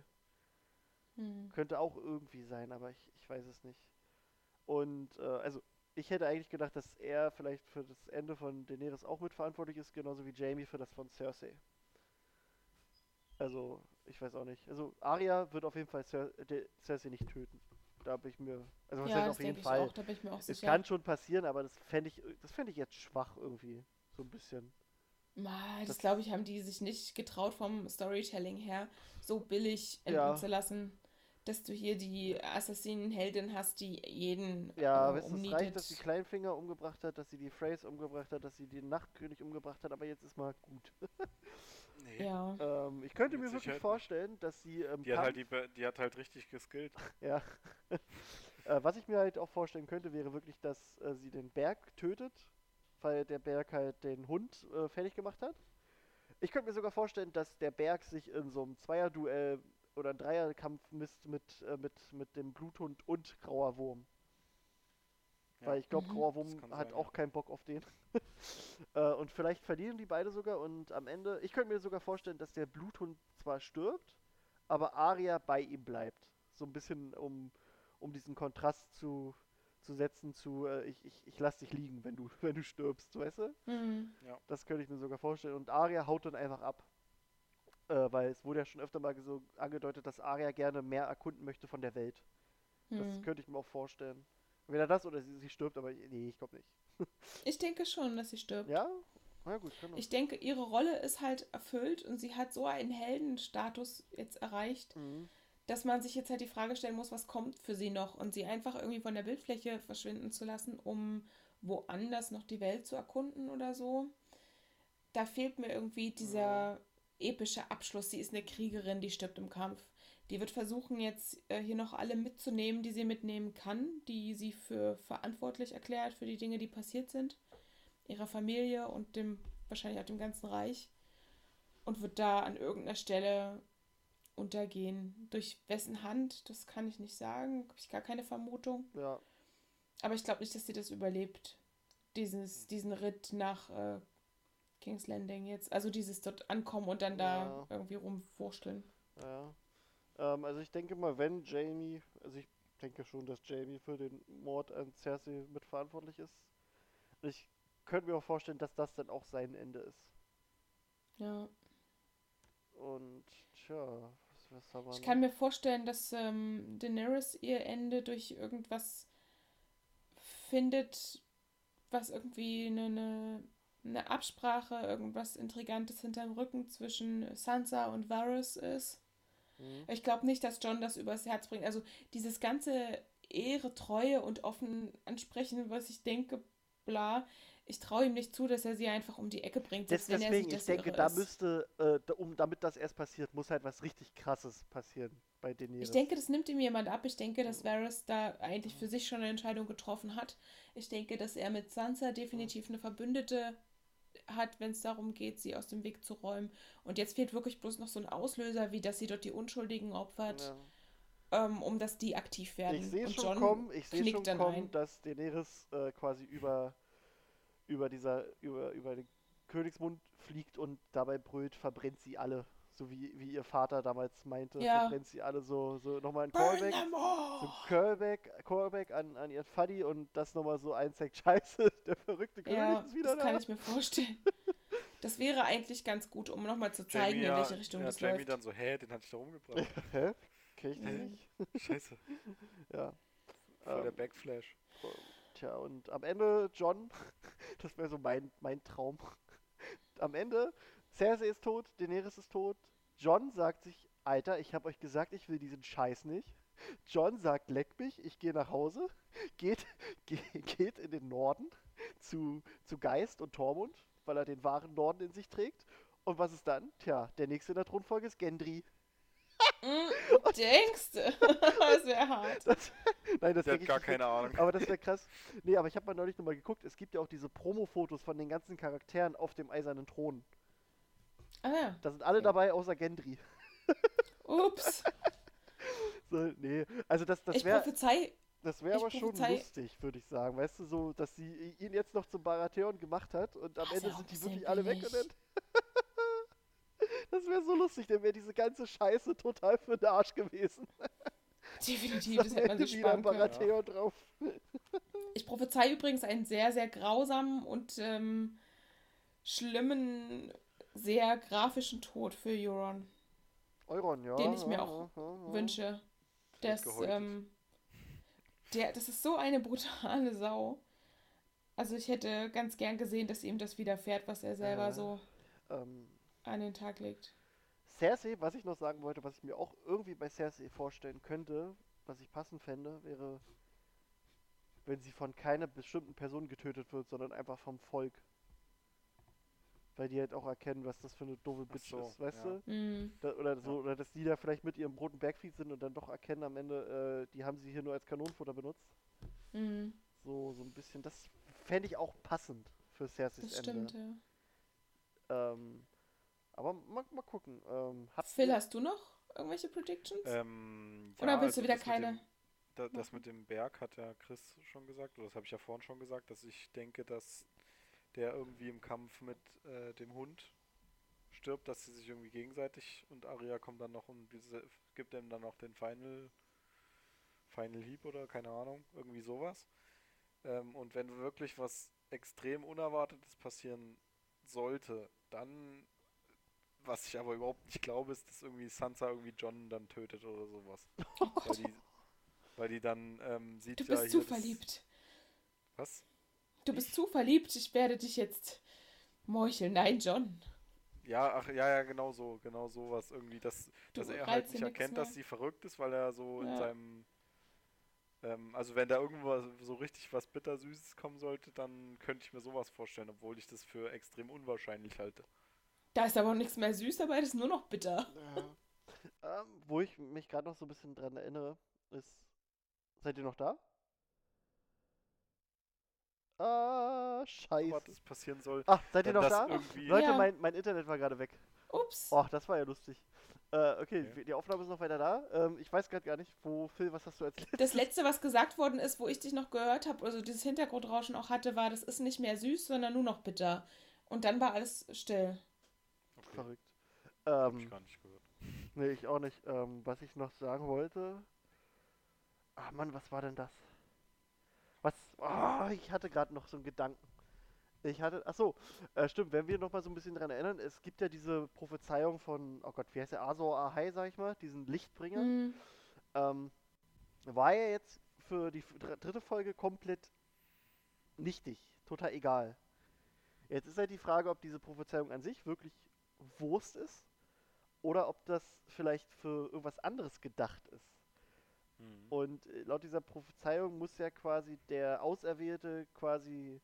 Hm. Könnte auch irgendwie sein, aber ich, ich weiß es nicht. Und, äh, also, ich hätte eigentlich gedacht, dass er vielleicht für das Ende von Daenerys auch mitverantwortlich ist, genauso wie Jamie für das von Cersei. Also, ich weiß auch nicht. Also, Arya wird auf jeden Fall Cer Cersei nicht töten. Da bin ich mir. Also, was Ja, heißt auf jeden Fall? auch. Da bin ich mir auch Es sicher. kann schon passieren, aber das fände ich, das fände ich jetzt schwach irgendwie. So ein bisschen. Ma, das Das- glaube ich, haben die sich nicht getraut vom Storytelling her, so billig enden Ja. zu lassen, dass du hier die Assassinenheldin hast, die jeden Ja, äh, weißt du, es reicht, dass sie Kleinfinger umgebracht hat, dass sie die Phrase umgebracht hat, dass sie den Nachtkönig umgebracht hat, aber jetzt ist mal gut. Nee. Ja. Ähm, ich könnte Mit mir wirklich Sicherheit vorstellen, dass sie ähm, Die hat halt, die, die hat halt richtig geskillt. Ja. äh, was ich mir halt auch vorstellen könnte, wäre wirklich, dass äh, sie den Berg tötet, weil der Berg halt den Hund äh, fertig gemacht hat. Ich könnte mir sogar vorstellen, dass der Berg sich in so einem Zweierduell oder ein Dreierkampf misst mit, äh, mit, mit dem Bluthund und Grauer Wurm. Ja. Weil ich glaube, Mhm. Grauer Das Wurm hat sein, auch ja. keinen Bock auf den. äh, und vielleicht verlieren die beide sogar und am Ende, ich könnte mir sogar vorstellen, dass der Bluthund zwar stirbt, aber Arya bei ihm bleibt. So ein bisschen, um, um diesen Kontrast zu, zu setzen zu, äh, ich, ich, ich lass dich liegen, wenn du, wenn du stirbst, weißt du? Hm. Das könnte ich mir sogar vorstellen. Und Arya haut dann einfach ab. Äh, weil es wurde ja schon öfter mal so angedeutet, dass Arya gerne mehr erkunden möchte von der Welt. Das Hm. könnte ich mir auch vorstellen. Entweder das oder sie, sie stirbt, aber nee, ich glaube nicht. Ich denke schon, dass sie stirbt. Ja? Na gut, kann Ich denke, ihre Rolle ist halt erfüllt und sie hat so einen Heldenstatus jetzt erreicht, mhm. dass man sich jetzt halt die Frage stellen muss, was kommt für sie noch und sie einfach irgendwie von der Bildfläche verschwinden zu lassen, um woanders noch die Welt zu erkunden oder so. Da fehlt mir irgendwie dieser epische Abschluss. Sie ist eine Kriegerin, die stirbt im Kampf. Die wird versuchen jetzt äh, hier noch alle mitzunehmen, die sie mitnehmen kann, die sie für verantwortlich erklärt für die Dinge, die passiert sind. Ihrer Familie und dem, wahrscheinlich auch dem ganzen Reich. Und wird da an irgendeiner Stelle untergehen. Durch wessen Hand, das kann ich nicht sagen. Habe ich gar keine Vermutung. Ja. Aber ich glaube nicht, dass sie das überlebt. Dieses, diesen Ritt nach äh, King's Landing jetzt. Also dieses dort ankommen und dann da Ja. irgendwie rumwursteln. Ja. Ähm, also ich denke mal, wenn Jamie, also ich denke schon, dass Jamie für den Mord an Cersei mitverantwortlich ist. Und ich könnte mir auch vorstellen, dass das dann auch sein Ende ist. Ja. Und tja, was, was haben wir Ich noch? kann mir vorstellen, dass ähm, Daenerys ihr Ende durch irgendwas findet, was irgendwie eine, eine, eine Absprache, irgendwas Intrigantes hinterm Rücken zwischen Sansa und Varys ist. Mhm. Ich glaube nicht, dass John das übers Herz bringt. Also dieses ganze Ehre, Treue und offen ansprechen, was ich denke, bla. Ich traue ihm nicht zu, dass er sie einfach um die Ecke bringt. Des, er deswegen, sieht, ich denke, da müsste, äh, um, damit das erst passiert, muss halt was richtig krasses passieren bei Daenerys. Ich denke, das nimmt ihm jemand ab. Ich denke, dass Varys da eigentlich für sich schon eine Entscheidung getroffen hat. Ich denke, dass er mit Sansa definitiv eine Verbündete hat, wenn es darum geht, sie aus dem Weg zu räumen. Und jetzt fehlt wirklich bloß noch so ein Auslöser, wie dass sie dort die Unschuldigen opfert, Ja. ähm, um dass die aktiv werden. Ich sehe schon kommen, ich sehe schon kommen, ein. dass Daenerys äh, quasi über über dieser über über den Königsmund fliegt und dabei brüllt, verbrennt sie alle, so wie, wie ihr Vater damals meinte, Ja. verbrennt sie alle so so nochmal ein Callback, so all! ein Callback, Callback an, an ihren Fuddy und das nochmal so einzeigt, scheiße, der verrückte König Ja, ist wieder das kann da. ich mir vorstellen. Das wäre eigentlich ganz gut, um nochmal zu zeigen, Jamie, in welche Richtung ja, das Jamie läuft. dann so, hä, den hatte ich da rumgebracht. Hä? Kenn ich den nicht? Scheiße, Ja. voll der Ähm, Backflash. Tja, und am Ende John, das wäre so mein, mein Traum. Am Ende, Cersei ist tot, Daenerys ist tot. John sagt sich, Alter, ich habe euch gesagt, ich will diesen Scheiß nicht. John sagt, leck mich, ich gehe nach Hause, geht, ge geht in den Norden zu, zu Geist und Tormund, weil er den wahren Norden in sich trägt. Und was ist dann? Tja, der nächste in der Thronfolge ist Gendry. Mm, denkst du? das wäre hart. Das, nein, das Der hat ich gar nicht. keine Ahnung. Aber das wäre krass. Nee, aber ich habe mal neulich nochmal geguckt. Es gibt ja auch diese Promo-Fotos von den ganzen Charakteren auf dem eisernen Thron. Ah ja. Da sind alle Okay. dabei, außer Gendry. Ups. So, nee, also das, das wäre das wär ich aber schon lustig, würde ich sagen. Weißt du, so, dass sie ihn jetzt noch zum Baratheon gemacht hat und am Das Ende sind die wirklich alle weg und dann. das wäre so lustig, dann wäre diese ganze Scheiße total für den Arsch gewesen. Definitiv, Am das hätte man sich wieder ein sparen. Baratheon drauf. Ich prophezei übrigens einen sehr, sehr grausamen und ähm, schlimmen, sehr grafischen Tod für Euron Euron, ja. Den ich mir auch ja, ja, ja. wünsche. Das, ähm, der, das ist so eine brutale Sau. Also ich hätte ganz gern gesehen, dass ihm das widerfährt, was er selber Ja. so Ähm, an den Tag legt. Cersei, was ich noch sagen wollte, was ich mir auch irgendwie bei Cersei vorstellen könnte, was ich passend fände, wäre, wenn sie von keiner bestimmten Person getötet wird, sondern einfach vom Volk. Weil die halt auch erkennen, was das für eine doofe Bitch so, ist, weißt ja. du? Mhm. Da, oder so, oder dass die da vielleicht mit ihrem roten Bergfried sind und dann doch erkennen am Ende, äh, die haben sie hier nur als Kanonenfutter benutzt. Mhm. So, so ein bisschen, das fände ich auch passend für Cerseis Das Ende. stimmt, ja. Ähm, aber mal, mal gucken. Ähm, Phil, ihr- hast du noch irgendwelche Predictions? Ähm, Oder ja, willst du also wieder keine? Das mit dem Berg hat ja Chris schon gesagt, oder das habe ich ja vorhin schon gesagt, dass ich denke, dass der irgendwie im Kampf mit äh, dem Hund stirbt, dass sie sich irgendwie gegenseitig und Arya kommt dann noch und gibt ihm dann noch den Final, Final Hieb oder keine Ahnung, irgendwie sowas. Ähm, und wenn wirklich was extrem Unerwartetes passieren sollte, dann, was ich aber überhaupt nicht glaube, ist, dass irgendwie Sansa irgendwie John dann tötet oder sowas. Oh Weil die, weil die dann ähm, sieht du ja bist hier zu verliebt. Was? Du bist zu verliebt. Ich werde dich jetzt meucheln. Nein, John. Ja, ach ja, ja, genau so, genau sowas irgendwie, dass, Du dass er halt nicht erkennt, dass mehr. sie verrückt ist, weil er so in Ja. seinem ähm, also wenn da irgendwo so richtig was bittersüßes kommen sollte, dann könnte ich mir sowas vorstellen, obwohl ich das für extrem unwahrscheinlich halte. Da ist aber auch nichts mehr süß dabei, das ist nur noch bitter. Ja. ähm, wo ich mich gerade noch so ein bisschen dran erinnere, ist. Seid ihr noch da? Ah, scheiße. Was passieren soll, Ah, seid ihr noch da? irgendwie Leute, Ja. mein, mein Internet war gerade weg. Ups. Oh, das war ja lustig. Äh, okay, Okay. die Aufnahme ist noch weiter da. Ähm, ich weiß gerade gar nicht, wo, Phil, was hast du letztes? Das letzte, was gesagt worden ist, wo ich dich noch gehört habe, also dieses Hintergrundrauschen auch hatte, war, das ist nicht mehr süß, sondern nur noch bitter. Und dann war alles still. okay, Verrückt. hab ich Ähm, gar nicht gehört. nee, ich auch nicht. Ähm, was ich noch sagen wollte. Ah, Mann, was war denn das? Was? Oh, ich hatte gerade noch so einen Gedanken. Ich hatte, ach so, äh, stimmt, wenn wir noch mal so ein bisschen dran erinnern, es gibt ja diese Prophezeiung von, oh Gott, wie heißt der, Azor Ahai, sag ich mal, diesen Lichtbringer. Hm. Ähm, war ja jetzt für die dritte Folge komplett nichtig. total egal. Jetzt ist halt die Frage, ob diese Prophezeiung an sich wirklich Wurst ist oder ob das vielleicht für irgendwas anderes gedacht ist. Mhm. Und äh, laut dieser Prophezeiung muss ja quasi der Auserwählte quasi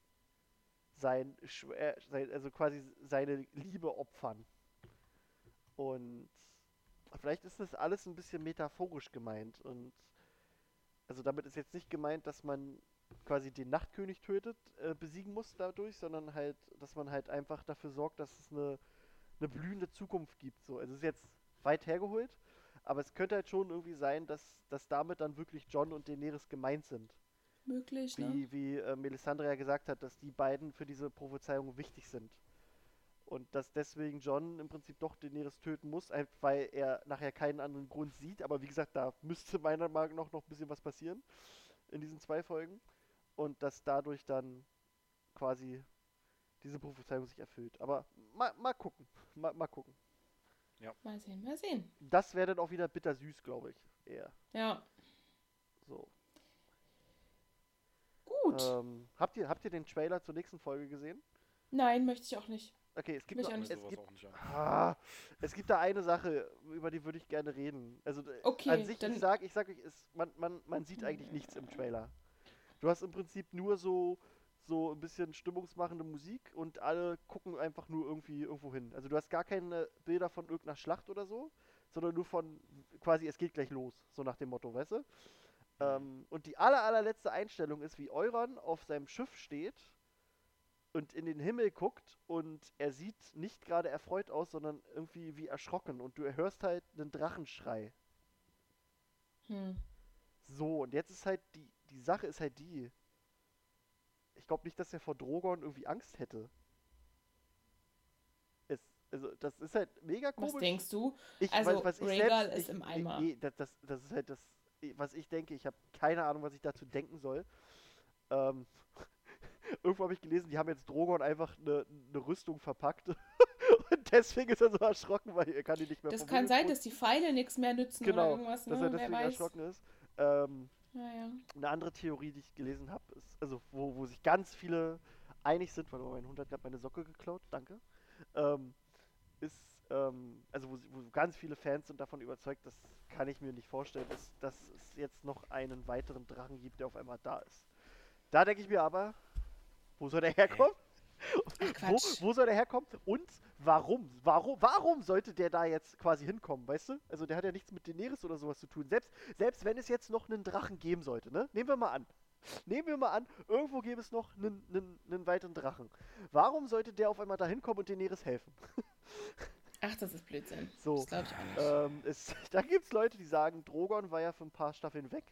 äh, sein also quasi seine Liebe opfern. Und vielleicht ist das alles ein bisschen metaphorisch gemeint. Und also damit ist jetzt nicht gemeint, dass man quasi den Nachtkönig tötet, äh, besiegen muss dadurch, sondern halt, dass man halt einfach dafür sorgt, dass es eine, eine blühende Zukunft gibt. So. Also es ist jetzt weit hergeholt, aber es könnte halt schon irgendwie sein, dass, dass damit dann wirklich John und Daenerys gemeint sind. Möglich, ne? Wie, wie äh, Melisandre ja gesagt hat, dass die beiden für diese Prophezeiung wichtig sind. Und dass deswegen John im Prinzip doch Daenerys töten muss, weil er nachher keinen anderen Grund sieht. Aber wie gesagt, da müsste meiner Meinung nach noch ein bisschen was passieren in diesen zwei Folgen. Und dass dadurch dann quasi diese Prophezeiung sich erfüllt. Aber mal, mal gucken. Mal, mal gucken. Mal sehen, mal sehen. Das wäre dann auch wieder bittersüß, glaube ich. Eher. Ja, So. gut. Ähm, habt, ihr, habt ihr den Trailer zur nächsten Folge gesehen? Nein, möchte ich auch nicht. Okay, es gibt, noch, es, sowas gibt, auch nicht an. ah, es gibt da eine Sache, über die würde ich gerne reden. Also d- Okay, an sich, dann- ich sag, ich sag euch, es, man, man, man sieht eigentlich nichts im Trailer. Du hast im Prinzip nur so, so ein bisschen stimmungsmachende Musik und alle gucken einfach nur irgendwie irgendwo hin. Also du hast gar keine Bilder von irgendeiner Schlacht oder so, sondern nur von quasi, es geht gleich los, so nach dem Motto, weißt du? Ähm, und die aller, allerletzte Einstellung ist, wie Euron auf seinem Schiff steht und in den Himmel guckt und er sieht nicht gerade erfreut aus, sondern irgendwie wie erschrocken und du hörst halt einen Drachenschrei. Hm. So, und jetzt ist halt die, die Sache ist halt die. Ich glaube nicht, dass er vor Drogon irgendwie Angst hätte. Es, also, das ist halt mega komisch. Was denkst du? Ich, Also, was, was ich Rhaegal selbst, ist ich, im ich- Eimer. Nee, das, das, das ist halt das, was ich denke. Ich habe keine Ahnung, was ich dazu denken soll. Ähm, irgendwo habe ich gelesen, die haben jetzt Drogon einfach eine, eine Rüstung verpackt. Und deswegen ist er so erschrocken, weil er kann die nicht mehr Das kann sein, dass die Pfeile nichts mehr nützen Genau, oder irgendwas, ne? dass er Wer deswegen erschrocken ist. Ähm, Naja. eine andere Theorie, die ich gelesen habe, ist, also wo, wo sich ganz viele einig sind, weil mein Hund hat gerade meine Socke geklaut, danke, ähm, ist, ähm, also wo, wo ganz viele Fans sind davon überzeugt, das kann ich mir nicht vorstellen, ist, dass es jetzt noch einen weiteren Drachen gibt, der auf einmal da ist. Da denke ich mir aber, wo soll der herkommen? Ach, Wo, wo soll der herkommen? Und warum? Warum, warum sollte der da jetzt quasi hinkommen, weißt du? Also der hat ja nichts mit Daenerys oder sowas zu tun. Selbst, selbst wenn es jetzt noch einen Drachen geben sollte, ne? Nehmen wir mal an. Nehmen wir mal an, irgendwo gäbe es noch einen, einen, einen weiteren Drachen. Warum sollte der auf einmal da hinkommen und Daenerys helfen? Ach, das ist Blödsinn. So. Das glaube ich auch nicht. Ähm, es, da gibt es Leute, die sagen, Drogon war ja für ein paar Staffeln weg.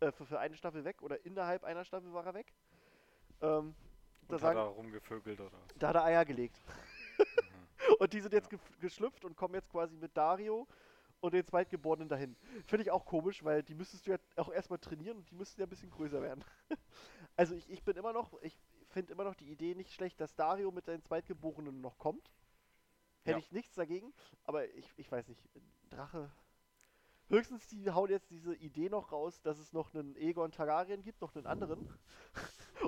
Äh, für, für eine Staffel weg oder innerhalb einer Staffel war er weg. Ähm, da, Und hat sagen, er rumgevögelt oder was? da hat er Eier gelegt. Mhm. Und die sind jetzt gef- geschlüpft und kommen jetzt quasi mit Dario und den Zweitgeborenen dahin. Finde ich auch komisch, weil die müsstest du ja auch erstmal trainieren und die müssten ja ein bisschen größer werden. also ich, ich bin immer noch, ich finde immer noch die Idee nicht schlecht, dass Dario mit seinen Zweitgeborenen noch kommt. Hätte Ja. ich nichts dagegen, aber ich, ich weiß nicht, Drache. Höchstens die hauen jetzt diese Idee noch raus, dass es noch einen Egon Targaryen gibt, noch einen anderen.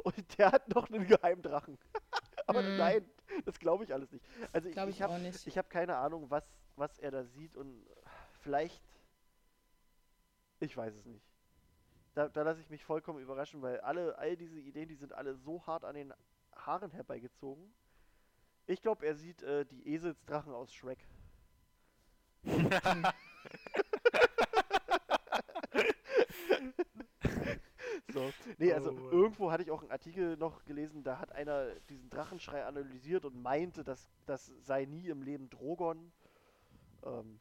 Und der hat noch einen Geheimdrachen. aber Mhm. nein, das glaube ich alles nicht. Also ich, Glaube ich ich habe auch nicht. ich habe keine Ahnung, was, was er da sieht und vielleicht. Ich weiß es nicht. Da, da lasse ich mich vollkommen überraschen, weil alle, all diese Ideen, die sind alle so hart an den Haaren herbeigezogen. Ich glaube, er sieht äh, die Eselsdrachen aus Shrek. So. Nee, also Oh irgendwo hatte ich auch einen Artikel noch gelesen, da hat einer diesen Drachenschrei analysiert und meinte, dass das sei nie im Leben Drogon. Ähm,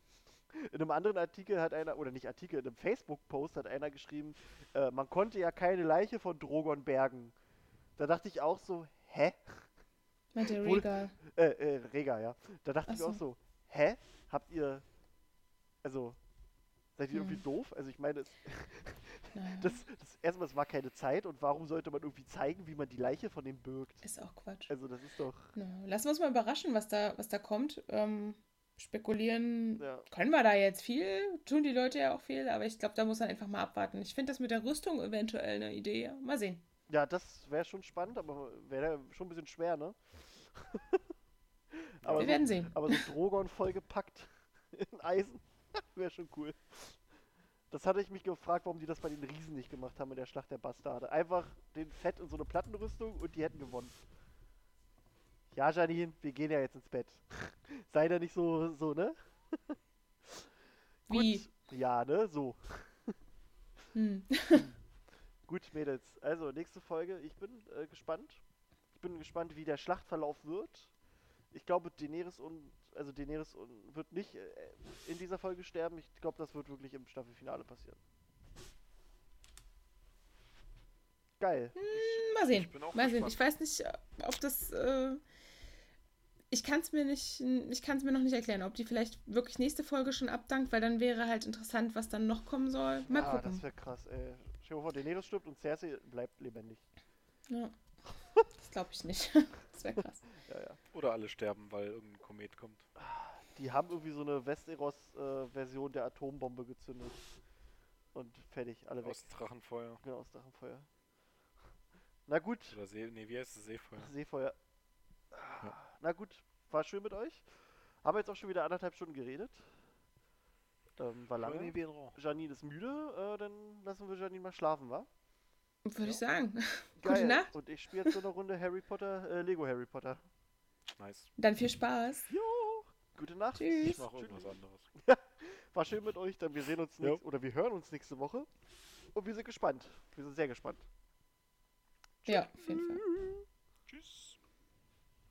in einem anderen Artikel hat einer, oder nicht Artikel, in einem Facebook-Post hat einer geschrieben, äh, man konnte ja keine Leiche von Drogon bergen. Da dachte ich auch so, hä? Meint der Wohl- Rhaegal. Äh, äh, Rega, ja. Da dachte Ach ich auch so. so, hä? Habt ihr, also, seid ihr irgendwie Hm. doof? Also ich meine, es, Naja, das, das erstmal, es war keine Zeit und warum sollte man irgendwie zeigen, wie man die Leiche von dem birgt? ist auch Quatsch. Also das ist doch, Na, lassen wir uns mal überraschen, was da, was da kommt. Ähm, spekulieren ja. können wir da jetzt viel, tun die Leute ja auch viel, aber ich glaube, da muss man einfach mal abwarten. Ich finde das mit der Rüstung eventuell eine Idee. Mal sehen. Ja, das wäre schon spannend, aber wäre schon ein bisschen schwer, ne? aber, Wir so, werden sehen. aber so Drogon vollgepackt in Eisen wäre schon cool. Das hatte ich mich gefragt, warum die das bei den Riesen nicht gemacht haben in der Schlacht der Bastarde. Einfach den Fett in so eine Plattenrüstung und die hätten gewonnen. Ja, Janine, wir gehen ja jetzt ins Bett. Sei da nicht so, so, ne? Wie? Gut. Ja, ne? So. Hm. Gut, Mädels. Also, nächste Folge. Ich bin äh, gespannt. Ich bin gespannt, wie der Schlachtverlauf wird. Ich glaube, Daenerys und also Daenerys wird nicht äh, in dieser Folge sterben. Ich glaube, das wird wirklich im Staffelfinale passieren. Geil. Mal sehen. Ich bin auch Mal sehen. Ich weiß nicht, ob das. Äh, ich kann es mir nicht, ich kann es mir noch nicht erklären, ob die vielleicht wirklich nächste Folge schon abdankt, weil dann wäre halt interessant, was dann noch kommen soll. Mal ah, gucken. das wäre krass, ey. Stell dir vor, Daenerys stirbt und Cersei bleibt lebendig. Ja. Das glaube ich nicht. Das wäre krass. Ja, ja. Oder alle sterben, weil irgendein Komet kommt. Die haben irgendwie so eine Westeros-Version der Atombombe gezündet. Und fertig, alle weg. Aus Drachenfeuer. Genau, aus Drachenfeuer. Na gut, Oder See, nee, wie heißt es? Seefeuer. Seefeuer. Ja. Na gut, war schön mit euch. Haben wir jetzt auch schon wieder anderthalb Stunden geredet. Ähm, war lange. Janine ist müde, äh, dann lassen wir Janine mal schlafen, wa? Würde ich sagen. Gute Nacht. Und ich spiele jetzt so eine Runde Harry Potter, äh, Lego Harry Potter. Nice. Dann viel Spaß. Jo, gute Nacht. Tschüss. Ich mache irgendwas anderes. War schön mit euch, dann wir sehen uns nächst, oder wir hören uns nächste Woche. Und wir sind gespannt. Wir sind sehr gespannt. Ja, auf jeden Fall. Tschüss.